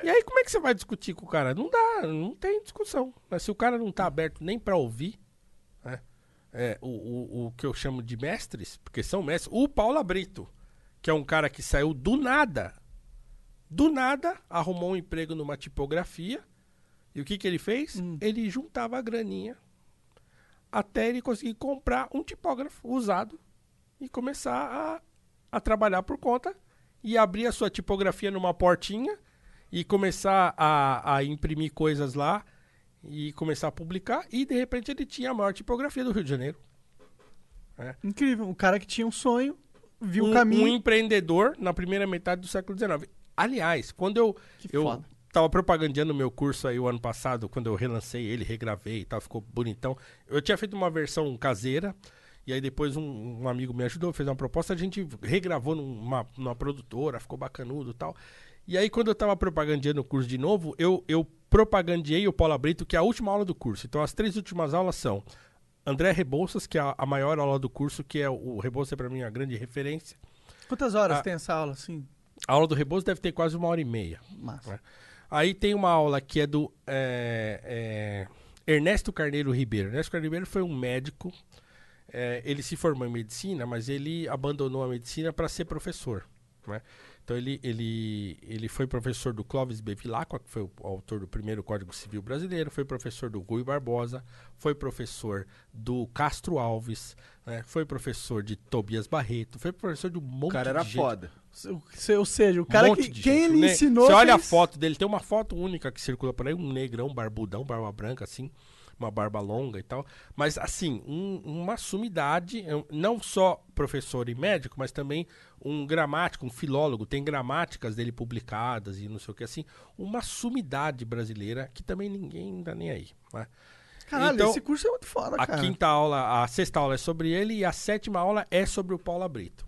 E aí, como é que você vai discutir com o cara? Não dá, não tem discussão. Mas se o cara não tá aberto nem pra ouvir, né? É, o, o, o que eu chamo de mestres, porque são mestres. O Paulo Brito, que é um cara que saiu do nada, do nada, arrumou um emprego numa tipografia. E o que, que ele fez? Ele juntava a graninha até ele conseguir comprar um tipógrafo usado e começar a, a trabalhar por conta e abrir a sua tipografia numa portinha e começar a, a imprimir coisas lá e começar a publicar e de repente ele tinha a maior tipografia do Rio de Janeiro. É. Incrível. Um cara que tinha um sonho, viu um, o caminho. um empreendedor na primeira metade do século XIX. Aliás, quando eu, eu foda. tava propagandeando o meu curso aí o ano passado, quando eu relancei ele, regravei e tal, ficou bonitão. Eu tinha feito uma versão caseira, e aí depois um, um amigo me ajudou, fez uma proposta, a gente regravou numa, numa produtora, ficou bacanudo e tal. E aí, quando eu tava propagandeando o curso de novo, eu, eu propagandeei o Paula Brito, que é a última aula do curso. Então, as três últimas aulas são André Rebouças, que é a, a maior aula do curso, que é o, o Rebouças é pra mim a grande referência. Quantas horas Ah. tem essa aula, assim? A aula do Rebouças deve ter quase uma hora e meia. Massa. né? Aí tem uma aula que é do é, é, Ernesto Carneiro Ribeiro. Ernesto Carneiro Ribeiro foi um médico. é, ele se formou em medicina, mas ele abandonou a medicina para ser professor. né? Então ele, ele, ele foi professor do Clóvis Bevilacqua, que foi o autor do primeiro Código Civil Brasileiro, foi professor do Rui Barbosa, foi professor do Castro Alves, né? foi professor de Tobias Barreto, foi professor de um monte cara era de gente. foda. Ou seja, o cara Um que quem gente. ele Ne- ensinou. Você olha a foto dele, tem uma foto única que circula por aí, um negrão, barbudão, barba branca, assim, uma barba longa e tal. Mas, assim, um- uma sumidade, é não só professor e médico, mas também um gramático, um filólogo, tem gramáticas dele publicadas e não sei o que, assim. Uma sumidade brasileira que também ninguém dá nem aí, né? Caralho, Então, esse curso é muito foda, A cara. quinta aula, a sexta aula é sobre ele e a sétima aula é sobre o Paulo Brito.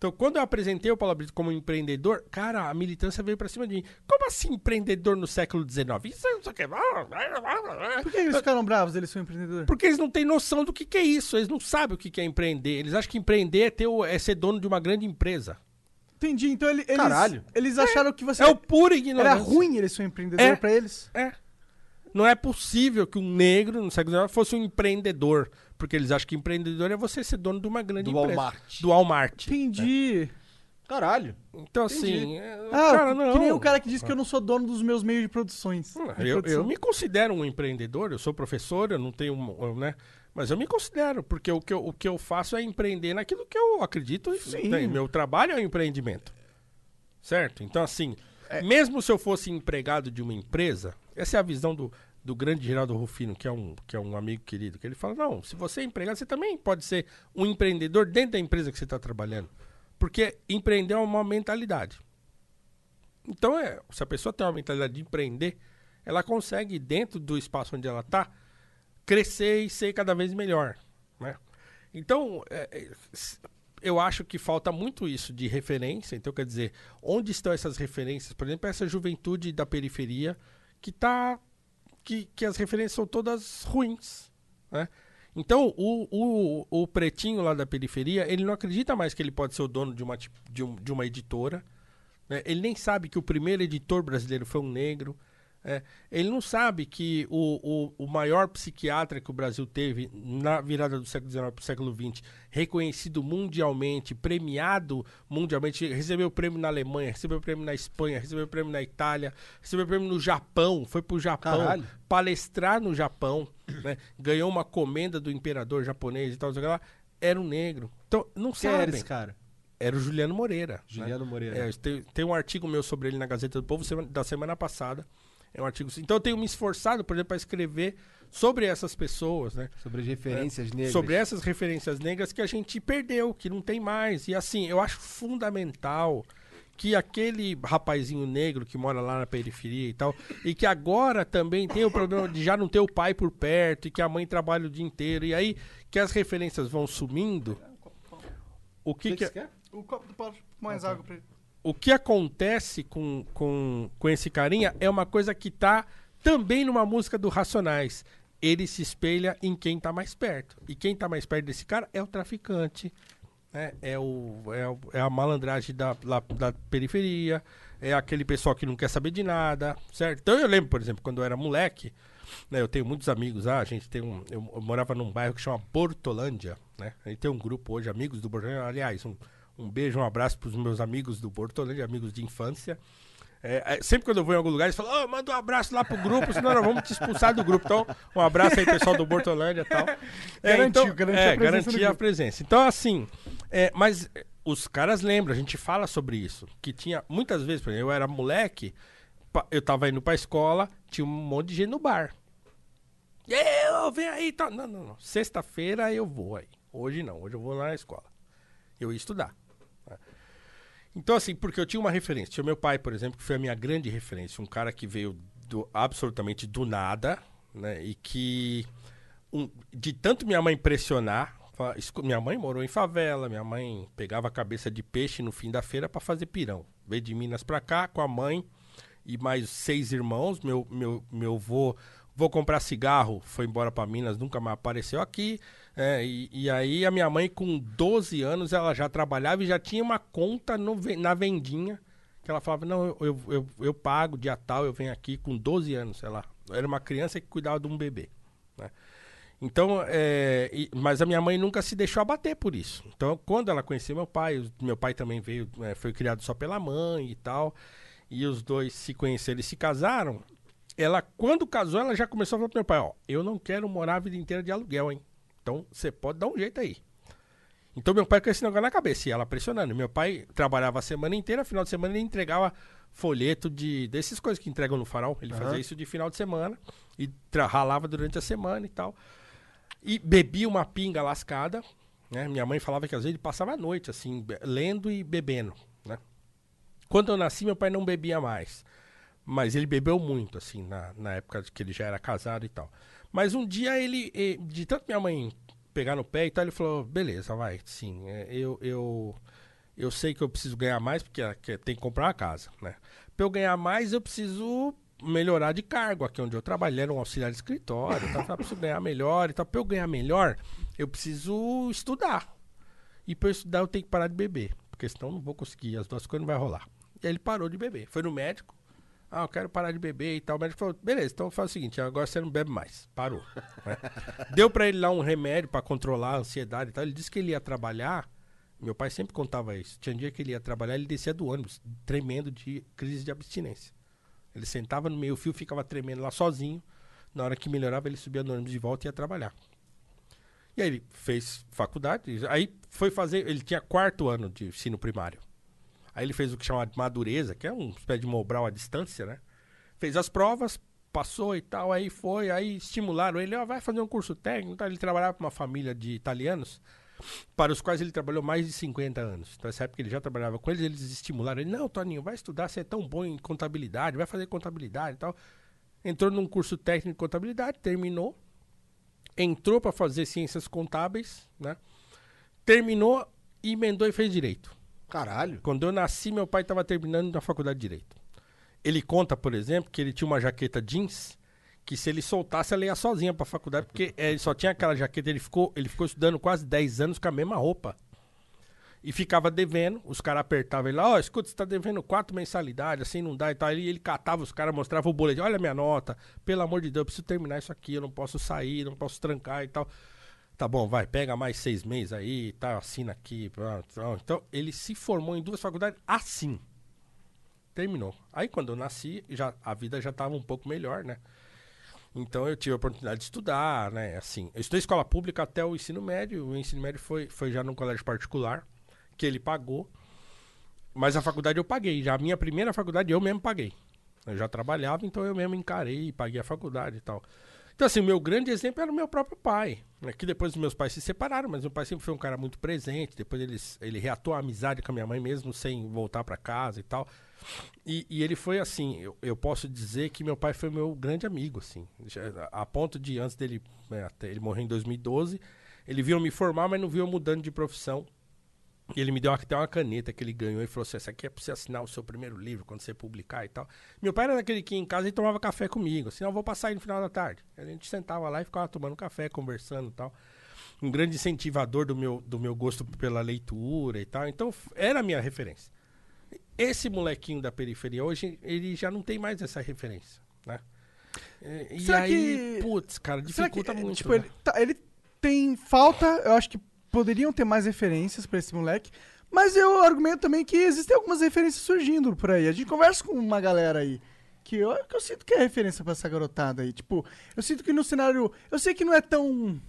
Então, quando eu apresentei o Paulo Brito como empreendedor, cara, a militância veio pra cima de mim. Como assim empreendedor no século XIX? Isso não sei o que. Por que eles ficaram bravos? Eles são empreendedores? Porque eles não têm noção do que, que é isso. Eles não sabem o que, que é empreender. Eles acham que empreender é, ter o- é ser dono de uma grande empresa. Entendi. Então ele- eles, Caralho. eles acharam que você. É o puro ignorância. Era ruim eles ser empreendedor É. pra eles? É. Não é possível que um negro no século XIX fosse um empreendedor. Porque eles acham que empreendedor é você ser dono de uma grande Do empresa. Walmart. Do Walmart. Entendi. Caralho. Então, Entendi. assim. é, Ah, cara, não. que nem o cara que diz que eu não sou dono dos meus meios de produções. de Eu, produção. eu me considero um empreendedor, eu sou professor, eu não tenho, um- eu, né? Mas eu me considero, porque o que eu, o que eu faço é empreender naquilo que eu acredito. e né, meu trabalho é um empreendimento. Certo? Então, assim, É. mesmo se eu fosse empregado de uma empresa, essa é a visão do, do grande Geraldo Rufino, que é, um, que é um amigo querido, que ele fala, não, se você é empregado, você também pode ser um empreendedor dentro da empresa que você está trabalhando. Porque empreender é uma mentalidade. Então, é, se a pessoa tem uma mentalidade de empreender, ela consegue, dentro do espaço onde ela está, crescer e ser cada vez melhor. Né? Então, é, é, eu acho que falta muito isso de referência. Então, quer dizer, onde estão essas referências? Por exemplo, essa juventude da periferia que tá. que, que as referências são todas ruins. Né? Então, o, o, o pretinho lá da periferia, ele não acredita mais que ele pode ser o dono de uma, de um- de uma editora. né? Ele nem sabe que o primeiro editor brasileiro foi um negro. É. Ele não sabe que o, o, o maior psiquiatra que o Brasil teve na virada do século XIX para o século XX, reconhecido mundialmente, premiado mundialmente, recebeu prêmio na Alemanha, recebeu prêmio na Espanha, recebeu prêmio na Itália, recebeu prêmio no Japão, foi pro Japão Caralho. palestrar no Japão, [coughs] né? ganhou uma comenda do imperador japonês e tal, o lá, era um negro. Então, não Quem sabem. era esse cara? Era o Juliano Moreira. Juliano né? Moreira. É, tem, tem um artigo meu sobre ele na Gazeta do Povo da semana passada. É um artigo. Então eu tenho me esforçado, por exemplo, para escrever sobre essas pessoas, né? Sobre as referências negras. Sobre essas referências negras que a gente perdeu, que não tem mais. E assim, eu acho fundamental que aquele rapazinho negro que mora lá na periferia e tal, e que agora também tem o problema de já não ter o pai por perto e que a mãe trabalha o dia inteiro, e aí que as referências vão sumindo. O que, que que, quer? O copo do Paulo, mais água pra ele. O que acontece com, com, com esse carinha é uma coisa que tá também numa música do Racionais. Ele se espelha em quem tá mais perto. E quem tá mais perto desse cara é o traficante, né? é, o, é, o- é a malandragem da, lá- da periferia, é aquele pessoal que não quer saber de nada, certo? Então eu lembro, por exemplo, quando eu era moleque, né, eu tenho muitos amigos lá, a gente tem um. Eu, eu morava num bairro que chama Portolândia, né? A gente tem um grupo hoje, amigos do Portolândia. Aliás, um, um beijo, um abraço pros meus amigos do Portolândia, amigos de infância. É, é, sempre quando eu vou em algum lugar, eles falam, ô, manda um abraço lá pro grupo, senão nós vamos te expulsar do grupo. Então, um abraço aí, pessoal do Bortolândia e tal. É, Garantiu, então, garantiu é, a presença a presença. Então, assim, é, mas é, os caras lembram, a gente fala sobre isso. Que tinha, muitas vezes, por exemplo, eu era moleque, eu tava indo pra escola, tinha um monte de gente no bar. Eu, vem aí, tá. Não, não, não. Sexta-feira eu vou aí. Hoje não, hoje eu vou lá na escola. Eu ia estudar. Então, assim, porque eu tinha uma referência. Tinha meu pai, por exemplo, que foi a minha grande referência. Um cara que veio do- absolutamente do nada, né? E que, um- de tanto minha mãe pressionar, minha mãe morou em favela, minha mãe pegava a cabeça de peixe no fim da feira para fazer pirão. Veio de Minas pra cá com a mãe e mais seis irmãos. Meu, meu, meu vô, vou comprar cigarro, foi embora para Minas, nunca mais apareceu aqui. É, e, e aí a minha mãe, com 12 anos, ela já trabalhava e já tinha uma conta no na vendinha. Que ela falava, não, eu, eu, eu, pago dia tal, eu venho aqui com 12 anos, sei lá. Era uma criança que cuidava de um bebê. Né? Então, é, e- mas a minha mãe nunca se deixou abater por isso. Então, quando ela conheceu meu pai, meu pai também veio, é, foi criado só pela mãe e tal, e os dois se conheceram e se casaram. Ela, quando casou, ela já começou a falar pro meu pai: Ó, eu não quero morar a vida inteira de aluguel, hein? Então, você pode dar um jeito aí. Então, meu pai com esse negócio na cabeça, e ela pressionando. Meu pai trabalhava a semana inteira, final de semana ele entregava folheto de dessas coisas que entregam no farol. Ele Aham. fazia isso de final de semana e ralava durante a semana e tal. E bebia uma pinga lascada, né? Minha mãe falava que às vezes ele passava a noite, assim, lendo e bebendo, né? Quando eu nasci, meu pai não bebia mais. Mas ele bebeu muito, assim, na, na época que ele já era casado e tal. Mas um dia ele, de tanto minha mãe pegar no pé e tal, ele falou, beleza, vai, sim, eh, eu, eu, eu sei que eu preciso ganhar mais, porque que tem que comprar uma casa, né? Pra eu ganhar mais, eu preciso melhorar de cargo aqui onde eu trabalho. Ele era um auxiliar de escritório, eu falei, "Ah, preciso ganhar melhor e tal. Pra eu ganhar melhor, eu preciso estudar. E pra eu estudar, eu tenho que parar de beber. Porque senão não vou conseguir, as duas coisas não vai rolar. E aí ele parou de beber. Foi no médico. Ah, eu quero parar de beber e tal. O médico falou, beleza, então faz o seguinte, agora você não bebe mais. Parou. né? [laughs] Deu pra ele lá um remédio pra controlar a ansiedade e tal. Ele disse que ele ia trabalhar. Meu pai sempre contava isso. Tinha um dia que ele ia trabalhar, ele descia do ônibus, tremendo de crise de abstinência. Ele sentava no meio fio, ficava tremendo lá sozinho. Na hora que melhorava, ele subia no ônibus de volta e ia trabalhar. E aí ele fez faculdade, aí foi fazer, ele tinha quarto ano de ensino primário. Aí ele fez o que chama de madureza, que é um espécie de Mobral à distância, né? Fez as provas, passou e tal, aí foi, aí estimularam ele, ó, vai fazer um curso técnico, tá? ele trabalhava para uma família de italianos, para os quais ele trabalhou mais de 50 anos. Então, nessa época ele já trabalhava com eles, eles estimularam ele, não, Toninho, vai estudar, você é tão bom em contabilidade, vai fazer contabilidade e tal. Entrou num curso técnico de contabilidade, terminou, entrou para fazer ciências contábeis, né? Terminou, emendou e fez direito. Caralho. Quando eu nasci, meu pai estava terminando na faculdade de direito. Ele conta, por exemplo, que ele tinha uma jaqueta jeans que se ele soltasse, ela ia sozinha pra faculdade, porque eh, ele só tinha aquela jaqueta, ele ficou, ele ficou estudando quase 10 anos com a mesma roupa. E ficava devendo, os caras apertavam ele lá, ó, escuta, você tá devendo quatro mensalidades, assim não dá e tal. E ele catava os caras, mostrava o boletim, olha a minha nota, pelo amor de Deus, eu preciso terminar isso aqui, eu não posso sair, não posso trancar e tal. Tá bom, vai, pega mais seis meses aí, tá, assina aqui. Então, ele se formou em duas faculdades assim. Terminou. Aí, quando eu nasci, já, a vida já tava um pouco melhor, né? Então, eu tive a oportunidade de estudar, né? Assim, eu estudei escola pública até o ensino médio. O ensino médio foi, foi já num colégio particular, que ele pagou. Mas a faculdade eu paguei. Já a minha primeira faculdade eu mesmo paguei. Eu já trabalhava, então eu mesmo encarei paguei a faculdade e tal. Então, assim, o meu grande exemplo era o meu próprio pai. Né? Que depois meus pais se separaram, mas meu pai sempre foi um cara muito presente. Depois eles, ele reatou a amizade com a minha mãe mesmo, sem voltar para casa e tal. E, e ele foi assim, eu, eu posso dizer que meu pai foi meu grande amigo, assim. A ponto de, antes dele, né, até ele morrer em 2012, ele viu eu me formar, mas não viu eu mudando de profissão E ele me deu até uma caneta que ele ganhou e falou assim: essa aqui é pra você assinar o seu primeiro livro, quando você publicar e tal. Meu pai era daquele que ia em casa e tomava café comigo. Assim, não, eu vou passar aí no final da tarde. A gente sentava lá e ficava tomando café, conversando e tal. Um grande incentivador do meu, do meu gosto pela leitura e tal. Então, era a minha referência. Esse molequinho da periferia hoje, ele já não tem mais essa referência, né? É, E Será aí, que- putz, cara, Será que, dificulta muito. Tipo, né? ele, tá- ele tem falta, eu acho que poderiam ter mais referências pra esse moleque, mas eu argumento também que existem algumas referências surgindo por aí. A gente conversa com uma galera aí que eu, que eu sinto que é referência pra essa garotada aí. Tipo, eu sinto que no cenário. Eu sei que não é tão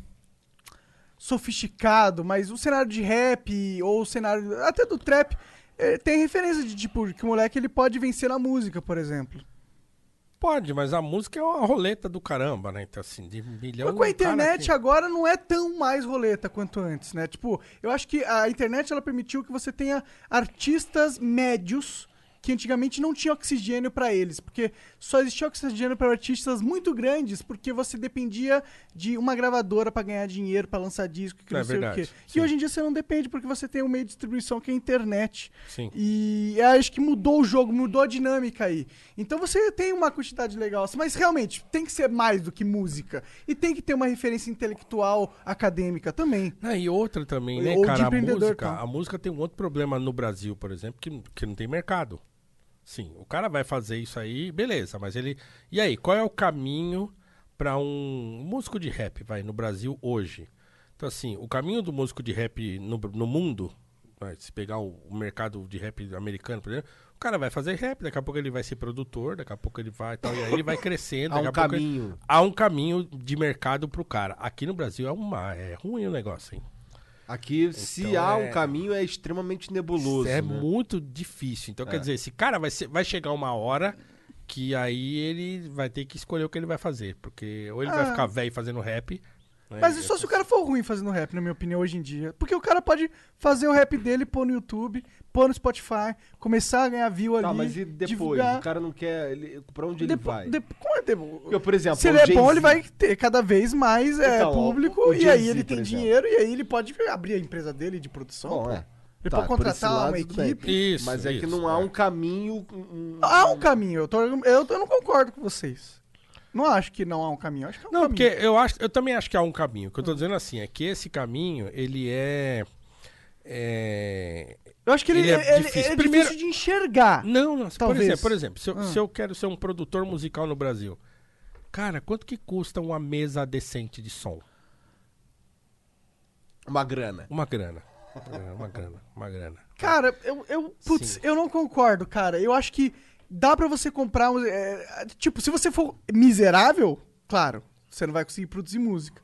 sofisticado, mas o cenário de rap ou o cenário até do trap eh, tem referência de tipo que o moleque ele pode vencer na música, por exemplo. Pode, mas a música é uma roleta do caramba, né? Então, assim, de milhão Mas com a internet que- agora não é tão mais roleta quanto antes, né? Tipo, eu acho que a internet ela permitiu que você tenha artistas médios que antigamente não tinha oxigênio pra eles, porque só existia oxigênio para artistas muito grandes, porque você dependia de uma gravadora pra ganhar dinheiro, pra lançar disco, que É não sei verdade, o quê. sim. E hoje em dia você não depende porque você tem um meio de distribuição que é a internet. Sim. E acho que mudou o jogo, mudou a dinâmica aí. Então você tem uma quantidade legal, mas realmente tem que ser mais do que música. E tem que ter uma referência intelectual, acadêmica também. Ah, e outra também, né, Ou cara? A música, tá? a música tem um outro problema no Brasil, por exemplo, que, que não tem mercado. Sim, o cara vai fazer isso aí, beleza, mas ele. E aí, qual é o caminho pra um músico de rap, vai, no Brasil hoje? Então, assim, o caminho do músico de rap no, no mundo, vai, se pegar o, o mercado de rap americano, por exemplo, o cara vai fazer rap, daqui a pouco ele vai ser produtor, daqui a pouco ele vai e tal, e aí ele vai crescendo. [laughs] Há daqui um pouco ele- caminho. há um caminho de mercado pro cara. Aqui no Brasil é uma. É ruim o negócio, hein? Aqui, se Então, há é- um caminho, é extremamente nebuloso. É né? muito difícil. Então, É. quer dizer, esse cara vai, ser- vai chegar uma hora que aí ele vai ter que escolher o que ele vai fazer. Porque ou ele vai Ah. ficar velho fazendo rap. Né, Mas e só se o cara for ruim fazendo rap, na minha opinião, hoje em dia. Porque o cara pode fazer o rap dele, pôr no YouTube, pôr no Spotify, começar a ganhar view ali. Tá, mas e depois? divulgar. O cara não quer. Ele, pra onde ele Depo- vai? de- como é Porque, por exemplo, Se o ele é bom, ele vai ter cada vez mais é, Então, público, o e Jay-Z, aí ele tem dinheiro, e aí ele pode abrir a empresa dele de produção. Bom, é. Ele Tá, pode contratar lado, uma equipe. Isso, Mas é que isso, não há um caminho. um- Há um caminho, eu, tô, eu, eu não concordo com vocês. Não acho que não há um caminho, acho que é um Não, caminho. porque eu, acho, eu também acho que há um caminho. O que eu tô dizendo assim é que esse caminho, ele é. é Eu acho que ele, é ele- ele- difícil. é Primeiro- difícil de enxergar. Não, não. Por Talvez. exemplo, por exemplo se, eu, Ah. se eu quero ser um produtor musical no Brasil, cara, quanto que custa uma mesa decente de som? Uma grana. Uma grana. É, uma grana, uma grana. Cara, eu, eu, putz, eu não concordo, cara. Eu acho que dá pra você comprar. um- é, tipo, se você for miserável, claro, você não vai conseguir produzir música.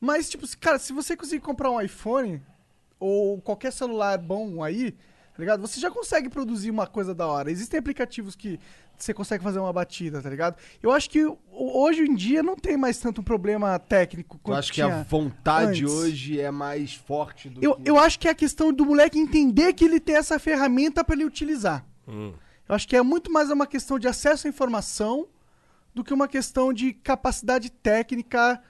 Mas, tipo, se- cara, se você conseguir comprar um iPhone ou qualquer celular bom aí, tá ligado? Você já consegue produzir uma coisa da hora. Existem aplicativos que você consegue fazer uma batida, tá ligado? Eu acho que hoje em dia não tem mais tanto um problema técnico Eu quanto acho que a vontade antes. hoje é mais forte do Eu, que. eu acho que é a questão do moleque entender que ele tem essa ferramenta pra ele utilizar. Hum. Eu acho que é muito mais uma questão de acesso à informação do que uma questão de capacidade técnica.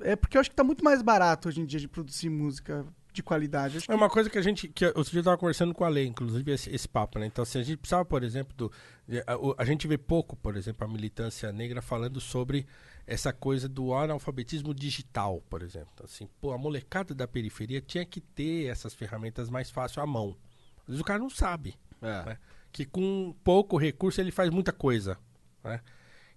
É porque eu acho que tá muito mais barato hoje em dia de produzir música de qualidade. Acho que- É uma coisa que a gente. Que outro dia eu tava conversando com a Lei, inclusive, esse, esse papo, né? Então, assim, a gente precisava, por exemplo, do. A, a gente vê pouco, por exemplo, a militância negra falando sobre essa coisa do analfabetismo digital, por exemplo. Então, Assim, pô, a molecada da periferia tinha que ter essas ferramentas mais fácil à mão. Às vezes o cara não sabe. É. né? Que com pouco recurso ele faz muita coisa. Né?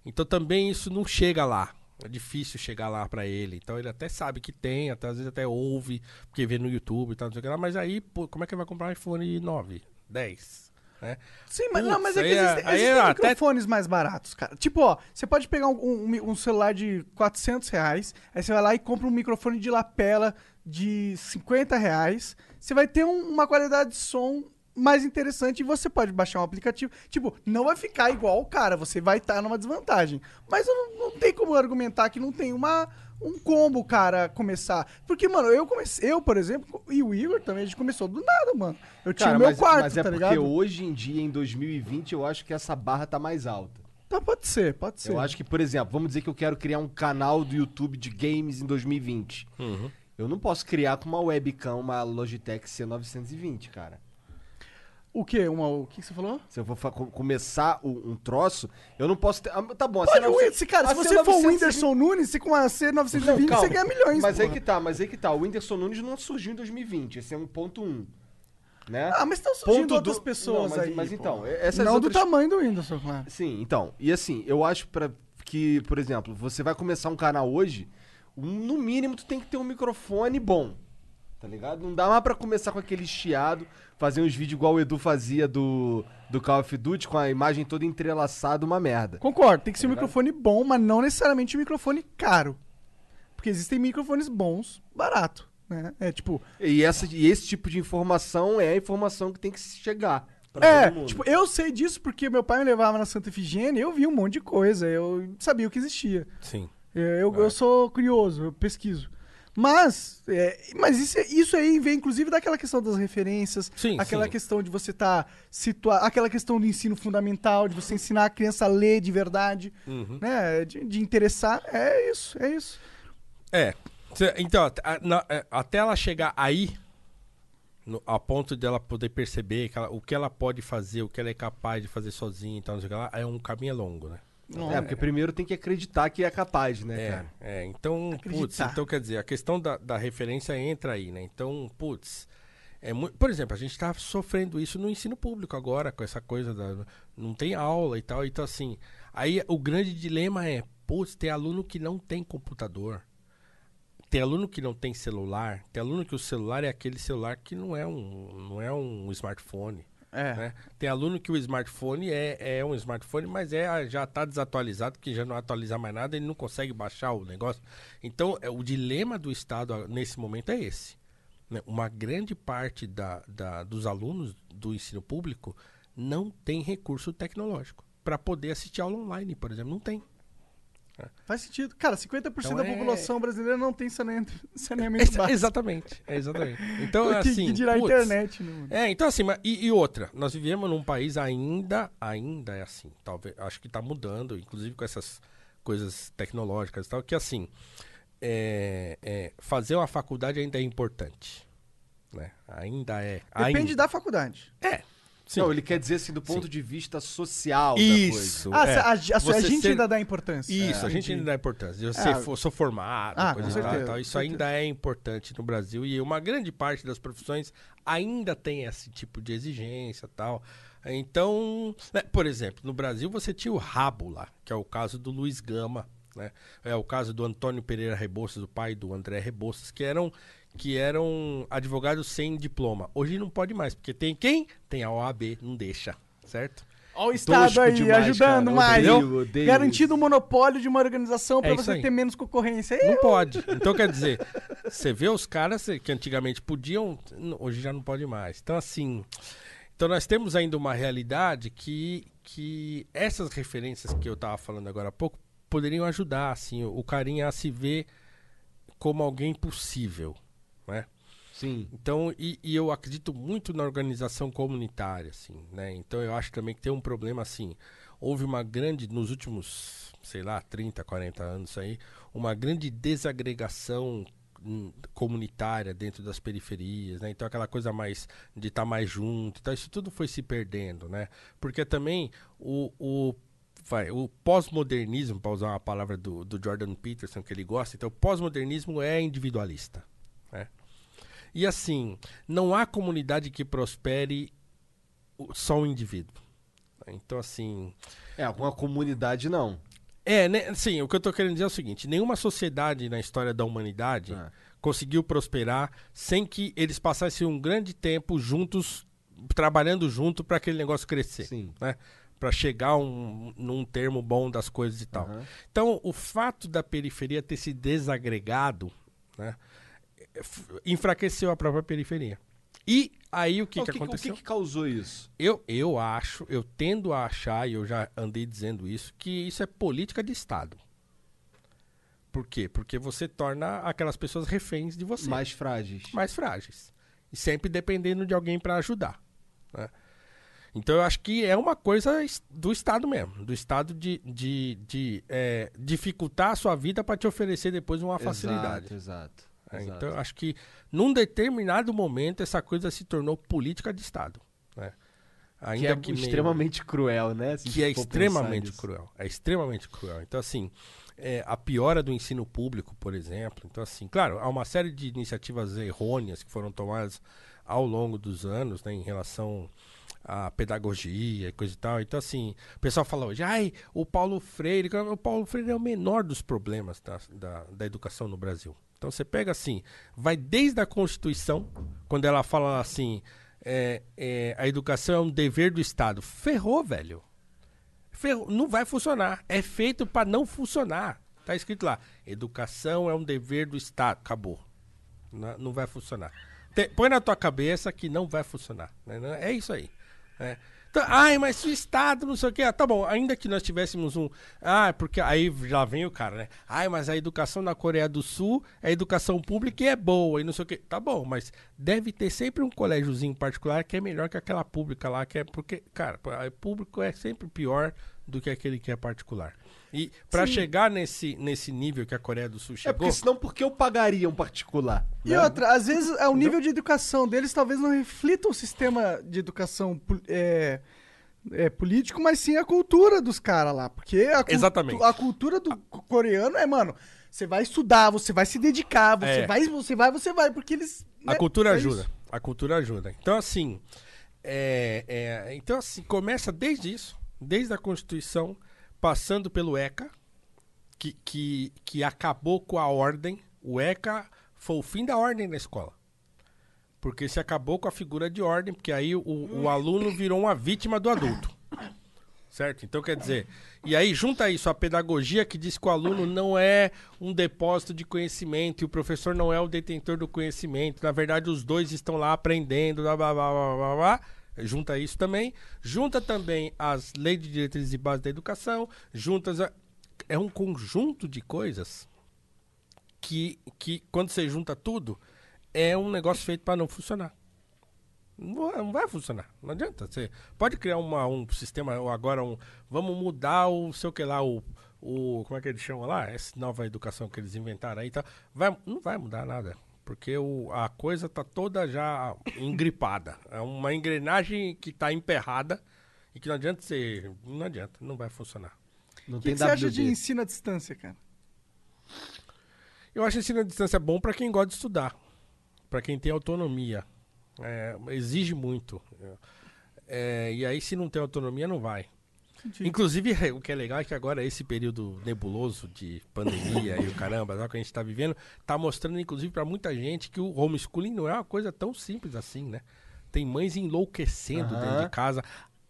Então também isso não chega lá. É difícil chegar lá pra ele. Então ele até sabe que tem, até, às vezes até ouve, porque vê no YouTube e tal, não sei o que lá. Mas aí, pô, como é que ele vai comprar um iPhone 9, 10? Né? Sim, mas, não, mas Putz, é que aí existem, aí até- microfones mais baratos, cara. Tipo, ó, você pode pegar um, um- um celular de 400 reais, aí você vai lá e compra um microfone de lapela de 50 reais. Você vai ter um- uma qualidade de som mais interessante e você pode baixar um aplicativo. Tipo, não vai ficar igual o cara, você vai estar numa desvantagem. Mas eu não, não tem como argumentar que não tem uma, um combo, cara, começar. Porque, mano, eu comecei, eu, por exemplo, e o Igor também, a gente começou do nada, mano. Eu tinha Cara, o meu mas, quarto, mas é tá porque ligado? hoje em dia, em 2020, eu acho que essa barra tá mais alta. Tá, pode ser, pode ser. Eu acho que, por exemplo, vamos dizer que eu quero criar um canal do YouTube de games em 2020. Uhum. Eu não posso criar com uma webcam uma Logitech C920, cara. O quê? Uma, o que que você falou? Se eu for começar o- um troço, eu não posso ter. ah, Tá bom, Pode, C920 o- se, cara, se você for o C920 Whindersson Nunes, você com a C920, Não, você ganha milhões, Mas aí porra. que tá, mas aí que tá. O Whindersson Nunes não surgiu em 2020. Esse é um ponto um. Né? Ah, mas estão surgindo Ponto outras do- pessoas Não, mas, aí. Mas pô. então, essas Não outras... do tamanho do Whindersson, claro. Sim, então. E assim, eu acho pra que, por exemplo, você vai começar um canal hoje, um- no mínimo tu tem que ter um microfone bom. Tá ligado? Não dá mais pra começar com aquele chiado, fazer uns vídeos igual o Edu fazia do, do Call of Duty, com a imagem toda entrelaçada, uma merda. Concordo, tem que ser um microfone bom, mas não necessariamente um microfone caro. Porque existem microfones bons, barato, né? É tipo... E, essa, e esse tipo de informação é a informação que tem que chegar pra É, todo mundo. tipo, eu sei disso porque meu pai me levava na Santa Efigênia e eu vi um monte de coisa, eu sabia o que existia. Sim. Eu, eu, eu sou curioso, eu pesquiso. Mas, é, mas isso, é- isso aí vem inclusive daquela questão das referências, Sim, aquela sim. questão de você estar situado, aquela questão do ensino fundamental, de você ensinar a criança a ler de verdade, Uhum. né? De, de interessar. É isso, é isso. É. Então, é, até ela chegar aí, no- a ponto dela poder perceber que ela- o que ela pode fazer, o que ela é capaz de fazer sozinha e tal, não sei o que lá, é um caminho longo, né? É, porque primeiro tem que acreditar que é capaz, né, É, cara? é, então, putz, então quer dizer, a questão da, da referência entra aí, né? Então, putz, é muito, por exemplo, a gente tá sofrendo isso no ensino público agora, com essa coisa da não tem aula e tal, então assim, aí o grande dilema é, putz, tem aluno que não tem computador. Tem aluno que não tem celular, tem aluno que o celular é aquele celular que não é um, não é um smartphone. É. né? Tem aluno que o smartphone é, é um smartphone, mas é, já está desatualizado, que já não atualiza mais nada, ele não consegue baixar o negócio. Então, é, o dilema do Estado nesse momento é esse. né? Uma grande parte da, da- dos alunos do ensino público não tem recurso tecnológico para poder assistir aula online, por exemplo. Não tem. Faz sentido. Cara, 50% Então da é- população brasileira não tem saneamento, [laughs] saneamento Exa- básico. exatamente, é exatamente. Então, [laughs] Que- assim. que dirá a internet, né? É, então assim, mas- e, e outra, nós vivemos num país ainda, ainda é assim, talvez, acho que tá mudando, inclusive com essas coisas tecnológicas e tal, que assim, é, é, fazer uma faculdade ainda é importante, né? Ainda é. Depende ainda. da faculdade. É. Não, ele quer dizer assim, do ponto de vista social Isso. Ah, é. a, a- a gente ser- ainda dá importância. Isso, É. a gente Entendi. ainda dá importância. Eu Ah, ser for- sou formado, Ah, coisa e tal, tal. Isso com ainda é importante no Brasil e uma grande parte das profissões ainda tem esse tipo de exigência tal. Então, né, por exemplo, no Brasil você tinha o rabo lá, que é o caso do Luiz Gama, né? É o caso do Antônio Pereira Rebouças, o pai do André Rebouças, que eram que eram advogados sem diploma. Hoje não pode mais, porque tem quem? Tem a OAB, não deixa, certo? Olha o Estado aí, ajudando mais. Garantindo o monopólio de uma organização É pra isso você ter menos concorrência. Não pode. Então, quer [laughs] dizer, você vê os caras que antigamente podiam, hoje já não pode mais. Então, assim. Então, nós temos ainda uma realidade que, que essas referências que eu estava falando agora há pouco poderiam ajudar, assim, o, o carinha a se ver como alguém possível? Sim. Então, e, e eu acredito muito na organização comunitária, assim, né? Então, eu acho também que tem um problema, assim, houve uma grande, nos últimos, sei lá, 30, 40 anos aí, uma grande desagregação hum, comunitária dentro das periferias, né? Então, aquela coisa mais de estar mais junto, então, isso tudo foi se perdendo, né? Porque também o, o vai, o pós-modernismo, para usar uma palavra do, do Jordan Peterson que ele gosta, então o pós-modernismo é individualista, né? E assim, não há comunidade que prospere o- só um indivíduo. Então, assim. É, com a comunidade não. É, né, sim, o que eu tô querendo dizer é o seguinte: nenhuma sociedade na história da humanidade conseguiu prosperar sem que eles passassem um grande tempo juntos, trabalhando junto para aquele negócio crescer. Né? Para chegar um, num termo bom das coisas e tal. Então, o fato da periferia ter se desagregado, né, enfraqueceu a própria periferia. E aí o que, O que que- o que aconteceu? que causou isso? Eu, eu acho, eu tendo a achar, e eu já andei dizendo isso, que isso é política de Estado. Por quê? Porque você torna aquelas pessoas reféns de você. Mais frágeis. Mais frágeis. E sempre dependendo de alguém para ajudar. né? Então eu acho que é uma coisa do Estado mesmo. Do Estado de, de, de é, dificultar a sua vida para te oferecer depois uma facilidade. Exato, exato. Né? Então, acho que num determinado momento essa coisa se tornou política de Estado. Né? que é meio- extremamente cruel, né? que é extremamente cruel. É extremamente cruel. Então, assim, é, a piora do ensino público, por exemplo. Então, assim, claro, há uma série de iniciativas errôneas que foram tomadas ao longo dos anos, né, em relação à pedagogia e coisa e tal. Então, assim, o pessoal fala hoje, ai, o Paulo Freire. O Paulo Freire é o menor dos problemas da, da, da educação no Brasil. Então, você pega assim, vai desde a Constituição, quando ela fala assim, é, é, a educação é um dever do Estado. Ferrou, velho. Ferrou. Não vai funcionar. É feito para não funcionar. Tá escrito lá. Educação é um dever do Estado. Acabou. Não, não vai funcionar. Põe na tua cabeça que não vai funcionar. né? É isso aí. né? Então, ai, mas se o Estado não sei o quê. Ah, tá bom, ainda que nós tivéssemos um. Ah, porque aí já vem o cara, né? Ai, mas a educação na Coreia do Sul é educação pública e é boa e não sei o quê. Tá bom, mas deve ter sempre um colégiozinho particular que é melhor que aquela pública lá, que é porque, cara, público é sempre pior do que aquele que é particular. E pra Sim. chegar nesse, nesse nível que a Coreia do Sul É chegou. porque senão por que eu pagaria um particular? E né? outra, às vezes é o nível de educação deles talvez não reflita o sistema de educação é, é, político, mas sim a cultura dos caras lá. Porque a, Exatamente. a cultura do co- coreano é, mano, você vai estudar, você vai se dedicar, você É. vai, você vai, você vai, porque eles. A né, cultura é ajuda. isso. A cultura ajuda. Então, assim, é, é, então, assim, começa desde isso, desde a Constituição, passando pelo ECA, que, que, que acabou com a ordem. O ECA foi o fim da ordem na escola. Porque se acabou com a figura de ordem, porque aí o, o aluno virou uma vítima do adulto. Certo? Então quer dizer, e aí junta isso a pedagogia que diz que o aluno não é um depósito de conhecimento e o professor não é o detentor do conhecimento. Na verdade, os dois estão lá aprendendo, blá blá blá blá blá. blá. Junta isso também. Junta também as leis de diretrizes e bases da educação. Juntas. a- É um conjunto de coisas que, que quando você junta tudo, é um negócio feito para não funcionar. Não vai, funcionar. Não adianta. Você pode criar uma, um sistema, ou agora um. Vamos mudar o sei que lá, o, o. Como é que eles chamam lá? Essa nova educação que eles inventaram aí. Tá, vai, não vai mudar nada. Porque o, a coisa tá toda já engripada. É uma engrenagem que tá emperrada e que não adianta ser. Não adianta, não vai funcionar. Não O que, que você acha de ensino à distância, cara? Eu acho ensino à distância bom para quem gosta de estudar, para quem tem autonomia. É, exige muito. É, e aí, se não tem autonomia, não vai. Entendi. Inclusive, o que é legal é que agora esse período nebuloso de pandemia e o caramba que a gente está vivendo, tá mostrando, inclusive, para muita gente que o homeschooling não é uma coisa tão simples assim, né? Tem mães enlouquecendo dentro Aham. de casa.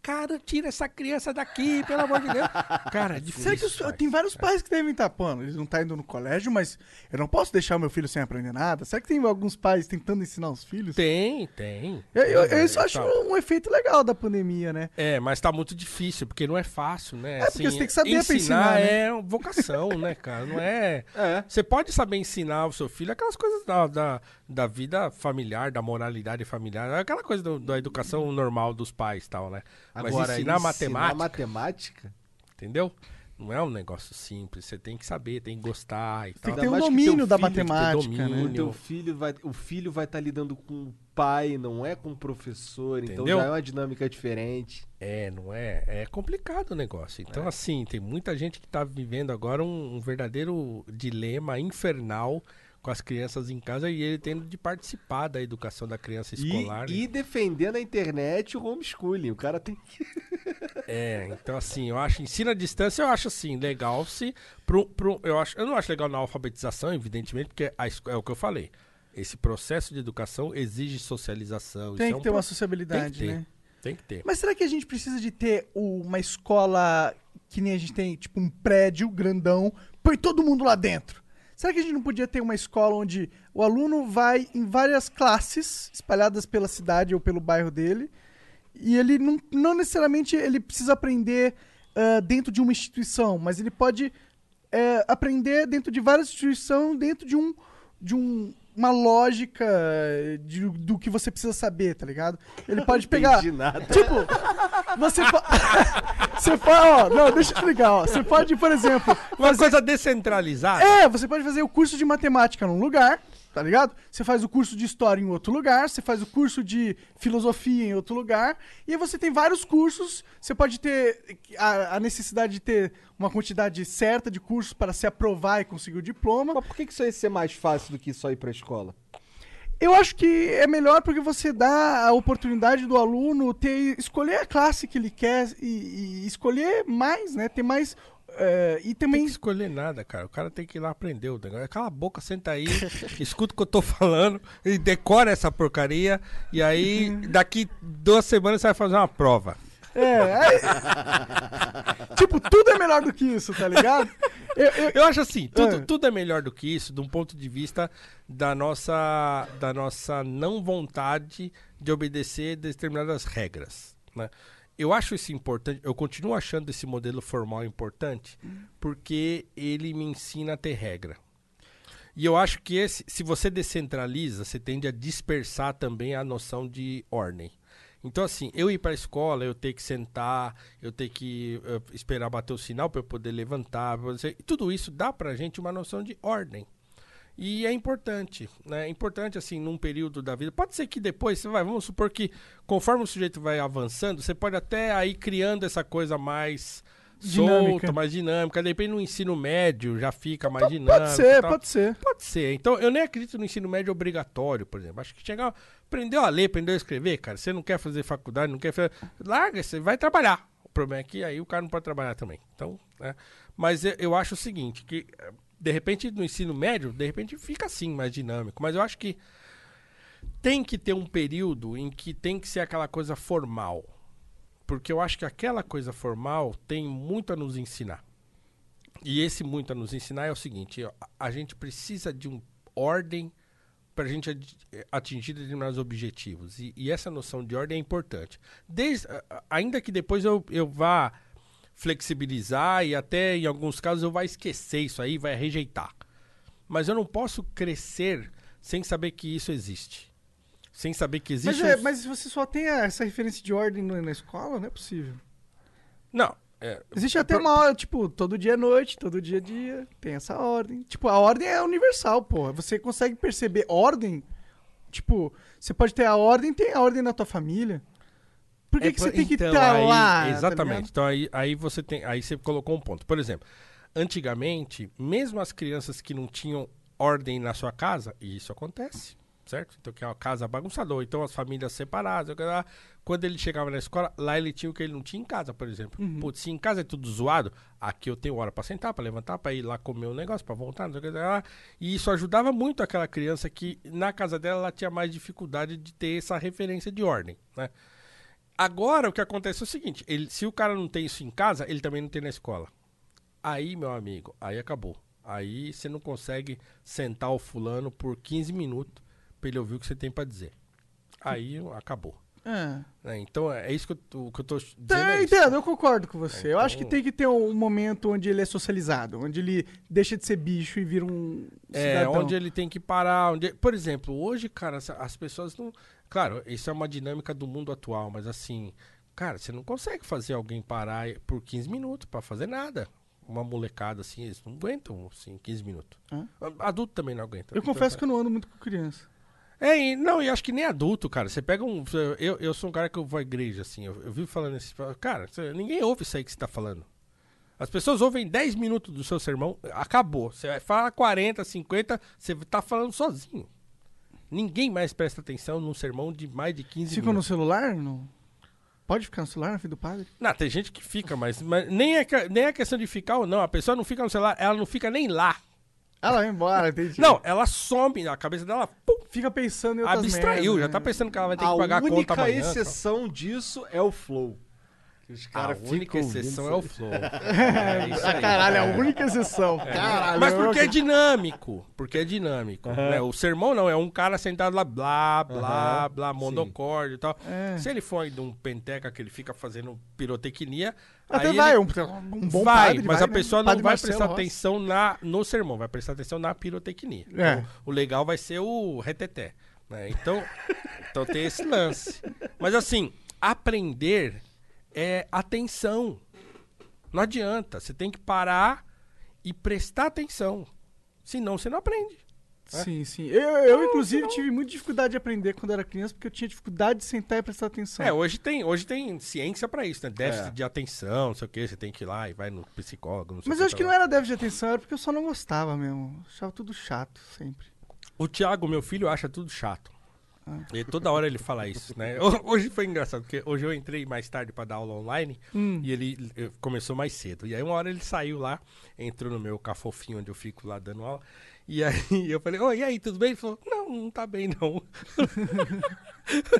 Cara, tira essa criança daqui, pelo amor de Deus. Cara, é difícil. Será que os- pai. tem vários pais que devem estar, pô, eles não estão indo no colégio, mas eu não posso deixar meu filho sem aprender nada? Será que tem alguns pais tentando ensinar os filhos? Tem, tem. Eu, eu, É, eu isso acho tá. um efeito legal da pandemia, né? É, mas tá muito difícil, porque não é fácil, né? É, porque você tem que saber pra ensinar, né? é vocação, né, cara? Não [laughs] é... Você pode saber ensinar o seu filho aquelas coisas da, da, da vida familiar, da moralidade familiar, aquela coisa do- da educação normal dos pais e tal, né? Mas Agora, ensinar matemática, matemática? entendeu? Não é um negócio simples, você tem que saber, tem que gostar e tal. que ter um domínio da tem matemática, né? O domínio. teu filho vai, o filho vai estar lidando com o pai, não é com o professor, então Entendeu? já é uma dinâmica diferente. É, não é? É complicado o negócio. Então, assim, tem muita gente que tá vivendo agora um, um verdadeiro dilema infernal com as crianças em casa e ele tendo de participar da educação da criança escolar. E, e defender na internet o homeschooling. O cara tem que. [laughs] É, então assim, eu acho ensino à distância, eu acho assim, legal se pro, pro, eu acho, eu não acho legal na alfabetização, evidentemente, porque a é o que eu falei. Esse processo de educação exige socialização. Tem isso que é um ter uma pro- sociabilidade, tem ter, né? Tem que ter. Mas será que a gente precisa de ter uma escola que nem a gente tem, tipo um prédio grandão, põe todo mundo lá dentro? Será que a gente não podia ter uma escola onde o aluno vai em várias classes espalhadas pela cidade ou pelo bairro dele e ele não, não necessariamente ele precisa aprender ah, dentro de uma instituição, mas ele pode eh, aprender dentro de várias instituições, dentro de um de um, uma lógica de- do que você precisa saber, tá ligado? Ele pode pegar. Entendi nada. Tipo, você pode. [laughs] você pode. Ó, não, deixa eu explicar, ó. Você pode, por exemplo. Uma coisa descentralizada. É, você pode fazer o curso de matemática num lugar. Tá ligado? Você faz o curso de história em outro lugar, você faz o curso de filosofia em outro lugar, e você tem vários cursos. Você pode ter a, a necessidade de ter uma quantidade certa de cursos para se aprovar e conseguir o diploma. Mas por que, que isso ia ser mais fácil do que só ir pra escola? Eu acho que é melhor porque você dá a oportunidade do aluno ter escolher a classe que ele quer e, e escolher mais, né? Ter mais é, e Tem também que escolher nada, cara. O cara tem que ir lá aprender o negócio. Cala a boca, senta aí, [laughs] escuta o que eu tô falando e decora essa porcaria. E aí, daqui duas semanas você vai fazer uma prova. é, aí- tipo tudo é melhor do que isso, tá ligado? Eu, eu- Eu acho assim, tudo, É. tudo é melhor do que isso, de um ponto de vista da nossa, da nossa não vontade de obedecer determinadas regras. Né? Eu acho isso importante, eu continuo achando esse modelo formal importante, porque ele me ensina a ter regra. E eu acho que esse, se você descentraliza, você tende a dispersar também a noção de ordem. Então, assim, eu ir para a escola, eu ter que sentar, eu ter que eh, esperar bater o sinal para eu poder levantar, pra você- tudo isso dá para a gente uma noção de ordem. E é importante, né? É importante, assim, num período da vida. Pode ser que depois, você vai, vamos supor que conforme o sujeito vai avançando, você pode até aí criando essa coisa mais Dinâmica. solta, mais dinâmica. De repente no ensino médio já fica mais dinâmico. pode ser, pode ser. Pode ser. Então, eu nem acredito no ensino médio obrigatório, por exemplo. Acho que chegar, aprendeu a ler, aprendeu a escrever, cara. Você não quer fazer faculdade, não quer fazer. Larga, você vai trabalhar. O problema é que aí o cara não pode trabalhar também. Então, né? Mas eu, eu acho o seguinte, que de repente no ensino médio, de repente fica assim, mais dinâmico. Mas eu acho que tem que ter um período em que tem que ser aquela coisa formal. Porque eu acho que aquela coisa formal tem muito a nos ensinar. E esse muito a nos ensinar é o seguinte: a- gente precisa de uma ordem para a gente atingir determinados objetivos. E, e essa noção de ordem é importante. Desde, ainda que depois eu, eu vá flexibilizar e até em alguns casos eu vá esquecer isso aí, vai rejeitar. Mas eu não posso crescer sem saber que isso existe. Sem saber que Mas, existe. é, um- mas você só tem essa referência de ordem na escola, não é possível. Não. é, Existe até pro- uma hora, tipo, todo dia é noite, todo dia é dia, tem essa ordem. Tipo, a ordem é universal, porra. Você consegue perceber ordem? Tipo, você pode ter a ordem, tem a ordem na tua família. Por que, É que você tem que então, estar aí- lá? tá Exatamente. ligado? então aí, aí você tem, aí você colocou um ponto. Por exemplo, antigamente, mesmo as crianças que não tinham ordem na sua casa, e isso acontece, certo? Então que é uma casa bagunçada, ou então as famílias separadas, quando ele chegava na escola, lá ele tinha o que ele não tinha em casa, por exemplo. Uhum. Putz, se em casa é tudo zoado, aqui eu tenho hora pra sentar, pra levantar, pra ir lá comer um negócio, pra voltar, não sei o que lá. E isso ajudava muito aquela criança que na casa dela ela tinha mais dificuldade de ter essa referência de ordem, né? Agora o que acontece é o seguinte: ele, se o cara não tem isso em casa, ele também não tem na escola. Aí, meu amigo, aí acabou. Aí você não consegue sentar o fulano por 15 minutos pra ele ouvir o que você tem pra dizer. Aí acabou. É. né? Então é isso que eu, tô- que eu tô dizendo. Tá, é entendo, eu concordo com você. Eu acho que Então- tem que ter um momento onde ele é socializado, onde ele deixa de ser bicho e vira um É, cidadão. onde ele tem que parar. Onde... Por exemplo, hoje, cara, as pessoas não. Claro, isso é uma dinâmica do mundo atual, mas assim, cara, você não consegue fazer alguém parar por 15 minutos pra fazer nada. Uma molecada assim, eles não aguentam assim, 15 minutos. Hã? Adulto também não aguenta. Eu confesso que eu não ando muito com criança. É, e, não, e acho que nem adulto, cara. Você pega um. Eu, eu sou um cara que eu vou à igreja, assim. Eu, eu vivo falando isso. Cara, você- ninguém ouve isso aí que você tá falando. As pessoas ouvem 10 minutos do seu sermão, acabou. Você vai falar 40, 50, você tá falando sozinho. Ninguém mais presta atenção num sermão de mais de 15 Ficam no minutos. celular? Não? Pode ficar no celular na frente do padre? Não, tem gente que fica, mas, mas nem, é, que- nem é questão de ficar ou não. A pessoa não fica no celular, ela não fica nem lá. Ela vai embora, entendi. Não, ela some, a cabeça dela pum, Fica pensando em outras abstraiu. merdas, já né? tá pensando que ela vai ter A que pagar a conta única amanhã. exceção disso é o Flow. Que os A caras única exceção é o flow. [laughs] É, isso aí. caralho, é a única exceção. Caralho. Mas eu- porque é dinâmico. Porque é dinâmico. Aham. né? O sermão não, é um cara sentado lá, blá, blá, Aham, blá, monocórdio e tal. É. Se ele for de um penteca que ele fica fazendo pirotecnia. Até aí vai, ele- um, um bom vai, padre mas vai, a né? pessoa não Padre vai Marcelo prestar atenção na, no sermão, vai prestar atenção na pirotecnia. É. Então, o legal vai ser o reteté. né? Então, [laughs] então tem esse lance. Mas assim, aprender é atenção. Não adianta. Você tem que parar e prestar atenção. Senão você não aprende. Sim, sim. Eu, eu inclusive, tive muita dificuldade de aprender quando era criança, porque eu tinha dificuldade de sentar e prestar atenção. É, hoje tem, hoje tem ciência pra isso, né? Déficit É. de atenção, não sei o que, você tem que ir lá e vai no psicólogo, não sei Mas eu acho que tá não lá. era déficit de atenção, era porque eu só não gostava mesmo. Achava tudo chato, sempre. O Thiago, meu filho, acha tudo chato. E toda hora ele fala isso, né? Ho- [laughs] Hoje foi engraçado, porque hoje eu entrei mais tarde pra dar aula online Hum. e ele eh, começou mais cedo. E aí uma hora ele saiu lá, entrou no meu cafofinho onde eu fico lá dando aula. E aí [laughs] eu falei, oi, e aí, tudo bem? Ele falou, não, não tá bem não. [laughs]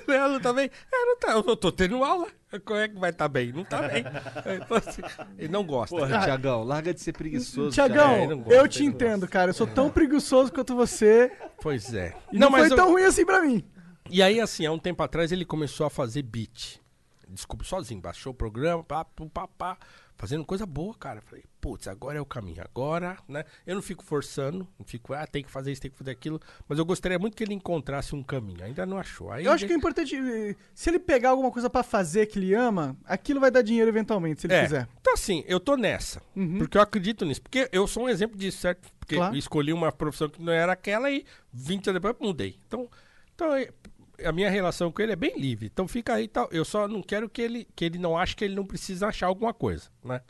Falei, "Ah, não tá bem? É, não tá, eu tô tendo aula. Como é que vai tá bem? Não tá bem. [laughs] Assim, ele não gosta. Porra, Tiagão, larga de ser preguiçoso. Tiagão, É, não eu, te não entendo, cara. Eu sou tão preguiçoso quanto você. Pois é. E não, foi mas eu- tão ruim assim pra mim. E aí, assim, há um tempo atrás ele começou a fazer beat. Desculpa, sozinho. Baixou o programa, pá, pá, pá, fazendo coisa boa, cara. Falei, putz, agora é o caminho. Agora, né? Eu não fico forçando, não fico, ah, tem que fazer isso, tem que fazer aquilo. Mas eu gostaria muito que ele encontrasse um caminho. Ainda não achou. Aí Eu acho que é importante. eh, Se ele pegar alguma coisa pra fazer que ele ama, aquilo vai dar dinheiro eventualmente, se ele é. quiser. Então, assim, eu tô nessa. Porque eu acredito nisso. Porque eu sou um exemplo disso, certo? Porque Claro. eu escolhi uma profissão que não era aquela e 20 anos depois mudei. Então, então é- a minha relação com ele é bem livre. Então fica aí e tal. Eu só não quero que ele, que ele não ache que ele não precisa achar alguma coisa, né?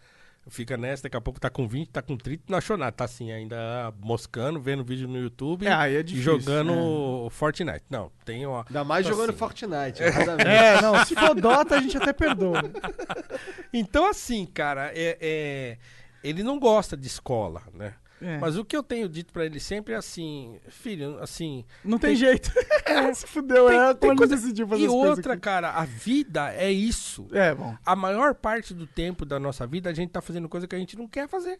Fica nessa, daqui a pouco tá com 20, tá com 30, não achou nada. Tá assim, ainda moscando, vendo vídeo no YouTube É, aí é e difícil, jogando Fortnite. Não, tem uma. Ainda mais então, jogando assim, Fortnite. exatamente. [laughs] É, não, se for Dota, a gente até perdoa. [laughs] Então, assim, cara, é, é- ele não gosta de escola, né? É. Mas o que eu tenho dito pra ele sempre é assim, filho, assim. Não tem jeito. [laughs] [laughs] se fudeu, tem- é tem quando coisa- decidiu fazer E as coisas outra, aqui. cara, a vida é isso. É, bom. A maior parte do tempo da nossa vida a gente tá fazendo coisa que a gente não quer fazer.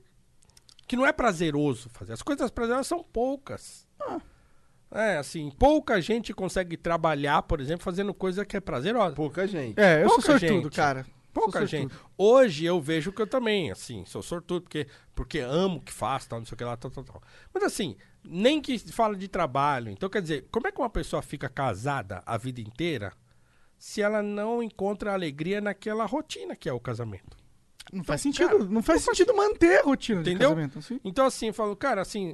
Que não é prazeroso fazer. As coisas prazerosas são poucas. Ah. É, assim, pouca gente consegue trabalhar, por exemplo, fazendo coisa que é prazerosa. Pouca gente. É, eu sou Pouca sortudo, gente. cara. Pouca gente. Hoje eu vejo que eu também, assim, sou sortudo, porque, porque amo o que faço, tal, não sei o que lá, tal, tal, tal. Mas assim, nem que fala de trabalho. Então, quer dizer, como é que uma pessoa fica casada a vida inteira se ela não encontra alegria naquela rotina que é o casamento? Não faz sentido, não faz sentido manter a rotina Entendeu? de casamento. Assim. Então, assim, eu falo, cara, assim,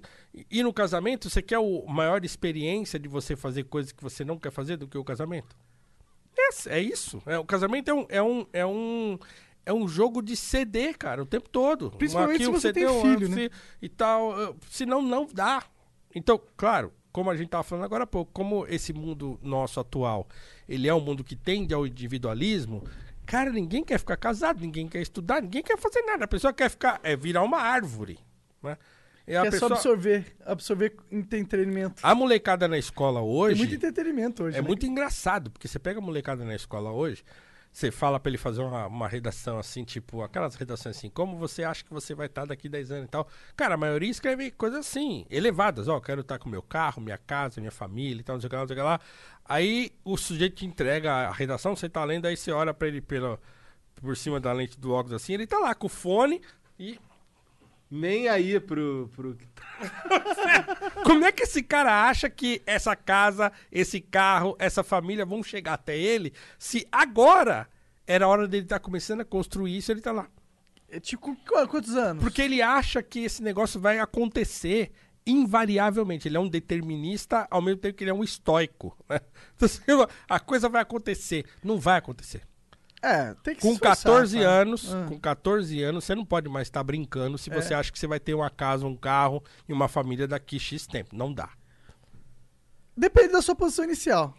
e no casamento, você quer a maior experiência de você fazer coisas que você não quer fazer do que o casamento? É, é isso. É, o casamento é um, é, um, é, um, é um jogo de CD, cara, o tempo todo. Principalmente se um você tem um filho, né? E tal. eh, Senão, não dá. Então, claro, como a gente tava falando agora há pouco, como esse mundo nosso atual, ele é um mundo que tende ao individualismo, cara, ninguém quer ficar casado, ninguém quer estudar, ninguém quer fazer nada. A pessoa quer ficar, é virar uma árvore, né? E a é pessoa- só absorver, absorver entretenimento. a molecada na escola Tem hoje. muito entretenimento hoje. É né? muito engraçado, porque você pega a molecada na escola hoje, você fala pra ele fazer uma, uma redação assim, tipo, aquelas redações assim, como você acha que você vai estar daqui 10 anos e tal. Cara, a maioria escreve coisas assim, elevadas, ó, quero estar com meu carro, minha casa, minha família e tal, não sei o que lá, não sei o que lá. Aí o sujeito te entrega a redação, você tá lendo, aí você olha pra ele pela, por cima da lente do óculos assim, ele tá lá com o fone e Nem aí pro. pro... [laughs] Como é que esse cara acha que essa casa, esse carro, essa família vão chegar até ele se agora era a hora dele estar começando a construir isso ele tá lá? É tipo, qu- quantos anos? Porque ele acha que esse negócio vai acontecer invariavelmente. Ele é um determinista ao mesmo tempo que ele é um estoico. Né? [laughs] Então, assim, a coisa vai acontecer. Não vai acontecer. É, tem que Com se esforçar, 14 cara. anos, Ah. com 14 anos, você não pode mais estar brincando se É. você acha que você vai ter uma casa, um carro e uma família daqui X tempo. Não dá. Depende da sua posição inicial.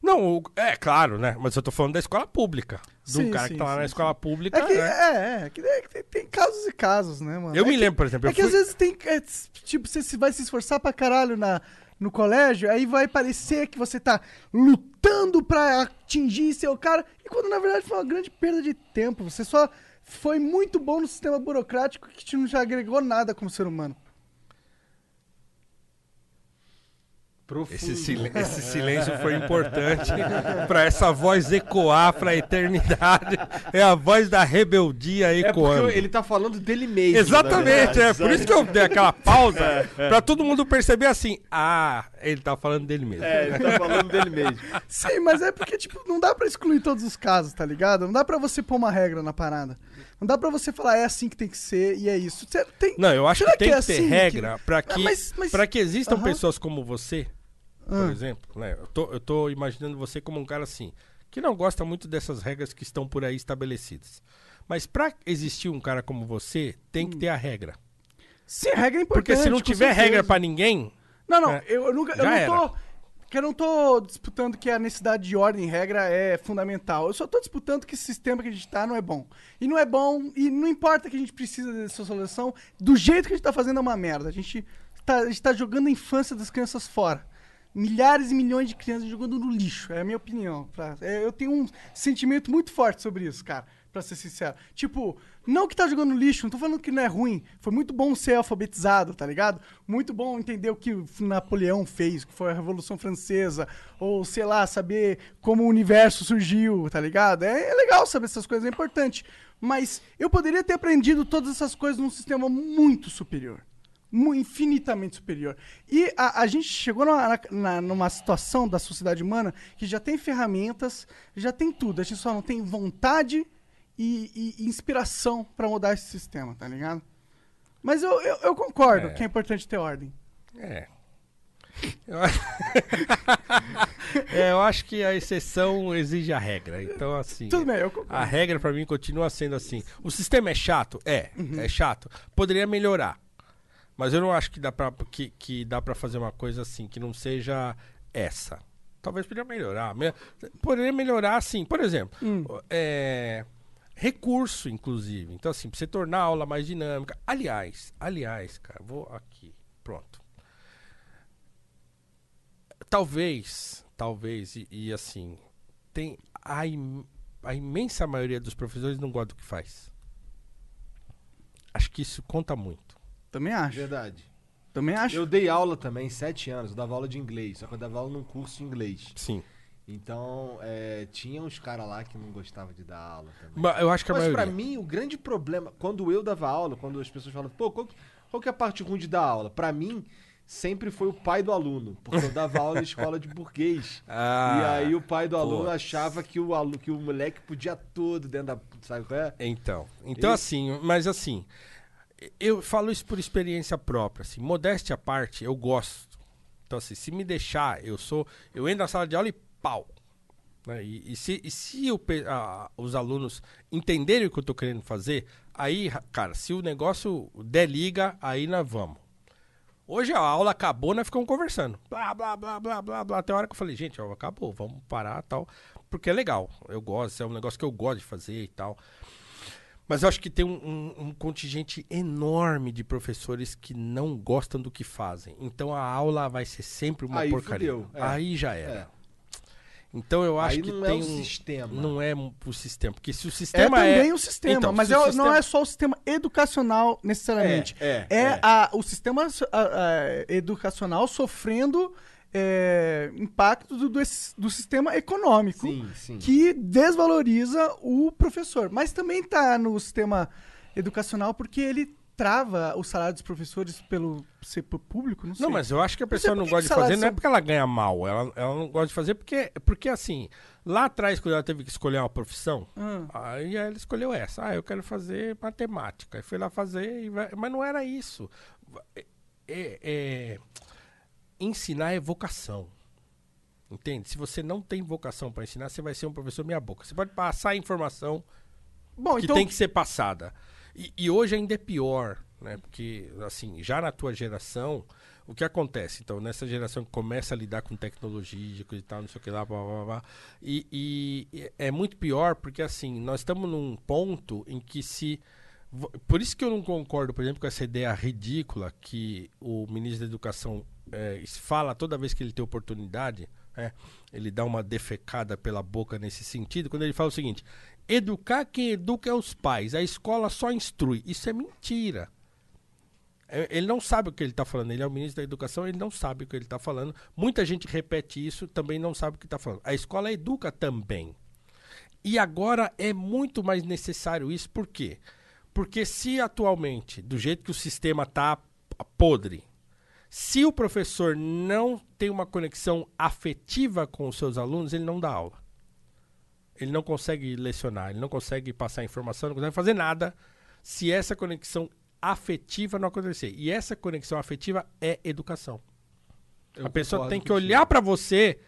Não, é claro, né? Mas eu tô falando da escola pública. De um Sim, cara sim, que tá lá sim, na escola pública. É que, né? é, é, que, é que tem, tem casos e casos, né, mano? Eu É me que- lembro, por exemplo, É que às fui- vezes tem. é, tipo, você vai se esforçar pra caralho na, no colégio, aí vai parecer que você tá lutando pra atingir seu cara, e quando na verdade foi uma grande perda de tempo. Você só foi muito bom no sistema burocrático que te não já agregou nada como ser humano. Esse, esse silêncio foi importante [laughs] para essa voz ecoar para a eternidade. É a voz da rebeldia É ecoando. porque ele tá falando dele mesmo. Exatamente, é por isso que eu dei aquela pausa [laughs] pra todo mundo perceber assim, ah, ele tá falando dele mesmo. É, ele tá falando dele mesmo. Sim, mas é porque, tipo, não dá pra excluir todos os casos, tá ligado? Não dá pra você pôr uma regra na parada. Não dá pra você falar, é assim que tem que ser e é isso. Você tem... Não, eu acho que tem é que ter assim regra que- pra É, que, mas- mas- pra que existam Aham. pessoas como você, por Ah. exemplo, né? Eu tô, eu tô imaginando você como um cara assim, que não gosta muito dessas regras que estão por aí estabelecidas. Mas pra existir um cara como você, tem que ter a regra. Sim, a regra é importante. Porque se não tiver regra pra ninguém, Não, não, É, eu, nunca. Eu não era. Que Eu não tô disputando que a necessidade de ordem e regra é fundamental. Eu só tô disputando que esse sistema que a gente tá não é bom. E não é bom, e não importa que a gente precisa dessa solução, do jeito que a gente tá fazendo é uma merda. A gente tá, a gente tá jogando a infância das crianças fora. Milhares e milhões de crianças jogando no lixo, é a minha opinião. pra- é, eu tenho um sentimento muito forte sobre isso, cara, pra ser sincero. Tipo, não que tá jogando lixo, não tô falando que não é ruim. Foi muito bom ser alfabetizado, tá ligado? Muito bom entender o que Napoleão fez, que foi a Revolução Francesa, ou sei lá, saber como o universo surgiu, tá ligado? É, é legal saber essas coisas, é importante. Mas eu poderia ter aprendido todas essas coisas num sistema muito superior infinitamente superior. E a, a gente chegou numa, na- numa situação da sociedade humana que já tem ferramentas, já tem tudo. A gente só não tem vontade e, e- inspiração pra mudar esse sistema, tá ligado? Mas eu, eu, eu concordo É. que é importante ter ordem. É. Eu, [laughs] É, eu acho que a exceção exige a regra. Então, assim. Tudo bem, eu concordo. A regra pra mim continua sendo assim. O sistema é chato? É, Uhum. é chato. Poderia melhorar. Mas eu não acho que dá pra, que, que dá pra fazer uma coisa assim, que não seja essa. Talvez poderia melhorar. Me- Poderia melhorar, assim, por exemplo, Hum. é, recurso, inclusive. Então, assim, pra você tornar a aula mais dinâmica. Aliás, aliás, cara, vou aqui. Pronto. Talvez, talvez, e, e assim, tem a, im- a imensa maioria dos professores não gosta do que faz. Acho que isso conta muito. Também acho. Verdade. Também acho. Eu dei aula também, sete anos. Eu dava aula de inglês. Só que eu dava aula num curso de inglês. Sim. Então, é, tinha uns caras lá que não gostavam de dar aula também. Mas eu acho que a Mas maioria. pra mim, o grande problema... Quando eu dava aula, quando as pessoas falam... Pô, qual, que- qual que é a parte ruim de dar aula? Pra mim, sempre foi o pai do aluno. Porque eu dava aula em escola de burguês. [laughs] Ah, e aí o pai do aluno putz. achava que o, alu, que o moleque podia tudo dentro da... Sabe qual é? Então, então E- assim, mas assim, eu falo isso por experiência própria, assim, modéstia à parte, eu gosto. Então assim, se me deixar, eu sou, eu entro na sala de aula e pau. né? E, e se, e se o a- os alunos entenderem o que eu tô querendo fazer, aí, ra- cara, se o negócio der liga, aí nós vamos. Hoje a aula acabou, nós ficamos conversando. Blá, blá, blá, blá, blá, blá. Até a hora que eu falei, gente, ó, acabou, vamos parar tal. Porque é legal. Eu gosto, é um negócio que eu gosto de fazer e tal. Mas eu acho que tem um, um- um contingente enorme de professores que não gostam do que fazem. Então a aula vai ser sempre uma Aí porcaria. fudeu, é. Aí já era. É. Então eu acho Aí que não é tem o um- sistema. Não é o sistema. Porque se o É sistema é. também o sistema, Então, mas é- o não sistema- é só o sistema educacional necessariamente. É, é, é. a- o sistema a- a- educacional sofrendo é, impacto do, do, do sistema econômico Sim, sim. que desvaloriza o professor. Mas também está no sistema educacional porque ele trava o salário dos professores pelo setor público, não sei. Não, mas eu acho que a Não pessoa não que gosta de fazer, salário não é são- porque ela ganha mal. Ela, ela não gosta de fazer porque, porque, assim, lá atrás, quando ela teve que escolher uma profissão, Hum. aí ela escolheu essa. Ah, eu quero fazer matemática. Aí foi lá fazer, e vai- mas não era isso. É- é- ensinar é vocação. Entende? Se você não tem vocação para ensinar, você vai ser um professor meia boca. Você pode passar a informação Bom, que então- tem que ser passada. E, e hoje ainda é pior, né? Porque, assim, já na tua geração, o que acontece? Então, nessa geração que começa a lidar com tecnologia e tal, não sei o que lá, blá, blá, blá, e, e- é muito pior porque, assim, nós estamos num ponto em que se... Por isso que eu não concordo, por exemplo, com essa ideia ridícula que o ministro da Educação eh, fala toda vez que ele tem oportunidade, né? ele dá uma defecada pela boca nesse sentido, quando ele fala o seguinte: educar quem educa é os pais, a escola só instrui. Isso é mentira. É, Ele não sabe o que ele está falando. Ele é o ministro da Educação, ele não sabe o que ele está falando. Muita gente repete isso, também não sabe o que está falando. A escola educa também. E agora é muito mais necessário isso, por quê? Porque se atualmente, do jeito que o sistema está podre, se o professor não tem uma conexão afetiva com os seus alunos, ele não dá aula. Ele não consegue lecionar, ele não consegue passar informação, não consegue fazer nada se essa conexão afetiva não acontecer. E essa conexão afetiva é educação. Eu a pessoa tem que olhar pra você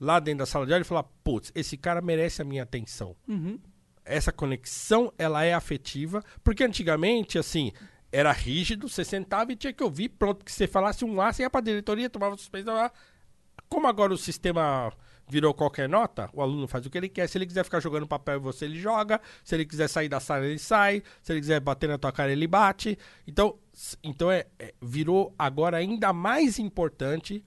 lá dentro da sala de aula e falar: putz, esse cara merece a minha atenção. Uhum. Essa conexão, ela é afetiva, porque antigamente, assim, era rígido, você sentava e tinha que ouvir, pronto, que você falasse um A, você ia pra diretoria, tomava suspensão lá. Como agora o sistema virou qualquer nota, o aluno faz o que ele quer. Se ele quiser ficar jogando papel em você, ele joga. Se ele quiser sair da sala, ele sai. Se ele quiser bater na tua cara, ele bate. Então, então é, é- virou agora ainda mais importante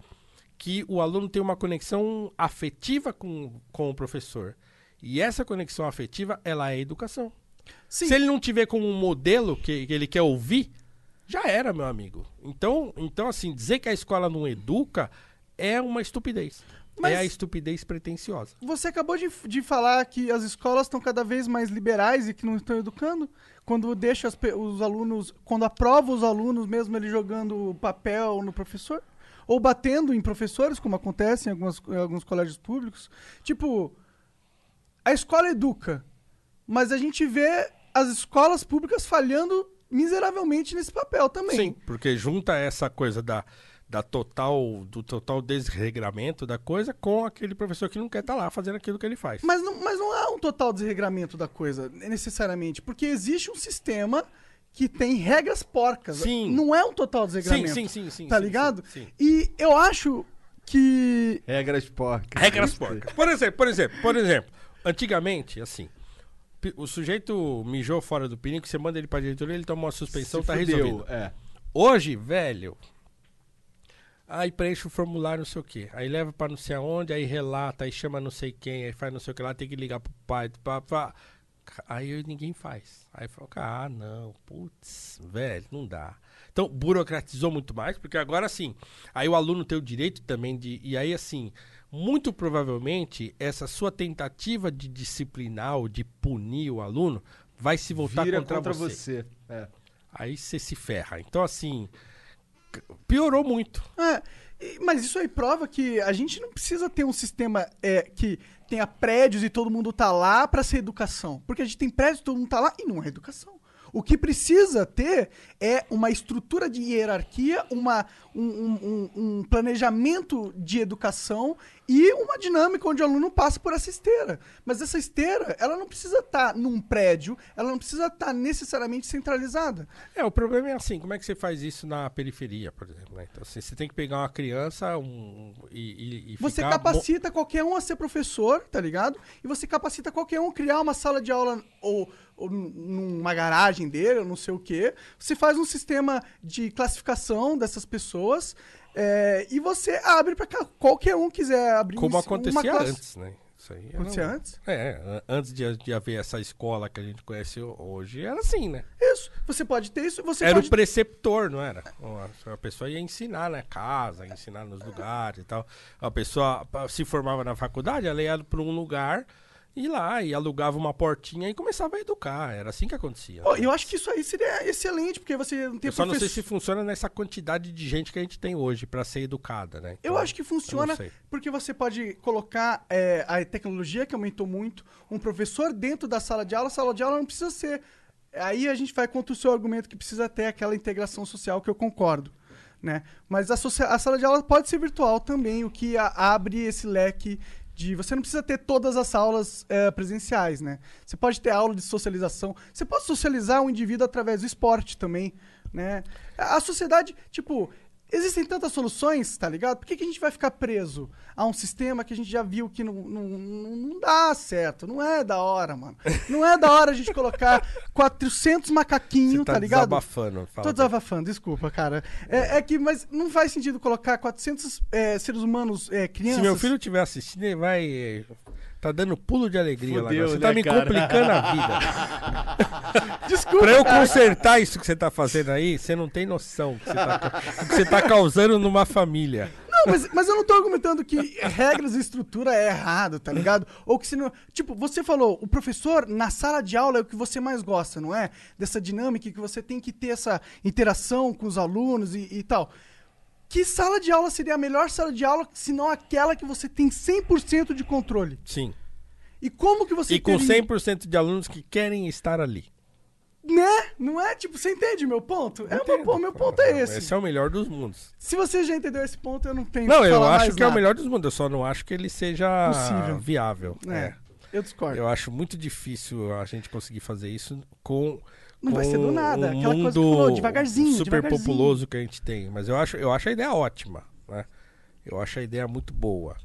que o aluno tenha uma conexão afetiva com, com o professor. E essa conexão afetiva, ela é educação. Se ele não tiver como um modelo que, que ele quer ouvir, já era, meu amigo. Então, então, assim, dizer que a escola não educa é uma estupidez. Mas- É a estupidez pretensiosa. Você acabou de, de falar que as escolas estão cada vez mais liberais e que não estão educando. Quando deixa as os alunos, quando aprova os alunos, mesmo ele jogando papel no professor, ou batendo em professores, como acontece em, algumas, em alguns colégios públicos. Tipo, a escola educa, mas a gente vê as escolas públicas falhando miseravelmente nesse papel também. Sim, porque junta essa coisa da, da total, do total desregramento da coisa com aquele professor que não quer estar lá fazendo aquilo que ele faz. Mas não, mas não há um total desregramento da coisa, necessariamente. Porque existe um sistema que tem regras porcas. Sim. Não é um total desregramento. Sim, sim, sim, sim, Tá sim, ligado? sim, sim. E eu acho que. Regras porcas. Regras porcas. Por exemplo, por exemplo, por exemplo, antigamente, assim, o sujeito mijou fora do pinico, você manda ele pra diretoria, ele toma uma suspensão, Se tá fudeu, resolvido. é. Hoje, velho, aí preenche o formulário, não sei o quê. Aí leva pra não sei aonde, aí relata, aí chama não sei quem, aí faz não sei o que lá, tem que ligar pro pai. Pá, pá. Aí ninguém faz. Aí fala, ah, não, putz, velho, não dá. Então, burocratizou muito mais, porque agora sim, aí o aluno tem o direito também de. E aí, assim, muito provavelmente, essa sua tentativa de disciplinar ou de punir o aluno vai se voltar Vira contra, contra você. você. É. Aí você se ferra. Então, assim, piorou muito. É, mas isso aí prova que a gente não precisa ter um sistema é, que tenha prédios e todo mundo tá lá pra ser educação. Porque a gente tem prédios, todo mundo tá lá e não é educação. O que precisa ter é uma estrutura de hierarquia, uma, um, um- um- planejamento de educação e uma dinâmica onde o aluno passa por essa esteira. Mas essa esteira, ela não precisa estar num prédio, ela não precisa estar necessariamente centralizada. É, o problema é assim, como é que você faz isso na periferia, por exemplo? né? Então, assim, você tem que pegar uma criança um, e, e, Você capacita qualquer um a ser professor, tá ligado? E você capacita qualquer um a criar uma sala de aula ou, numa garagem dele, ou não sei o quê. Você faz um sistema de classificação dessas pessoas é, e você abre cá. qualquer um quiser abrir Como uma acontecia antes, né? Isso aí era Acontecia um- antes? É, an- antes de, de haver essa escola que a gente conhece hoje, era assim, né? Isso. Você pode ter isso, você era pode o preceptor, não era? A- pessoa ia ensinar na casa, ensinar nos lugares e tal. A pessoa se formava na faculdade, ela ia para um lugar e lá e alugava uma portinha e começava a educar. Era assim que acontecia. Pô, eu acho que isso aí seria excelente, porque você não tem Eu só não sei se funciona nessa quantidade de gente que a gente tem hoje para ser educada, né? Eu Então, acho que funciona eu porque você pode colocar é, a tecnologia que aumentou muito, um professor dentro da sala de aula. A sala de aula não precisa ser. Aí a gente vai contra o seu argumento que precisa ter aquela integração social que eu concordo. Né? Mas a, a sala de aula pode ser virtual também, o que a- abre esse leque de. Você não precisa ter todas as aulas é, presenciais, né? Você pode ter aula de socialização. Você pode socializar um indivíduo através do esporte também, né? A sociedade, tipo, existem tantas soluções, tá ligado? Por que, que a gente vai ficar preso a um sistema que a gente já viu que não, não, não, dá certo? Não é da hora, mano. Não é da hora a gente colocar [laughs] 400 macaquinhos, tá tá ligado? desabafando, fala Tô desabafando, desculpa, cara. É, é que, mas não faz sentido colocar 400 é, seres humanos, é, crianças... Se meu filho estiver assistindo, ele vai. Tá dando pulo de alegria lá. Fudeu, agora. Você né, tá me cara? complicando a vida. [laughs] Desculpa. pra eu consertar isso que você tá fazendo aí, você não tem noção do que você tá, que você tá causando numa família. Não, mas, mas eu não tô argumentando que regras e estrutura é errado, tá ligado? Ou que se não. Tipo, você falou, o professor na sala de aula é o que você mais gosta, não é? Dessa dinâmica que você tem que ter essa interação com os alunos e, e tal. Que sala de aula seria a melhor sala de aula se não aquela que você tem 100% de controle? Sim. E como que você E com teria- 100% de alunos que querem estar ali. Né? Não é? Tipo, você entende meu ponto? É o meu, ponto- meu ponto é esse. Esse é o melhor dos mundos. Se você já entendeu esse ponto, eu não tenho Não, eu acho que é o nada. melhor dos mundos. Eu só não acho que ele seja Possível. viável. É, É. Eu discordo. Eu acho muito difícil a gente conseguir fazer isso com. Não vai ser do nada, um aquela coisa que falou, devagarzinho, super devagarzinho. populoso que a gente tem. Mas eu acho, eu acho a ideia ótima, né? Eu acho a ideia muito boa.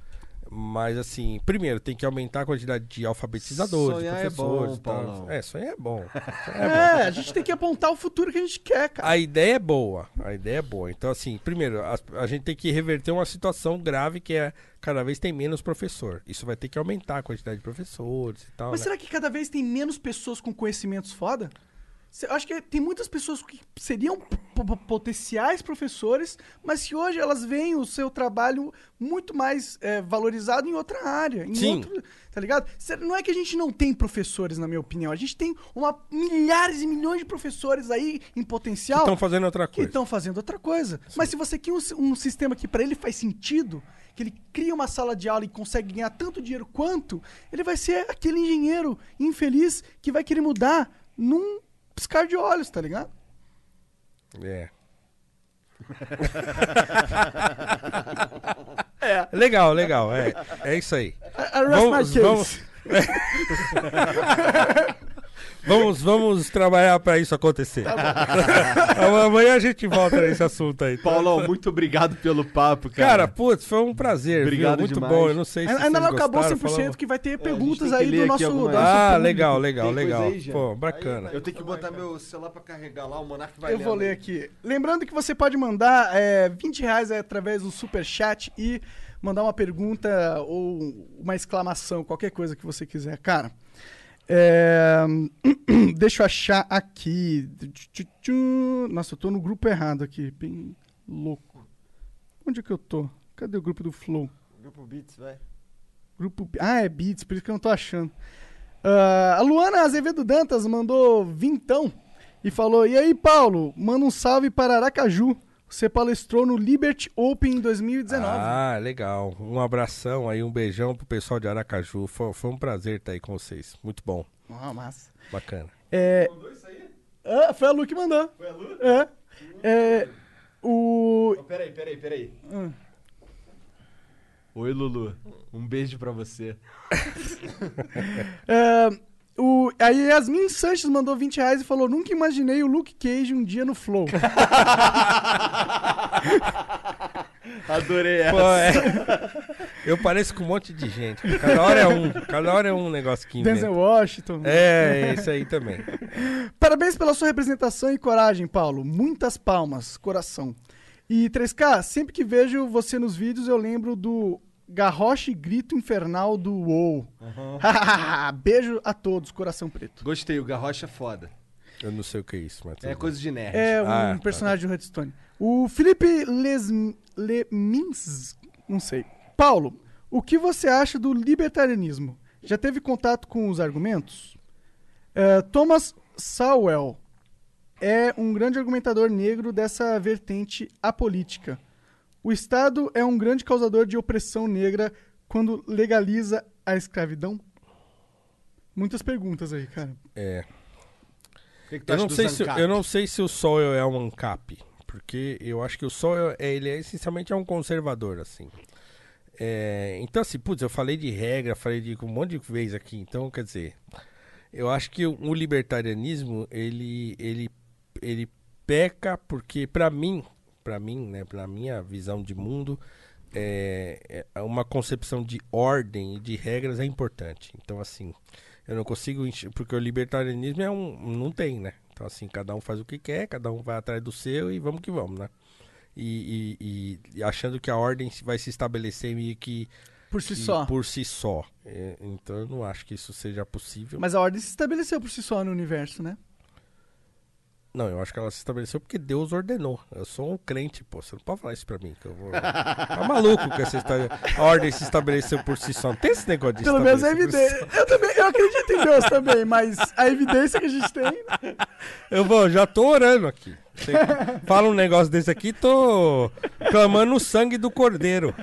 Mas assim, primeiro tem que aumentar a quantidade de alfabetizadores, Sonhar é professores, bom, e tal. Paulão. É, sonhar é bom. [laughs] Sonhar É, a gente tem que apontar o futuro que a gente quer, cara. A ideia é boa, a ideia é boa. Então, assim, primeiro, a, a gente tem que reverter uma situação grave que é cada vez tem menos professor. Isso vai ter que aumentar a quantidade de professores e tal. Mas né? será que cada vez tem menos pessoas com conhecimentos foda? Acho que tem muitas pessoas que seriam potenciais professores, mas que hoje elas veem o seu trabalho muito mais é, valorizado em outra área. Em Sim. outro- tá ligado? Não é que a gente não tem professores, na minha opinião. A gente tem uma, milhares e milhões de professores aí em potencial. Que estão fazendo outra que coisa. estão fazendo outra coisa. Mas se você cria um, um sistema que para ele faz sentido, que ele cria uma sala de aula e consegue ganhar tanto dinheiro quanto, ele vai ser aquele engenheiro infeliz que vai querer mudar num piscar de olhos, tá ligado? É. [laughs] É. Legal, legal. É, é isso aí. I- I case. vamos, [laughs] vamos, vamos trabalhar pra isso acontecer. Tá [laughs] Amanhã a gente volta nesse assunto aí. tá? Paulão, muito obrigado pelo papo, cara. Cara, putz, foi um prazer. Obrigado viu? Muito demais. bom. Eu não sei se Ainda vocês não acabou gostaram, 100%, falamos- que vai ter É, perguntas que aí do nosso, do nosso Ah, público. legal, legal, Tem legal. aí? Pô, bacana. Eu tenho que botar meu celular pra carregar lá, o Monark vai Eu vou ler aí. aqui. Lembrando que você pode mandar é, 20 reais através do super chat e mandar uma pergunta ou uma exclamação, qualquer coisa que você quiser. Cara, é, [clears throat] deixa eu achar aqui. Nossa, eu tô no grupo errado aqui. Bem louco. Onde é que eu tô? Cadê o grupo do Flow? Grupo Beats, vai. Grupo. Ah, é Beats, por isso que eu não tô achando. Ah, a Luana Azevedo Dantas mandou vintão e falou: E aí, Paulo, manda um salve para Aracaju. Você palestrou no Liberty Open em 2019. Ah, legal. Um abração aí, um beijão pro pessoal de Aracaju. Foi, foi um prazer estar aí com vocês. Muito bom. Ah, massa. Bacana. É... Ah, foi a Lu que mandou. Foi a Lu? É. é o. Peraí, peraí, peraí. Hum. Oi, Lulu. Um beijo pra você. É, o, aí Yasmin Sanches mandou 20 reais e falou: Nunca imaginei o Luke Cage um dia no Flow. [laughs] Adorei essa. Pô, é. Eu pareço com um monte de gente. Cada hora é um. Cada hora é um negócio que inventa. Denzel Washington. É, isso aí também. Parabéns pela sua representação e coragem, Paulo. Muitas palmas, coração. E 3K, sempre que vejo você nos vídeos, eu lembro do garroche grito infernal do WoW. [laughs] Beijo a todos, coração preto. Gostei, o Garrocha é foda. Eu não sei o que é isso, mas. É coisa de nerd. É um Ah, tá. personagem do Redstone. O Felipe Les, Lemins, não sei. Paulo, o que você acha do libertarianismo? Já teve contato com os argumentos? É, Thomas Sowell é um grande argumentador negro dessa vertente apolítica. O Estado é um grande causador de opressão negra quando legaliza a escravidão? Muitas perguntas aí, cara. É. O que, Eu não, sei se, eu não sei se o Soil é um ANCAP, porque eu acho que o Soil, é, ele é essencialmente é um conservador, assim. É, então, assim, putz, eu falei de regra, falei de um monte de vezes aqui, então, quer dizer, eu acho que o, o libertarianismo, ele, ele, ele peca porque, pra mim, pra mim, né, pra minha visão de mundo, é, é uma concepção de ordem e de regras é importante. Então, assim, eu não consigo porque o libertarianismo é um não tem, né? Então assim, cada um faz o que quer, cada um vai atrás do seu e vamos que vamos, né? E, e- e- achando que a ordem vai se estabelecer meio que Por si que- só. Por si só. É, então eu não acho que isso seja possível. Mas a ordem se estabeleceu por si só no universo, né? Não, eu acho que ela se estabeleceu porque Deus ordenou. Eu sou um crente, pô. Você não pode falar isso pra mim. Que eu vou... [laughs] Tá maluco com essa história. A ordem se estabeleceu por si só. Não tem esse negócio de Pelo menos é si evidente. Eu também, eu acredito em Deus também, mas a evidência que a gente tem. Eu vou, já tô orando aqui. Você fala um negócio desse aqui, tô clamando o sangue do cordeiro.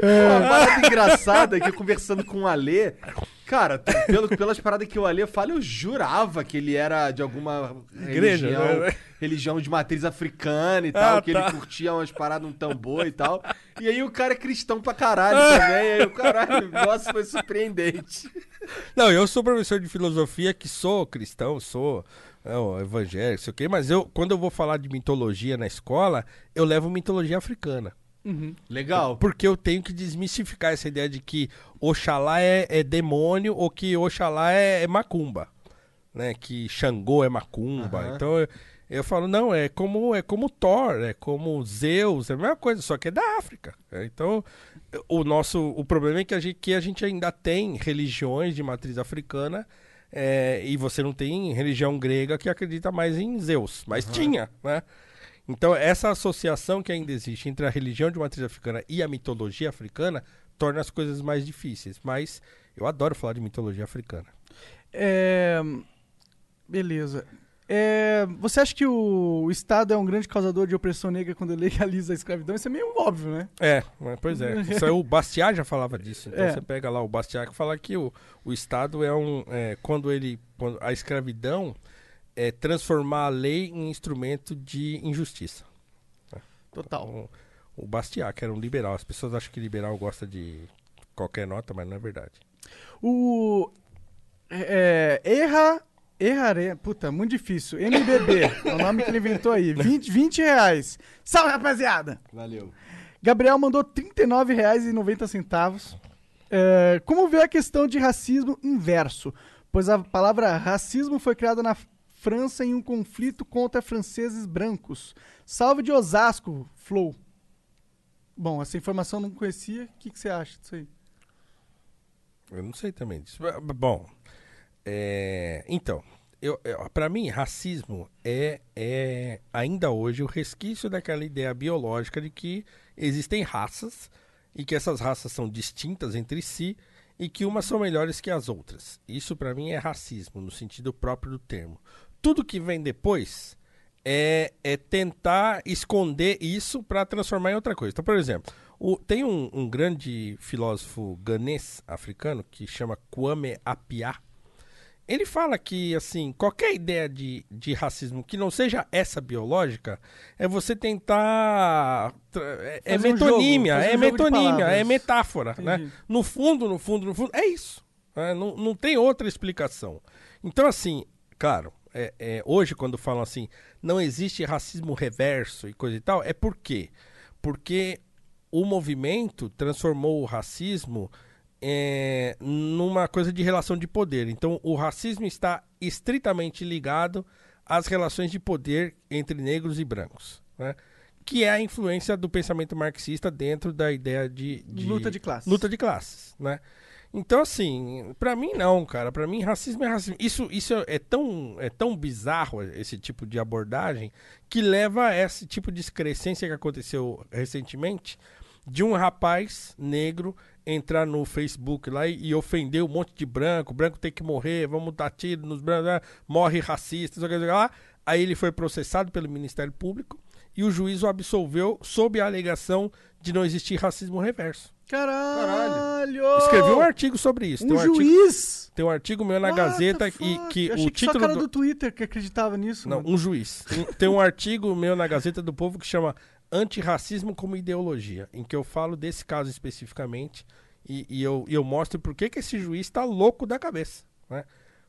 Uma parada engraçada é que eu conversando com o Alê, cara, pelo, pelas paradas que o Alê fala, eu jurava que ele era de alguma Igreja, religião, né? religião de matriz africana e tal, Ah, que tá. ele curtia umas paradas, um tambor e tal. E aí o cara é cristão pra caralho também, e aí o caralho, [laughs] nossa, foi surpreendente. Não, eu sou professor de filosofia que sou cristão, sou é, ó, evangélico, sei o quê, mas eu, quando eu vou falar de mitologia na escola, eu levo mitologia africana. Legal. Porque eu tenho que desmistificar essa ideia de que Oxalá é, é demônio ou que Oxalá é, é macumba. Né? Que Xangô é macumba. Aham. Então eu, eu falo, não, é como, é como Thor, é como Zeus, é a mesma coisa, só que é da África. né? Então, o nosso. O problema é que a gente, que a gente ainda tem religiões de matriz africana. é, e você não tem religião grega que acredita mais em Zeus. Mas tinha, né? Então, essa associação que ainda existe entre a religião de matriz africana e a mitologia africana torna as coisas mais difíceis. Mas eu adoro falar de mitologia africana. É, Beleza. É, Você acha que o Estado é um grande causador de opressão negra quando [laughs] legaliza a escravidão? Isso é meio óbvio, né? É, mas, pois é. Isso aí, o Bastiat já falava disso. Então É. você pega lá o Bastiat que fala que o, o Estado é um. é, quando ele. Quando a escravidão é transformar a lei em instrumento de injustiça. Total. Então, o Bastiat, que era um liberal. As pessoas acham que liberal gosta de qualquer nota, mas não é verdade. O. É, erra. Erraré. Puta, muito difícil. MBB. é o nome que ele inventou aí. [laughs] 20, 20 reais. Salve, rapaziada! Valeu. Gabriel mandou R$ 39,90. É, como vê a questão de racismo inverso? Pois a palavra racismo foi criada na França em um conflito contra franceses brancos. Salve de Osasco, Flow. Bom, essa informação eu não conhecia. O que, que você acha disso aí? Eu não sei também disso. Bom, é, então, eu, eu, para mim, racismo é, é ainda hoje o resquício daquela ideia biológica de que existem raças e que essas raças são distintas entre si e que umas são melhores que as outras. Isso para mim é racismo, no sentido próprio do termo. Tudo que vem depois é, é tentar esconder isso para transformar em outra coisa. Então, por exemplo, o- tem um, um grande filósofo ganês africano que chama Kwame Appiah. Ele fala que, assim, qualquer ideia de, de racismo que não seja essa biológica é você tentar. É, é um metonímia, jogo, é um jogo de metonímia, é metáfora, né? Entendi. No fundo, no fundo, no fundo, é isso. né? Não, não tem outra explicação. Então, assim, claro, é, é, hoje quando falam assim, não existe racismo reverso e coisa e tal, é por quê? Porque o movimento transformou o racismo é, numa coisa de relação de poder. Então, o racismo está estritamente ligado às relações de poder entre negros e brancos, né? que é a influência do pensamento marxista dentro da ideia de, de Luta de classes. Luta de classes, né? Então, assim, pra mim não, cara. Pra mim, racismo é racismo. Isso, isso é, tão, é tão bizarro, esse tipo de abordagem, que leva a esse tipo de excrescência que aconteceu recentemente de um rapaz negro entrar no Facebook lá e, e ofender um monte de branco. Branco tem que morrer, vamos dar tiro nos brancos, ah, morre racista, lá. Aí ele foi processado pelo Ministério Público e o juiz o absolveu sob a alegação de não existir racismo reverso. Caralho! Escrevi um artigo sobre isso. Um tem um artigo, juiz? tem um artigo meu na What Gazeta e que Eu achei o que só título cara do... do Twitter que acreditava nisso. Não, mano. um juiz. Tem- um artigo meu na Gazeta do Povo que chama Antirracismo como Ideologia, em que eu falo desse caso especificamente e, e eu, eu mostro por que, que esse juiz está louco da cabeça, né?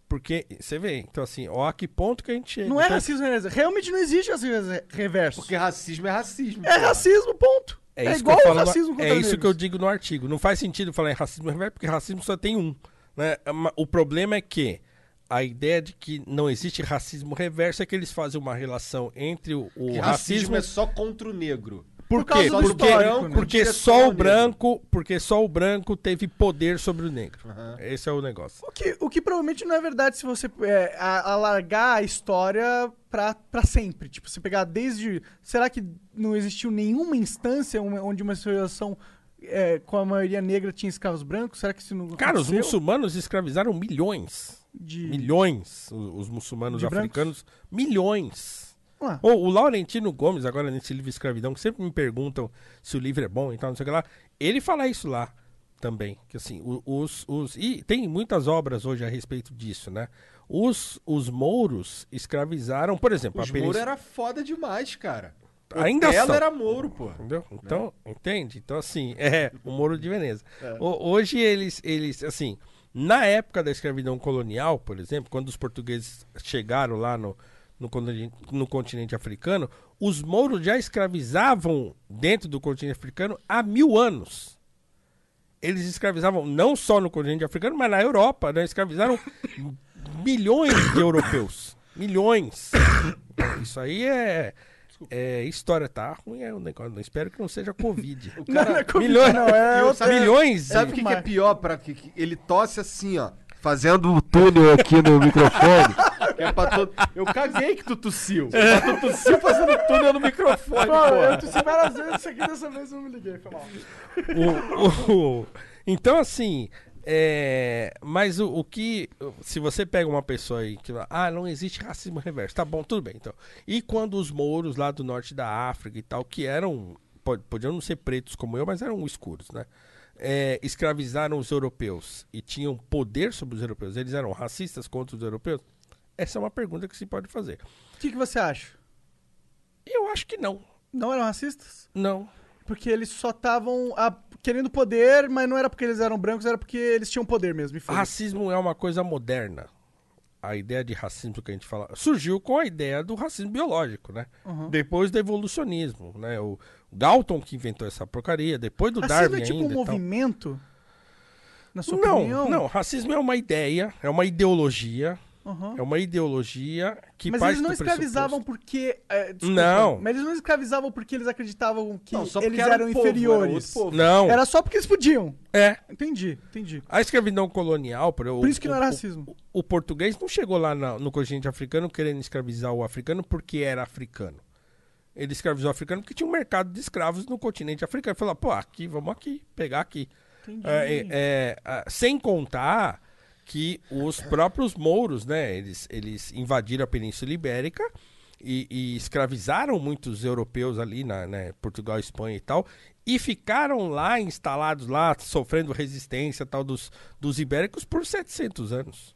Porque, você vê, então assim, ó a que ponto que a gente chega. Não é Então, racismo reverso. Realmente não existe racismo reverso. Porque racismo é racismo. É racismo, ponto. É, É, isso igual que eu o falo no- racismo contra É isso negros. que eu digo no artigo. Não faz sentido falar em racismo reverso, porque racismo só tem um. Né? Ma- O problema é que a ideia de que não existe racismo reverso é que eles fazem uma relação entre o, o racismo racismo é só contra o negro. Por causa quê? do Porque, histórico, né? porque só o branco, porque só o branco teve poder sobre o negro. Esse é o negócio. O que, o que provavelmente não é verdade se você é, alargar a história pra, pra sempre. Tipo, você pegar desde. Será que não existiu nenhuma instância onde uma civilização é, com a maioria negra tinha escravos brancos? Será que isso não Cara, os aconteceu? muçulmanos escravizaram milhões. De- Milhões. Os, os muçulmanos De brancos? africanos. Milhões. Ué. O, o Laurentino Gomes, agora nesse livro Escravidão, que sempre me perguntam se o livro é bom e tal, não sei o que lá. Ele fala isso lá também. Que assim, os, os. E tem muitas obras hoje a respeito disso, né? Os, os mouros escravizaram, por exemplo, Os a Mouro península. era foda demais, cara. Ainda Ela era Mouro, pô. Entendeu? Então, entende? Então, assim, [laughs] é o Moro de Veneza. É. O- hoje eles, eles, assim, na época da escravidão colonial, por exemplo, quando os portugueses chegaram lá no, no, continente, no continente africano, os mouros já escravizavam dentro do continente africano há mil anos. Eles escravizavam não só no continente africano, mas na Europa, né? Escravizaram [laughs] milhões de europeus. Milhões. [coughs] Isso aí é, é história, tá? Ruim é o negócio. Espero que não seja Covid. [laughs] O cara- Não, não é Covid, milhões, não, é outra- sabe- milhões. Sabe o que, que é pior para que, que ele tosse assim, ó, fazendo o [laughs] túnel aqui no microfone? É pra todo... Eu caguei que tu tossiu. Mas tu tossiu fazendo túnel no microfone, Pô, eu tossi várias vezes isso aqui, dessa vez eu não me liguei, foi mal. O- o- então, assim, é, mas o, o que. Se você pega uma pessoa aí que. Ah, não existe racismo reverso. Tá bom, tudo bem, então. E quando os mouros lá do norte da África e tal, que eram. pod- Podiam não ser pretos como eu, mas eram escuros, né? É, escravizaram os europeus e tinham poder sobre os europeus. Eles eram racistas contra os europeus? Essa é uma pergunta que se pode fazer. O que, que você acha? Eu acho que não. Não eram racistas? Não. Porque eles só estavam querendo poder, mas não era porque eles eram brancos, era porque eles tinham poder mesmo. Racismo é uma coisa moderna. A ideia de racismo que a gente fala surgiu com a ideia do racismo biológico, né? Uhum. Depois do evolucionismo, né? O Galton que inventou essa porcaria, depois do Racismo Darwin é tipo ainda. um tal. movimento? Na sua Não, opinião? não. Racismo é uma ideia, é uma ideologia. Uhum. É uma ideologia que mas parte eles não do escravizavam porque. é, desculpa, Não. Mas eles não escravizavam porque eles acreditavam que Não, só porque eles era eram um povo, era inferiores. Não. Era só porque eles podiam. É. Entendi, entendi. A escravidão colonial, por, Por isso que não era racismo. O, o português não chegou lá na- no continente africano querendo escravizar o africano porque era africano. Ele escravizou o africano porque tinha um mercado de escravos no continente africano. Ele falou, pô, aqui, vamos aqui, pegar aqui. Entendi. É, é, é, sem contar que os próprios mouros, né, eles, eles invadiram a Península Ibérica e, e escravizaram muitos europeus ali na né, Portugal, Espanha e tal, e ficaram lá instalados lá, sofrendo resistência tal dos, dos ibéricos por 700 anos.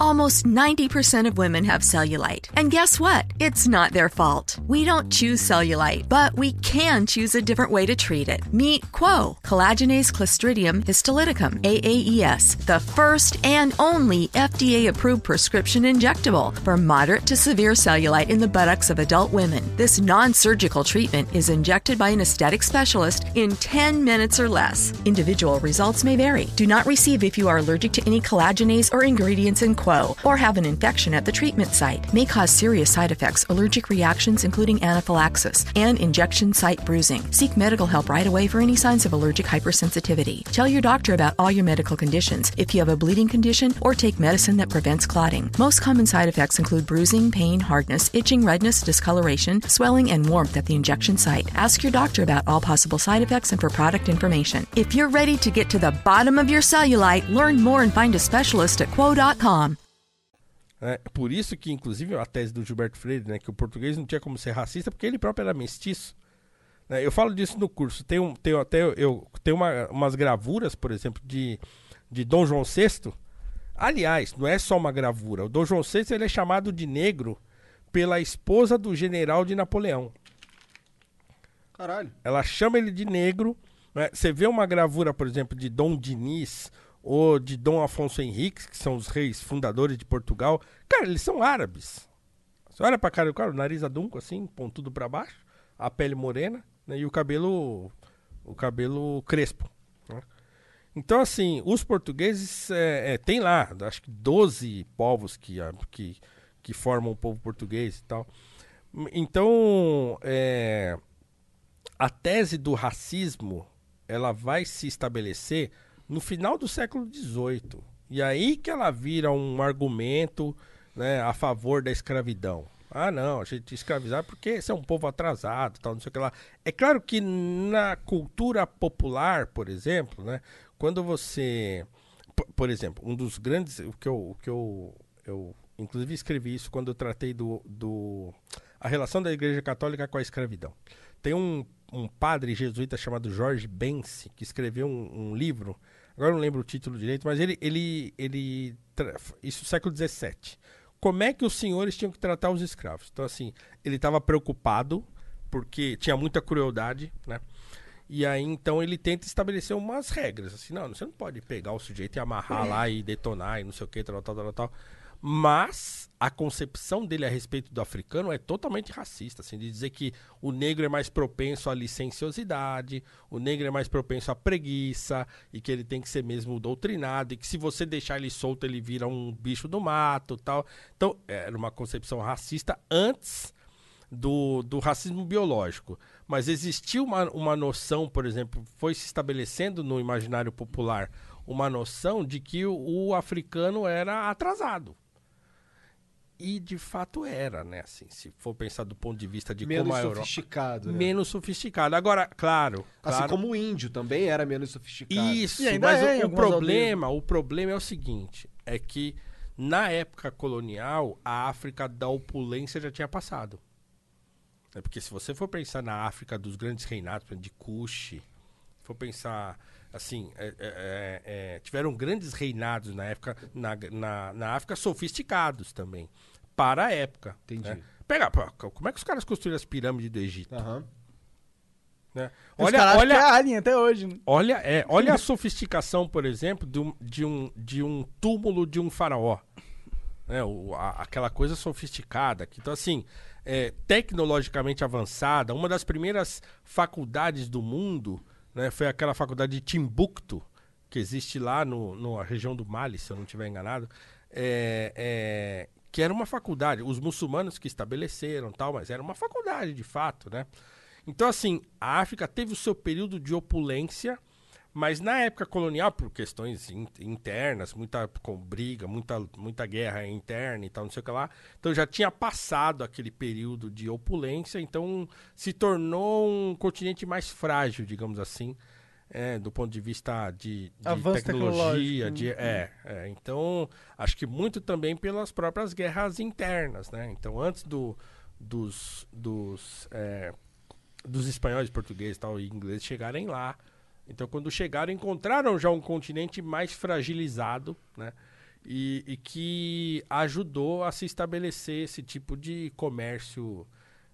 Almost 90% of women have cellulite. And guess what? It's not their fault. We don't choose cellulite, but we can choose a different way to treat it. Meet Quo, collagenase clostridium histolyticum, AAES, the first and only FDA approved prescription injectable for moderate to severe cellulite in the buttocks of adult women. This non surgical treatment is injected by an aesthetic specialist in 10 minutes or less. Individual results may vary. Do not receive if you are allergic to any collagenase or ingredients in Quo or have an infection at the treatment site. May cause serious side effects, allergic reactions, including anaphylaxis, and injection site bruising. Seek medical help right away for any signs of allergic hypersensitivity. Tell your doctor about all your medical conditions if you have a bleeding condition or take medicine that prevents clotting. Most common side effects include bruising, pain, hardness, itching, redness, discoloration, swelling, and warmth at the injection site. Ask your doctor about all possible side effects and for product information. If you're ready to get to the bottom of your cellulite, learn more and find a specialist at quo.com. É, por isso que, inclusive, a tese do Gilberto Freire, né, que o português não tinha como ser racista, porque ele próprio era mestiço. né? eu falo disso no curso. Tem, um, tem até eu, tem uma, umas gravuras, por exemplo, de, de Dom João VI. Aliás, não é só uma gravura. O Dom João VI ele é chamado de negro pela esposa do general de Napoleão. Caralho. Ela chama ele de negro. né? Você vê uma gravura, por exemplo, de Dom Diniz ou de Dom Afonso Henriques, que são os reis fundadores de Portugal. Cara, eles são árabes. Você olha pra cara do cara, o nariz adunco assim, pontudo pra baixo, a pele morena né? e o cabelo o cabelo crespo. né? Então, assim, os portugueses é, é, tem lá, acho que 12 povos que, que, que formam o povo português e tal. Então, é, a tese do racismo ela vai se estabelecer no final do século XVIII. E aí que ela vira um argumento né, a favor da escravidão. Ah, não, a gente escravizar porque esse é um povo atrasado, tal, não sei o que lá. É claro que na cultura popular, por exemplo, né, quando você, por, por exemplo, um dos grandes, o que eu, o que eu, eu inclusive escrevi isso quando eu tratei do, do a relação da Igreja Católica com a escravidão. Tem um, um padre jesuíta chamado Jorge Bense que escreveu um, um livro. Agora eu não lembro o título direito, mas ele, ele, ele isso século XVII como é que os senhores tinham que tratar os escravos. Então, assim, ele estava preocupado, porque tinha muita crueldade, né? E aí, então, ele tenta estabelecer umas regras. Assim, não, você não pode pegar o sujeito e amarrar lá e detonar e não sei o que, tal, tal, tal, tal. Mas a concepção dele a respeito do africano é totalmente racista, assim, de dizer que o negro é mais propenso à licenciosidade, o negro é mais propenso à preguiça, e que ele tem que ser mesmo doutrinado, e que se você deixar ele solto, ele vira um bicho do mato tal. Então, era uma concepção racista antes do, do racismo biológico. Mas existiu uma, uma noção, por exemplo, foi se estabelecendo no imaginário popular uma noção de que o, o africano era atrasado. E de fato era, né? Assim, se for pensar do ponto de vista de Menos como a Europa. sofisticado, né? Menos sofisticado. Agora, claro. Assim claro- como o índio também era menos sofisticado. isso, mas o- o, problema, o problema é o seguinte, é que na época colonial a África da opulência já tinha passado. É porque se você for pensar na África dos grandes reinados, por exemplo, de Kush, se for pensar assim, é, é, é, é, tiveram grandes reinados na época na, na, na África sofisticados também para a época. Entendi. Pega, pô, como é que os caras construíram as pirâmides do Egito? Né? Os Olha, olha, é alien até hoje. né? Olha, é, olha a [laughs] sofisticação, por exemplo, de um, de um, de um túmulo de um faraó. Né, o- a- aquela coisa sofisticada. Que, então, assim, é, tecnologicamente avançada, uma das primeiras faculdades do mundo né, foi aquela faculdade de Timbuktu, que existe lá no, no- na região do Mali, se eu não estiver enganado. É, é, que era uma faculdade, os muçulmanos que estabeleceram tal, mas era uma faculdade de fato, né? Então, assim, a África teve o seu período de opulência, mas na época colonial, por questões in- internas, muita com briga, muita, muita guerra interna e tal, não sei o que lá, então já tinha passado aquele período de opulência, então se tornou um continente mais frágil, digamos assim, é, do ponto de vista de, de Avanço tecnologia, de, né? é, é, então acho que muito também pelas próprias guerras internas, né? Então antes do, dos, dos, é, dos espanhóis, portugueses tal, e ingleses chegarem lá, então quando chegaram encontraram já um continente mais fragilizado, né? E, e que ajudou a se estabelecer esse tipo de comércio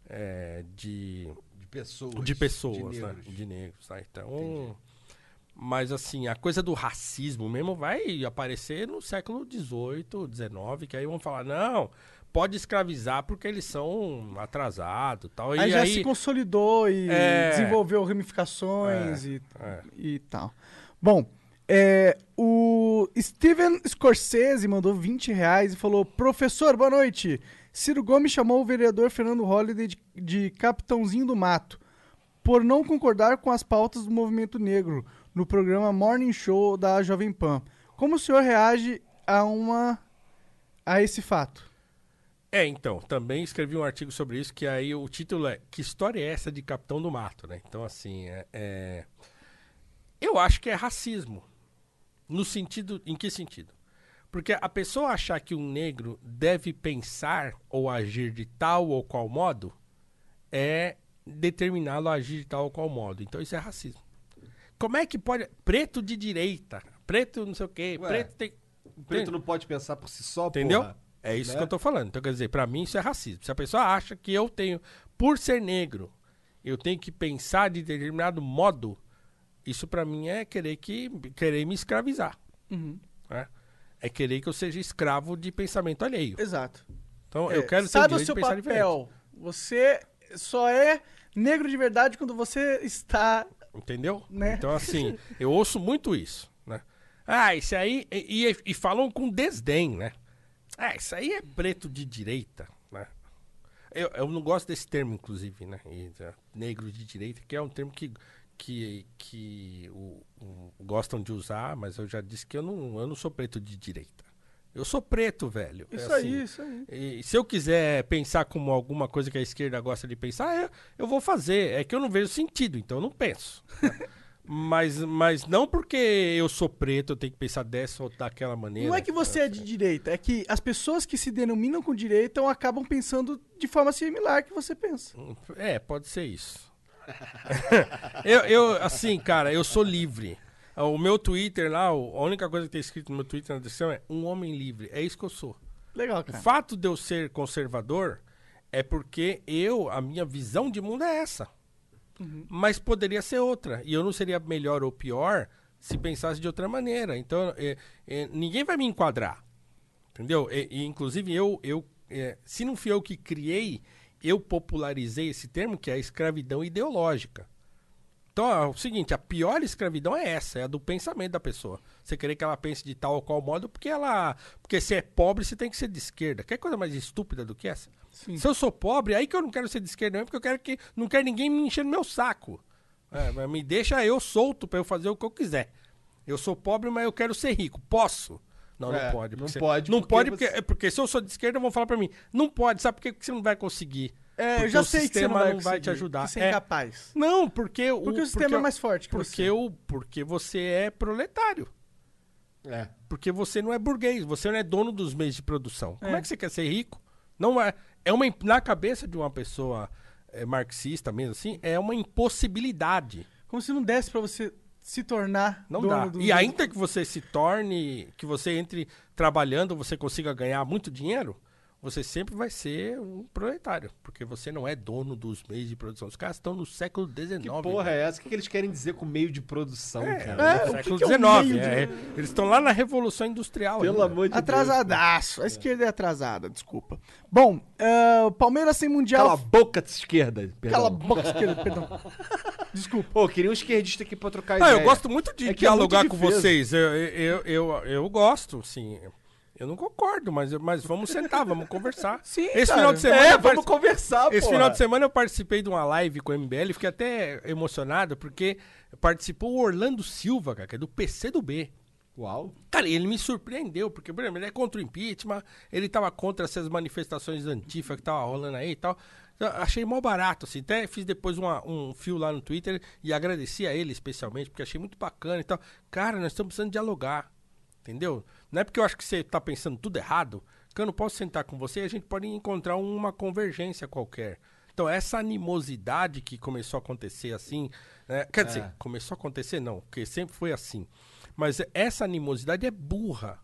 é, de De pessoas. de pessoas, de né? negros. De negros, tá? Então, mas assim, a coisa do racismo mesmo vai aparecer no século XVIII, XIX, que aí vão falar, não, pode escravizar porque eles são atrasados, tal. Aí e já aí, se consolidou e É. desenvolveu ramificações É, e, é. e tal. Bom, é, o Steven Scorsese mandou 20 reais e falou: Professor, boa noite. Ciro Gomes chamou o vereador Fernando Holliday de, de Capitãozinho do Mato por não concordar com as pautas do movimento negro no programa Morning Show da Jovem Pan. Como o senhor reage a uma a esse fato? É, então, também escrevi um artigo sobre isso, que aí o título é Que história é essa de Capitão do Mato, né? Então, assim, é, é- eu acho que é racismo. No sentido, em que sentido? Porque a pessoa achar que um negro deve pensar ou agir de tal ou qual modo é determiná-lo a agir de tal ou qual modo. Então isso é racismo. Como é que pode. Preto de direita, preto não sei o quê, Ué. preto tem. Preto não pode pensar por si só, Entendeu? porra. É isso Né? que eu tô falando. Então, quer dizer, pra mim isso é racismo. Se a pessoa acha que eu tenho, por ser negro, eu tenho que pensar de determinado modo, isso pra mim é querer que querer me escravizar. Uhum. né? É querer que eu seja escravo de pensamento alheio. Exato. Então, É, eu quero ter o Sabe o direito seu de pensar papel. Você só é negro de verdade quando você está. Entendeu? Né? Então, assim, [laughs] eu ouço muito isso, né? Ah, isso aí. E, e- e falam com desdém, né? Ah, isso aí é preto de direita, né? Eu, eu não gosto desse termo, inclusive, né? E, é, negro de direita, que é um termo que, que, que o- o- gostam de usar, mas eu já disse que eu não, eu não sou preto de direita. Eu sou preto, velho. É Isso aí, isso aí. E se eu quiser pensar como alguma coisa que a esquerda gosta de pensar, eu, eu vou fazer. É que eu não vejo sentido, então eu não penso. [laughs] mas, mas não porque eu sou preto, eu tenho que pensar dessa ou daquela maneira. Não é que você é de direita, é que as pessoas que se denominam com direita acabam pensando de forma similar que você pensa. É, pode ser isso. [laughs] eu, eu, assim, cara, eu sou livre. O meu Twitter lá, o- a única coisa que tem escrito no meu Twitter na descrição é um homem livre. É isso que eu sou. Legal, O cara. fato de eu ser conservador é porque eu, a minha visão de mundo é essa. Mas poderia ser outra. E eu não seria melhor ou pior se pensasse de outra maneira. Então, é, é, ninguém vai me enquadrar. Entendeu? E, e, inclusive, eu, eu é, se não fui eu que criei, eu popularizei esse termo, que é a escravidão ideológica. Então, é o seguinte, a pior escravidão é essa, é a do pensamento da pessoa. Você querer que ela pense de tal ou qual modo, porque ela. Porque se é pobre, você tem que ser de esquerda. Quer coisa mais estúpida do que essa? Sim. Se eu sou pobre, aí que eu não quero ser de esquerda, não, porque eu quero que. Não quero ninguém me encher no meu saco. É, me deixa eu solto pra eu fazer o que eu quiser. Eu sou pobre, mas eu quero ser rico. Posso? Não, É, não pode. não você- pode Não porque pode, porque, você- é porque se eu sou de esquerda, vão falar pra mim. Não pode, sabe por que você não vai conseguir? É, eu Porque já sei que você sistema não vai não vai te ajudar. você é incapaz. Não, porque o, Porque o sistema é mais forte que porque você. O, porque você é proletário. É. Porque você não é burguês, você não é dono dos meios de produção. Como É. é que você quer ser rico? Não é. É uma na cabeça de uma pessoa é, marxista mesmo assim, é uma impossibilidade. Como se não desse pra você se tornar Não dono dá. do E ainda que você se torne, que você entre trabalhando, você consiga ganhar muito dinheiro, você sempre vai ser um proletário, porque você não é dono dos meios de produção. Os caras estão no século XIX. Que porra é essa? O que, que eles querem dizer com meio de produção, É, cara? que século que é um XIX. meio de- é. Eles estão lá na Revolução Industrial. Pelo ainda. amor de Atrasadaço. A esquerda é atrasada, desculpa. Bom, o Palmeiras sem Deus. Mundial. Cala a boca de esquerda. perdão. Cala a boca, esquerda, perdão. [laughs] Desculpa. Pô, queria um esquerdista aqui pra trocar Não, ideia. eu gosto muito de É é dialogar muito com vocês. Eu, eu, eu, eu gosto, sim. Eu não concordo, mas, mas vamos sentar, vamos conversar. [laughs] Sim, Esse cara. final de semana. É, vamos conversar, Esse porra. final de semana eu participei de uma live com o MBL, fiquei até emocionado, porque participou o Orlando Silva, cara, que é do PC do B. Uau. Cara, ele me surpreendeu, porque, por exemplo, ele é contra o impeachment, ele tava contra essas manifestações antifa que tava rolando aí e tal. Eu achei mó barato, assim. Até fiz depois uma- um fio lá no Twitter e agradeci a ele especialmente, porque achei muito bacana e tal. Cara, nós estamos precisando dialogar. Entendeu? Não é porque eu acho que você tá pensando tudo errado que eu não posso sentar com você e a gente pode encontrar uma convergência qualquer. Então, essa animosidade que começou a acontecer assim. né? Quer dizer, É. começou a acontecer, não, porque sempre foi assim. Mas essa animosidade é burra.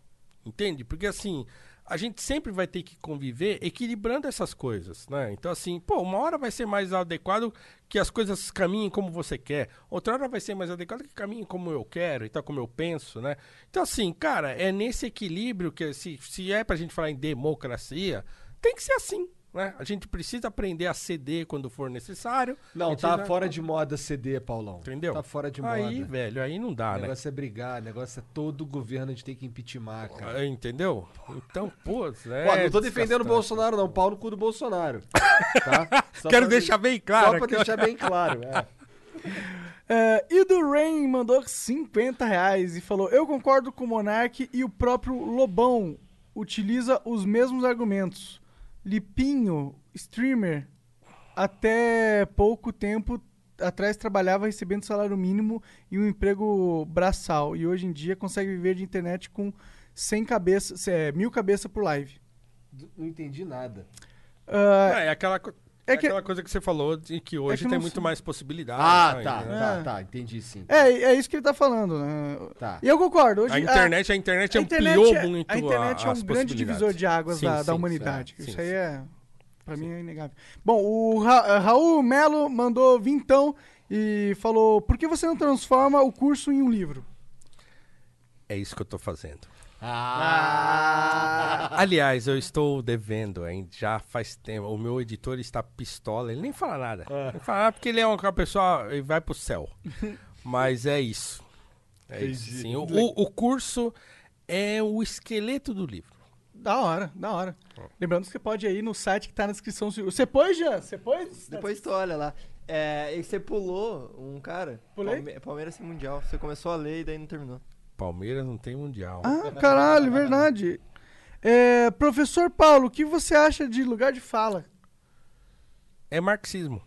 Entende? Porque assim, a gente sempre vai ter que conviver equilibrando essas coisas, né? Então assim, pô, uma hora vai ser mais adequado que as coisas caminhem como você quer. Outra hora vai ser mais adequado que caminhem como eu quero e tal, como eu penso, né? Então assim, cara, é nesse equilíbrio que se, se é pra gente falar em democracia, tem que ser assim, né? A gente precisa aprender a ceder quando for necessário. Não, tá já- fora de moda CD, Paulão. Entendeu? Tá fora de moda. Aí, velho, aí não dá, O né? negócio é brigar, o negócio é todo governo a gente tem que impeachment, cara. É, Entendeu? Então, pô, é Ó, não tô defendendo o. Bolsonaro, não. Pau no cu do Bolsonaro. Tá? [laughs] Quero pra- deixar bem claro Só pra ó. deixar bem claro. É. [laughs] É, e do Rain mandou 50 reais e falou: Eu concordo com o Monark e o próprio Lobão utiliza os mesmos argumentos. Lipinho, streamer, até pouco tempo atrás trabalhava recebendo salário mínimo e um emprego braçal. E hoje em dia consegue viver de internet com 100 cabeças, é, mil cabeças por live. Não entendi nada. Ah, É, é aquela. Co- É, aquela coisa que você falou de que hoje que tem muito se- mais possibilidades. Ah, né? tá, É. tá, tá, entendi sim. É, é isso que ele tá falando, né? Tá. E eu concordo. Hoje, A internet- a internet internet ampliou é- muito A internet é um grande divisor de águas Sim, da, sim, da humanidade. sim, isso sim, aí sim. é, pra mim, é inegável. Bom, o Ra- Raul Melo mandou vintão e falou, por que você não transforma o curso em um livro? É isso que eu tô fazendo. Ah. Aliás, eu estou devendo, hein? Já faz tempo. O meu editor está pistola. Ele nem fala nada. Ah. Ele fala nada porque ele é uma pessoa. Ele vai pro céu. [laughs] Mas é isso. É isso. Sim. O, o- o curso é o esqueleto do livro. Da hora, da hora. Lembrando que você pode ir no site que tá na descrição. Você pôs, Jean? Você pôs? Depois tu olha lá. É, e você pulou um cara. Pulei? Palme- Palmeiras sem Mundial. Você começou a ler e daí não terminou. Palmeiras não tem mundial. Ah, caralho, verdade. É, professor Paulo, o que você acha de lugar de fala? É marxismo.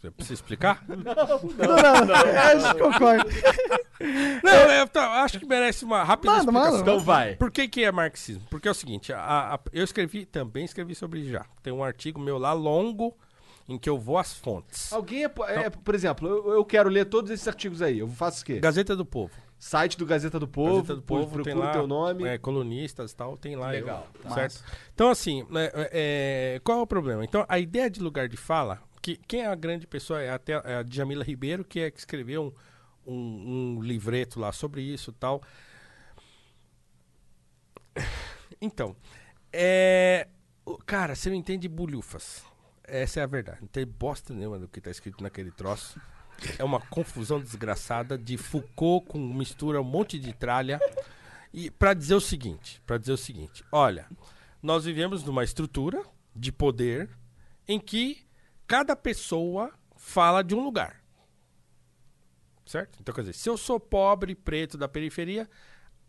Você precisa explicar? [laughs] Não, não, não. É, a gente concorda. [laughs] Não, eu tá, acho que merece uma rápida manda. explicação. Então vai. Por que, que é marxismo? Porque é o seguinte, a- a- eu escrevi, também escrevi sobre isso já. Tem um artigo meu lá longo em que eu vou às fontes. Alguém, é, é, por exemplo, eu, eu quero ler todos esses artigos aí. Eu faço o quê? Gazeta do Povo. Site do Gazeta do Povo, Gazeta do Povo procura tem lá teu nome. é, colunistas e tal, tem lá. Legal, eu, massa. certo? Então, assim, né, é, qual é o problema? Então, a ideia de lugar de fala, que quem é a grande pessoa é até é a Djamila Ribeiro, que é que escreveu um, um, um livreto lá sobre isso e tal. Então, é, cara, você não entende bulhufas. Essa é a verdade. Não tem bosta nenhuma do que tá escrito naquele troço. É uma confusão desgraçada de Foucault com mistura um monte de tralha. E para dizer o seguinte, para dizer o seguinte, olha, nós vivemos numa estrutura de poder em que cada pessoa fala de um lugar. Certo? Então, quer dizer, se eu sou pobre, preto da periferia,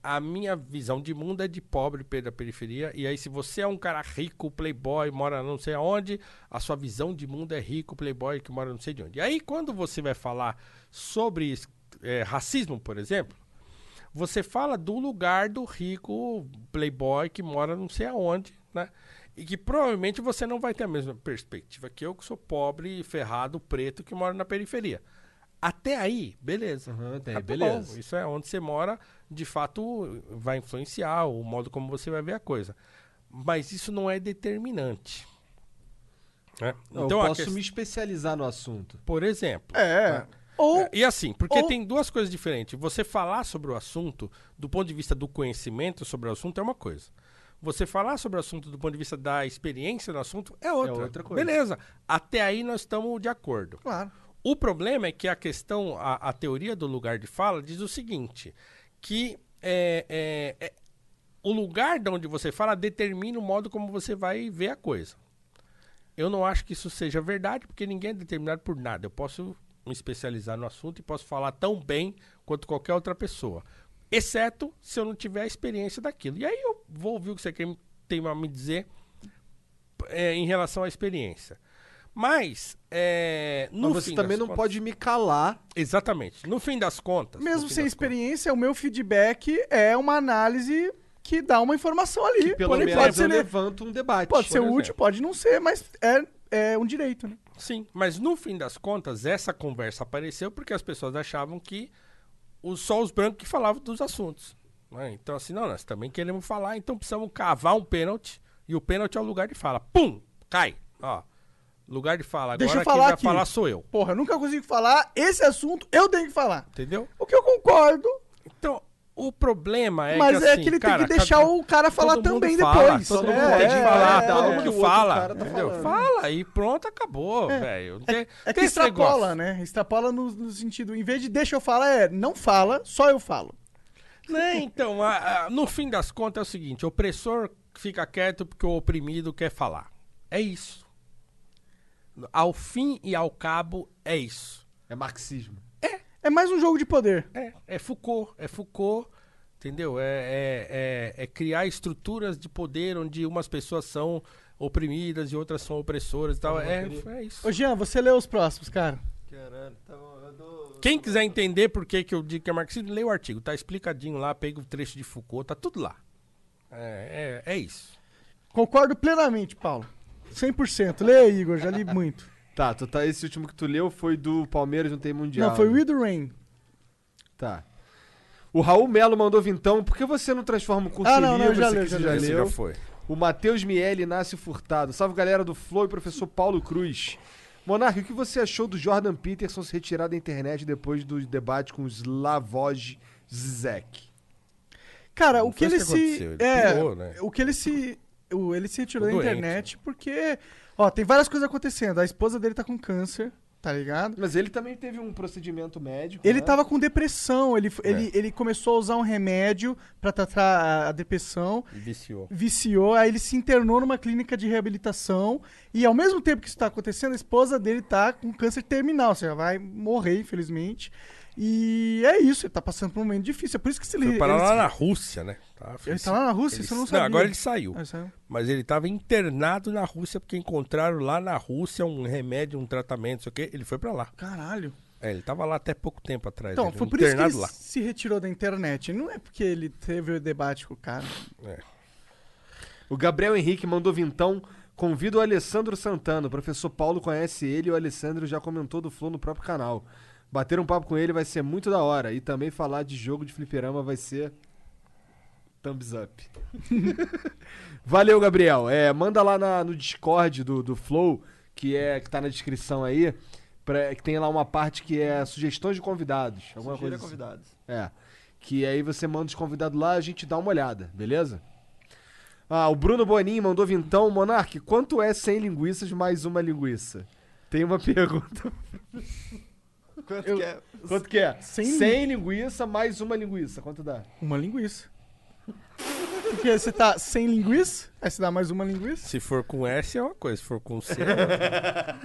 a minha visão de mundo é de pobre, da periferia. E aí, se você é um cara rico, playboy, mora não sei aonde, a sua visão de mundo é rico, playboy, que mora não sei de onde. E aí, quando você vai falar sobre eh, racismo, por exemplo, você fala do lugar do rico playboy que mora não sei aonde, né? E que provavelmente você não vai ter a mesma perspectiva que eu, que sou pobre, ferrado, preto, que mora na periferia. Até aí, beleza. até Ah, aí, tá beleza. bom. Isso é onde você mora, de fato, vai influenciar o modo como você vai ver a coisa. Mas isso não é determinante. né? Então, eu posso me especializar no assunto. por exemplo. É. né? Ou, É, E assim, porque ou- tem duas coisas diferentes. Você falar sobre o assunto, do ponto de vista do conhecimento sobre o assunto, é uma coisa. Você falar sobre o assunto do ponto de vista da experiência no assunto é outra. outra coisa. Beleza. Até aí nós estamos de acordo. Claro. O problema é que a questão, a, a teoria do lugar de fala diz o seguinte, que é, é, é, o lugar de onde você fala determina o modo como você vai ver a coisa. Eu não acho que isso seja verdade, porque ninguém é determinado por nada. Eu posso me especializar no assunto e posso falar tão bem quanto qualquer outra pessoa. Exceto se eu não tiver a experiência daquilo. E aí eu vou ouvir o que você tem a me dizer é, em relação à experiência. Mas, é, no Mas você fim também das não contas- pode me calar. Exatamente. No fim das contas. mesmo sem experiência, o meu feedback é uma análise que dá uma informação ali. Pelo Porém, menos pode eu ser, levanto um debate. pode ser exemplo. útil, pode não ser, mas é, é um direito, né? Sim, mas no fim das contas, essa conversa apareceu porque as pessoas achavam que os, só os brancos que falavam dos assuntos. né? Então, assim, não, nós também queremos falar, então precisamos cavar um pênalti. E o pênalti é o lugar de fala. Pum! Cai! Ó, lugar de fala. Agora Deixa eu quem falar vai aqui. falar sou eu. Porra, eu nunca consigo falar esse assunto, eu tenho que falar. Entendeu? O que eu concordo, Então, o problema é mas que, é assim, que ele cara, tem que deixar cada- o cara falar todo mundo também fala, depois. Todo É, mundo tem que é, falar, é, todo é. mundo que o outro fala. tá. Fala e pronto, acabou, velho. Não tem- É que tem extrapola, negócio. né? Extrapola no, no sentido, em vez de deixa eu falar, é não fala, só eu falo. Né, então, a- a- no fim das contas é o seguinte: o opressor fica quieto porque o oprimido quer falar. É isso. Ao fim e ao cabo, é isso. É marxismo. É mais um jogo de poder. É, é Foucault, é Foucault, entendeu? É, é, é- é criar estruturas de poder onde umas pessoas são oprimidas e outras são opressoras e tal. É, é isso. Ô Jean, você lê os próximos, cara. Caralho, tá bom, eu dou. Quem quiser entender por que, que eu digo que é marxismo, lê o artigo. Tá explicadinho lá, pega o trecho de Foucault, tá tudo lá. É, é, é isso. Concordo plenamente, Paulo. 100%. Lê aí, Igor, já li muito. Tá, tu tá, esse último que tu leu foi do Palmeiras, não tem mundial. Não, foi né? With the Rain. Tá. O Raul Melo mandou vintão. Por que você não transforma o curso Ah, em não, não, livro? já leu, aqui já você leu. Esse leu. já foi. O Matheus Miele Inácio Furtado. Salve galera do Flow e professor Paulo Cruz. Monarque, o que você achou do Jordan Peterson se retirar da internet depois do debate com o Slavoj Zizek? Cara, Não o que ele que se. ele é, pirou, né? o que ele se. Ele se retirou da internet porque. Ó, tem várias coisas acontecendo. A esposa dele tá com câncer, tá ligado? Mas ele também teve um procedimento médico. Ele né? tava com depressão, ele, É. ele, ele começou a usar um remédio pra tratar a, a depressão, E viciou. viciou, aí ele se internou numa clínica de reabilitação e ao mesmo tempo que isso tá acontecendo, a esposa dele tá com câncer terminal, ou seja, vai morrer, infelizmente. E é isso, ele tá passando por um momento difícil. É por isso que se ele. Foi parar ele lá na Rússia, né? Tá, Ele tá lá na Rússia? Ele- eu não sabia. agora ele saiu. Ah, saiu. Mas ele tava internado na Rússia porque encontraram lá na Rússia um remédio, um tratamento, não sei o quê. Ele foi pra lá. Caralho. É, ele tava lá até pouco tempo atrás. Então, ele, foi por isso que ele lá. se retirou da internet. Não é porque ele teve o debate com o cara. É. O Gabriel Henrique mandou vintão. Convido o Alessandro Santana. O professor Paulo conhece ele e o Alessandro já comentou do Flow no próprio canal. Bater um papo com ele vai ser muito da hora. E também falar de jogo de fliperama vai ser. Thumbs up. [laughs] Valeu, Gabriel. É, manda lá na- no Discord do, do Flow, que é que tá na descrição aí, pra- que tem lá uma parte que é sugestões de convidados. Alguma Sugira coisa assim. convidados. É. Que aí você manda os convidados lá, a gente dá uma olhada, beleza? Ah, o Bruno Bonin mandou vintão. Monark, quanto é 100 linguiças mais uma linguiça? Tem uma [laughs] pergunta. Quanto que é? Quanto que é? 100 100, linguiça mais uma linguiça. Quanto dá? Uma linguiça. Porque você tá sem linguiça, aí você dá mais uma linguiça. Se for com S é uma coisa, se for com C é outra.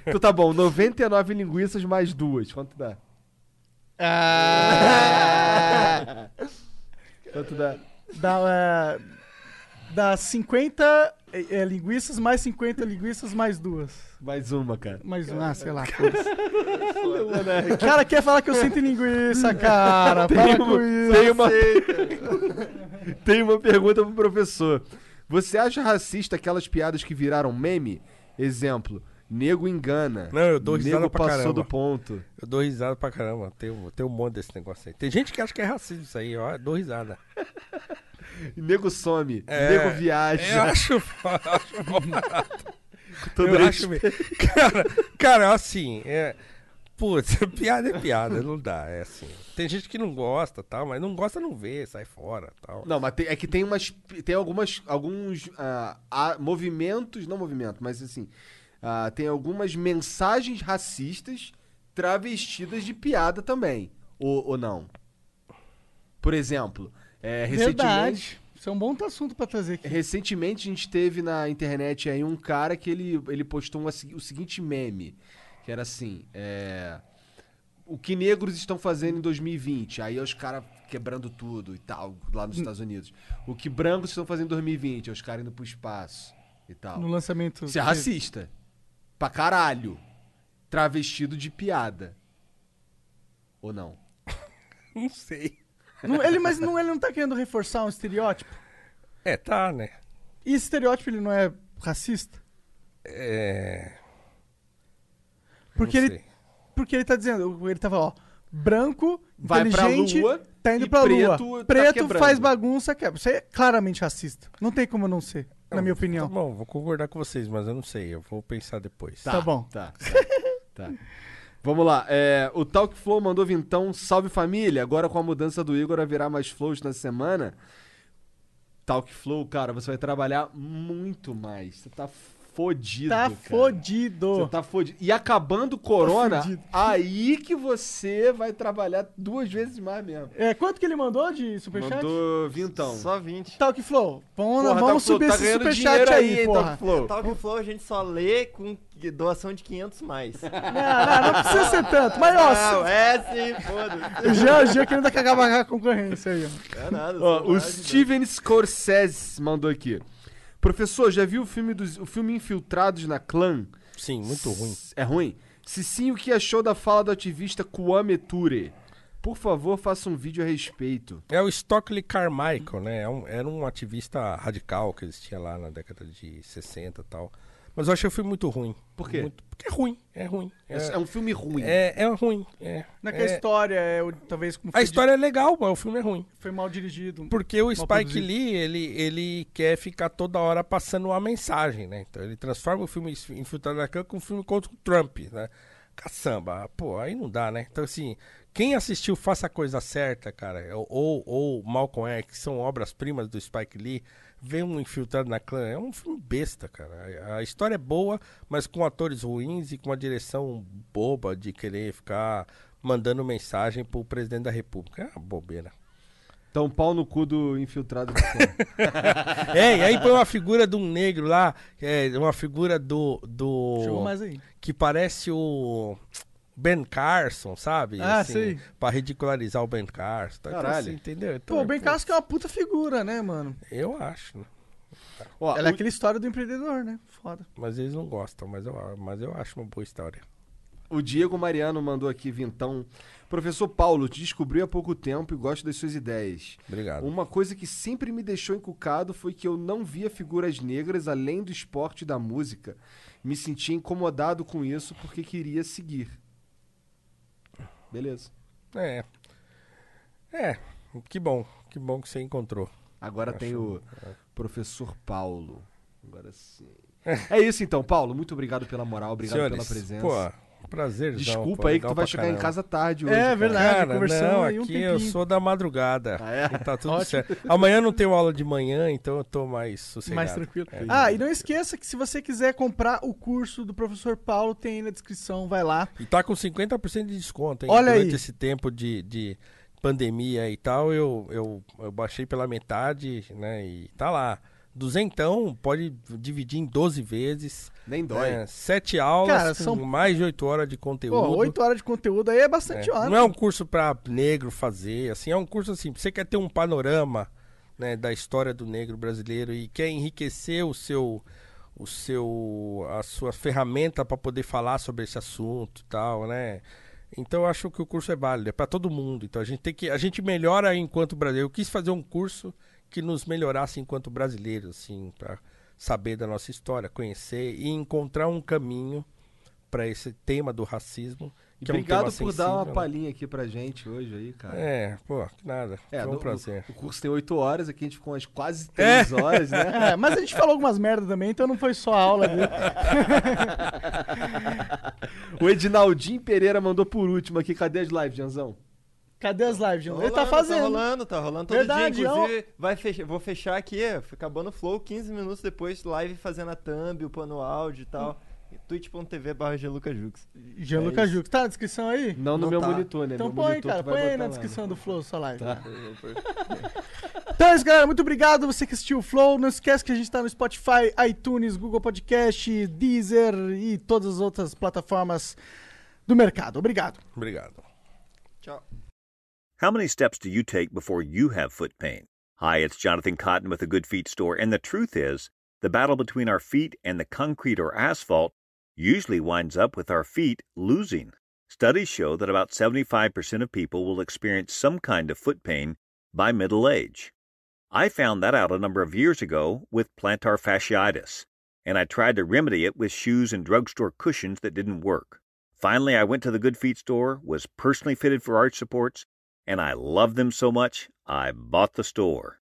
[laughs] então tá bom, 99 linguiças mais duas. Quanto dá? Ah. Quanto dá? Dá, é, dá 50 é, é, linguiças mais 50 linguiças mais duas. Mais uma, cara. Mais uma, ah, sei lá. foda-se. O cara quer falar que eu sinto linguiça, cara. Tem Para uma- com isso. tem uma- Tem uma pergunta pro professor. Você acha racista aquelas piadas que viraram meme? Exemplo, nego engana. Não, eu dou risada nego pra passou caramba. do ponto. Eu dou risada pra caramba. Tem, um- tem um monte desse negócio aí. Tem gente que acha que é racismo isso aí, ó. Eu dou risada. Nego some, É, nego viaja. Eu acho, acho todo eu acho mesmo. Cara, cara, assim, é. Putz, [laughs] piada é piada, não dá. É assim. Tem gente que não gosta tal, mas não gosta, não vê, sai fora tal. Não, mas tem- é que tem umas. Tem algumas. Alguns ah, movimentos. Não movimento, mas assim. ah, tem algumas mensagens racistas travestidas de piada também. Ou, ou não? Por exemplo, é, recentemente. Verdade. Isso é um bom assunto pra trazer aqui. Recentemente a gente teve na internet aí um cara que ele, ele postou uma o seguinte meme, que era assim, é, o que negros estão fazendo em 2020? Aí os caras quebrando tudo e tal, lá nos Estados Unidos. O que brancos estão fazendo em 2020? Aí os caras indo pro espaço e tal. No lançamento. Isso é racista. Pra caralho. Travestido de piada. Ou não? [laughs] Não sei. [laughs] Não, ele, mas não, ele não tá querendo reforçar um estereótipo? É, tá, né? E esse estereótipo ele não é racista? É. Porque Não ele, sei. porque ele tá dizendo, ele tava, ó, branco, Vai pra inteligente, lua tá indo pra preto lua. tá Preto quebrando. faz bagunça, quebra. Isso é claramente racista. Não tem como não ser, na minha opinião. Tá bom, vou concordar com vocês, mas eu não sei. Eu vou pensar depois. Tá bom. Tá. tá. [laughs] Vamos lá. é, o Talk Flow mandou vintão. Salve família. Agora com a mudança do Igor a virar mais flows na semana. Talk Flow, cara, você vai trabalhar muito mais. Você tá fodido. Tá cara. fodido. Você tá fodido. E acabando o corona, fudido. aí que você vai trabalhar duas vezes mais mesmo. É, quanto que ele mandou de superchat? Mandou vintão. Só 20. Talk Flow. Vamos, Porra, vamos Talk subir tá esse ganhando superchat aí, aí, porra. Talk Flow. Talk Flow a gente só lê com doação de 500 mais. Não, não, não precisa ser tanto. Mas, ó, Não, é sim, foda-se. o Jean querendo acabar com a concorrência aí, ó. É nada. Ó, só o Steven Scorsese mandou aqui. Professor, já viu o filme, dos, o filme Infiltrados na Clã? Sim, muito ruim. É ruim? Se sim, o que achou da fala do ativista Kwame Ture? Por favor, faça um vídeo a respeito. É o Stockley Carmichael, né? É um- era um ativista radical que existia lá na década de 60 e tal. Mas eu achei o filme muito ruim. Por quê? Muito- porque é ruim, é ruim. É- é um filme ruim. É, é ruim. É, Não é que a é- história é o- talvez como A história é legal, mas o filme é ruim. foi mal dirigido. Porque o Spike produzido. Lee, ele, ele quer ficar toda hora passando uma mensagem, né? Então ele transforma o filme Infiltrado na Clã com um filme contra o Trump, né? Caçamba, pô, aí não dá, né? Então assim, quem assistiu Faça a Coisa Certa, cara, ou, ou Malcolm X, que são obras-primas do Spike Lee, vê um Infiltrado na Clã, é um filme besta, cara. A, história é boa, mas com atores ruins e com uma direção boba de querer ficar mandando mensagem pro presidente da república. É uma bobeira. Então, pau no cu do infiltrado. É, [laughs] e aí põe uma figura de um negro lá, é, uma figura do. do Chegou mais aí. Que parece o. Ben Carson, sabe? Ah, sei. Pra ridicularizar o Ben Carson. Então, Caralho. assim, entendeu? Então, Pô, o é, Ben Carson que é uma puta figura, né, mano? Eu acho, né? Ela é aquela história do empreendedor, né? Foda. Mas eles não gostam, mas eu, mas eu acho uma boa história. O Diego Mariano mandou aqui, Vintão. Professor Paulo, te descobri há pouco tempo e gosto das suas ideias. Obrigado. Uma coisa que sempre me deixou encucado foi que eu não via figuras negras além do esporte e da música. Me sentia incomodado com isso porque queria seguir. Beleza. É. É, que bom. Que bom que você encontrou. Agora Acho- tem o professor Paulo. Agora sim. [laughs] É isso então, Paulo. Muito obrigado pela moral, obrigado Senhores, pela presença. Pô, prazer. Desculpa aí que tu vai chegar em casa tarde hoje. É cara. verdade, Cara, conversamos não, aí um aqui eu sou da madrugada. é? E tá tudo Ótimo. certo. Amanhã não tenho aula de manhã, então eu tô mais sossegado. Mais tranquilo. É. Ah, e não esqueça que se você quiser comprar o curso do professor Paulo, tem aí na descrição, vai lá. E tá com 50% de desconto, hein? Olha Durante aí. esse tempo de, de pandemia e tal, eu, eu, eu baixei pela metade, né? E tá lá. Duzentão, pode dividir em 12 vezes. Nem dói. É, sete aulas Cara, com são- mais de 8 horas de conteúdo. Pô, 8 horas de conteúdo aí é bastante É, hora. Não é um curso pra negro fazer, assim, é um curso assim, você quer ter um panorama, né, da história do negro brasileiro e quer enriquecer o seu o seu a sua ferramenta para poder falar sobre esse assunto e tal, né? Então eu acho que o curso é válido, é para todo mundo. Então a gente tem que a gente melhora enquanto brasileiro. Eu quis fazer um curso que nos melhorasse enquanto brasileiros, assim, para saber da nossa história, conhecer e encontrar um caminho para esse tema do racismo. Que é um obrigado tema por dar uma sensível, né? palhinha aqui pra gente hoje aí, cara. É, pô, que nada. É, Foi um no- prazer. O, o curso tem 8 horas, aqui a gente ficou umas quase 3 horas, né? [laughs] É, mas a gente falou algumas merdas também, então não foi só a aula dele. [laughs] o Edinaldinho Pereira mandou por último aqui. Cadê as lives, Janzão? Cadê as lives, João? Ele tá rolando, fazendo. Tá rolando, tá rolando todo Verdade, dia. ó. Inclusive, vai fechar, vou fechar aqui, acabando o flow, 15 minutos depois, live fazendo a thumb, upando áudio e tal. twitch.tv barra Jux. Gianluca É. Tá na descrição aí? Não no Não meu tá. monitor, né? Então Meu põe, monitor cara, põe aí na lá, descrição né? do Flow sua live. Tá. [laughs] Então é isso, galera. Muito obrigado você que assistiu o Flow. Não esquece que a gente tá no Spotify, iTunes, Google Podcast, Deezer e todas as outras plataformas do mercado. Obrigado. Obrigado. Tchau. How many steps do you take before you have foot pain? Hi, it's Jonathan Cotton with the Good Feet store, and the truth is, the battle between our feet and the concrete or asphalt usually winds up with our feet losing. Studies show that about 75% of people will experience some kind of foot pain by middle age. I found that out a number of years ago with plantar fasciitis, and I tried to remedy it with shoes and drugstore cushions that didn't work. Finally, I went to the Good Feet store, was personally fitted for arch supports, and I loved them so much, I bought the store.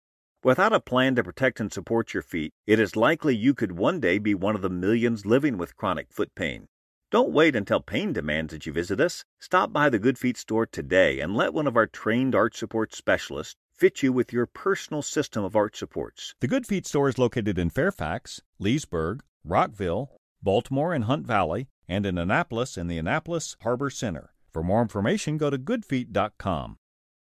Without a plan to protect and support your feet, it is likely you could one day be one of the millions living with chronic foot pain. Don't wait until pain demands that you visit us. Stop by the Good Feet store today and let one of our trained arch support specialists fit you with your personal system of arch supports. The Good Feet store is located in Fairfax, Leesburg, Rockville, Baltimore and Hunt Valley, and in Annapolis in the Annapolis Harbor Center. For more information, go to goodfeet.com.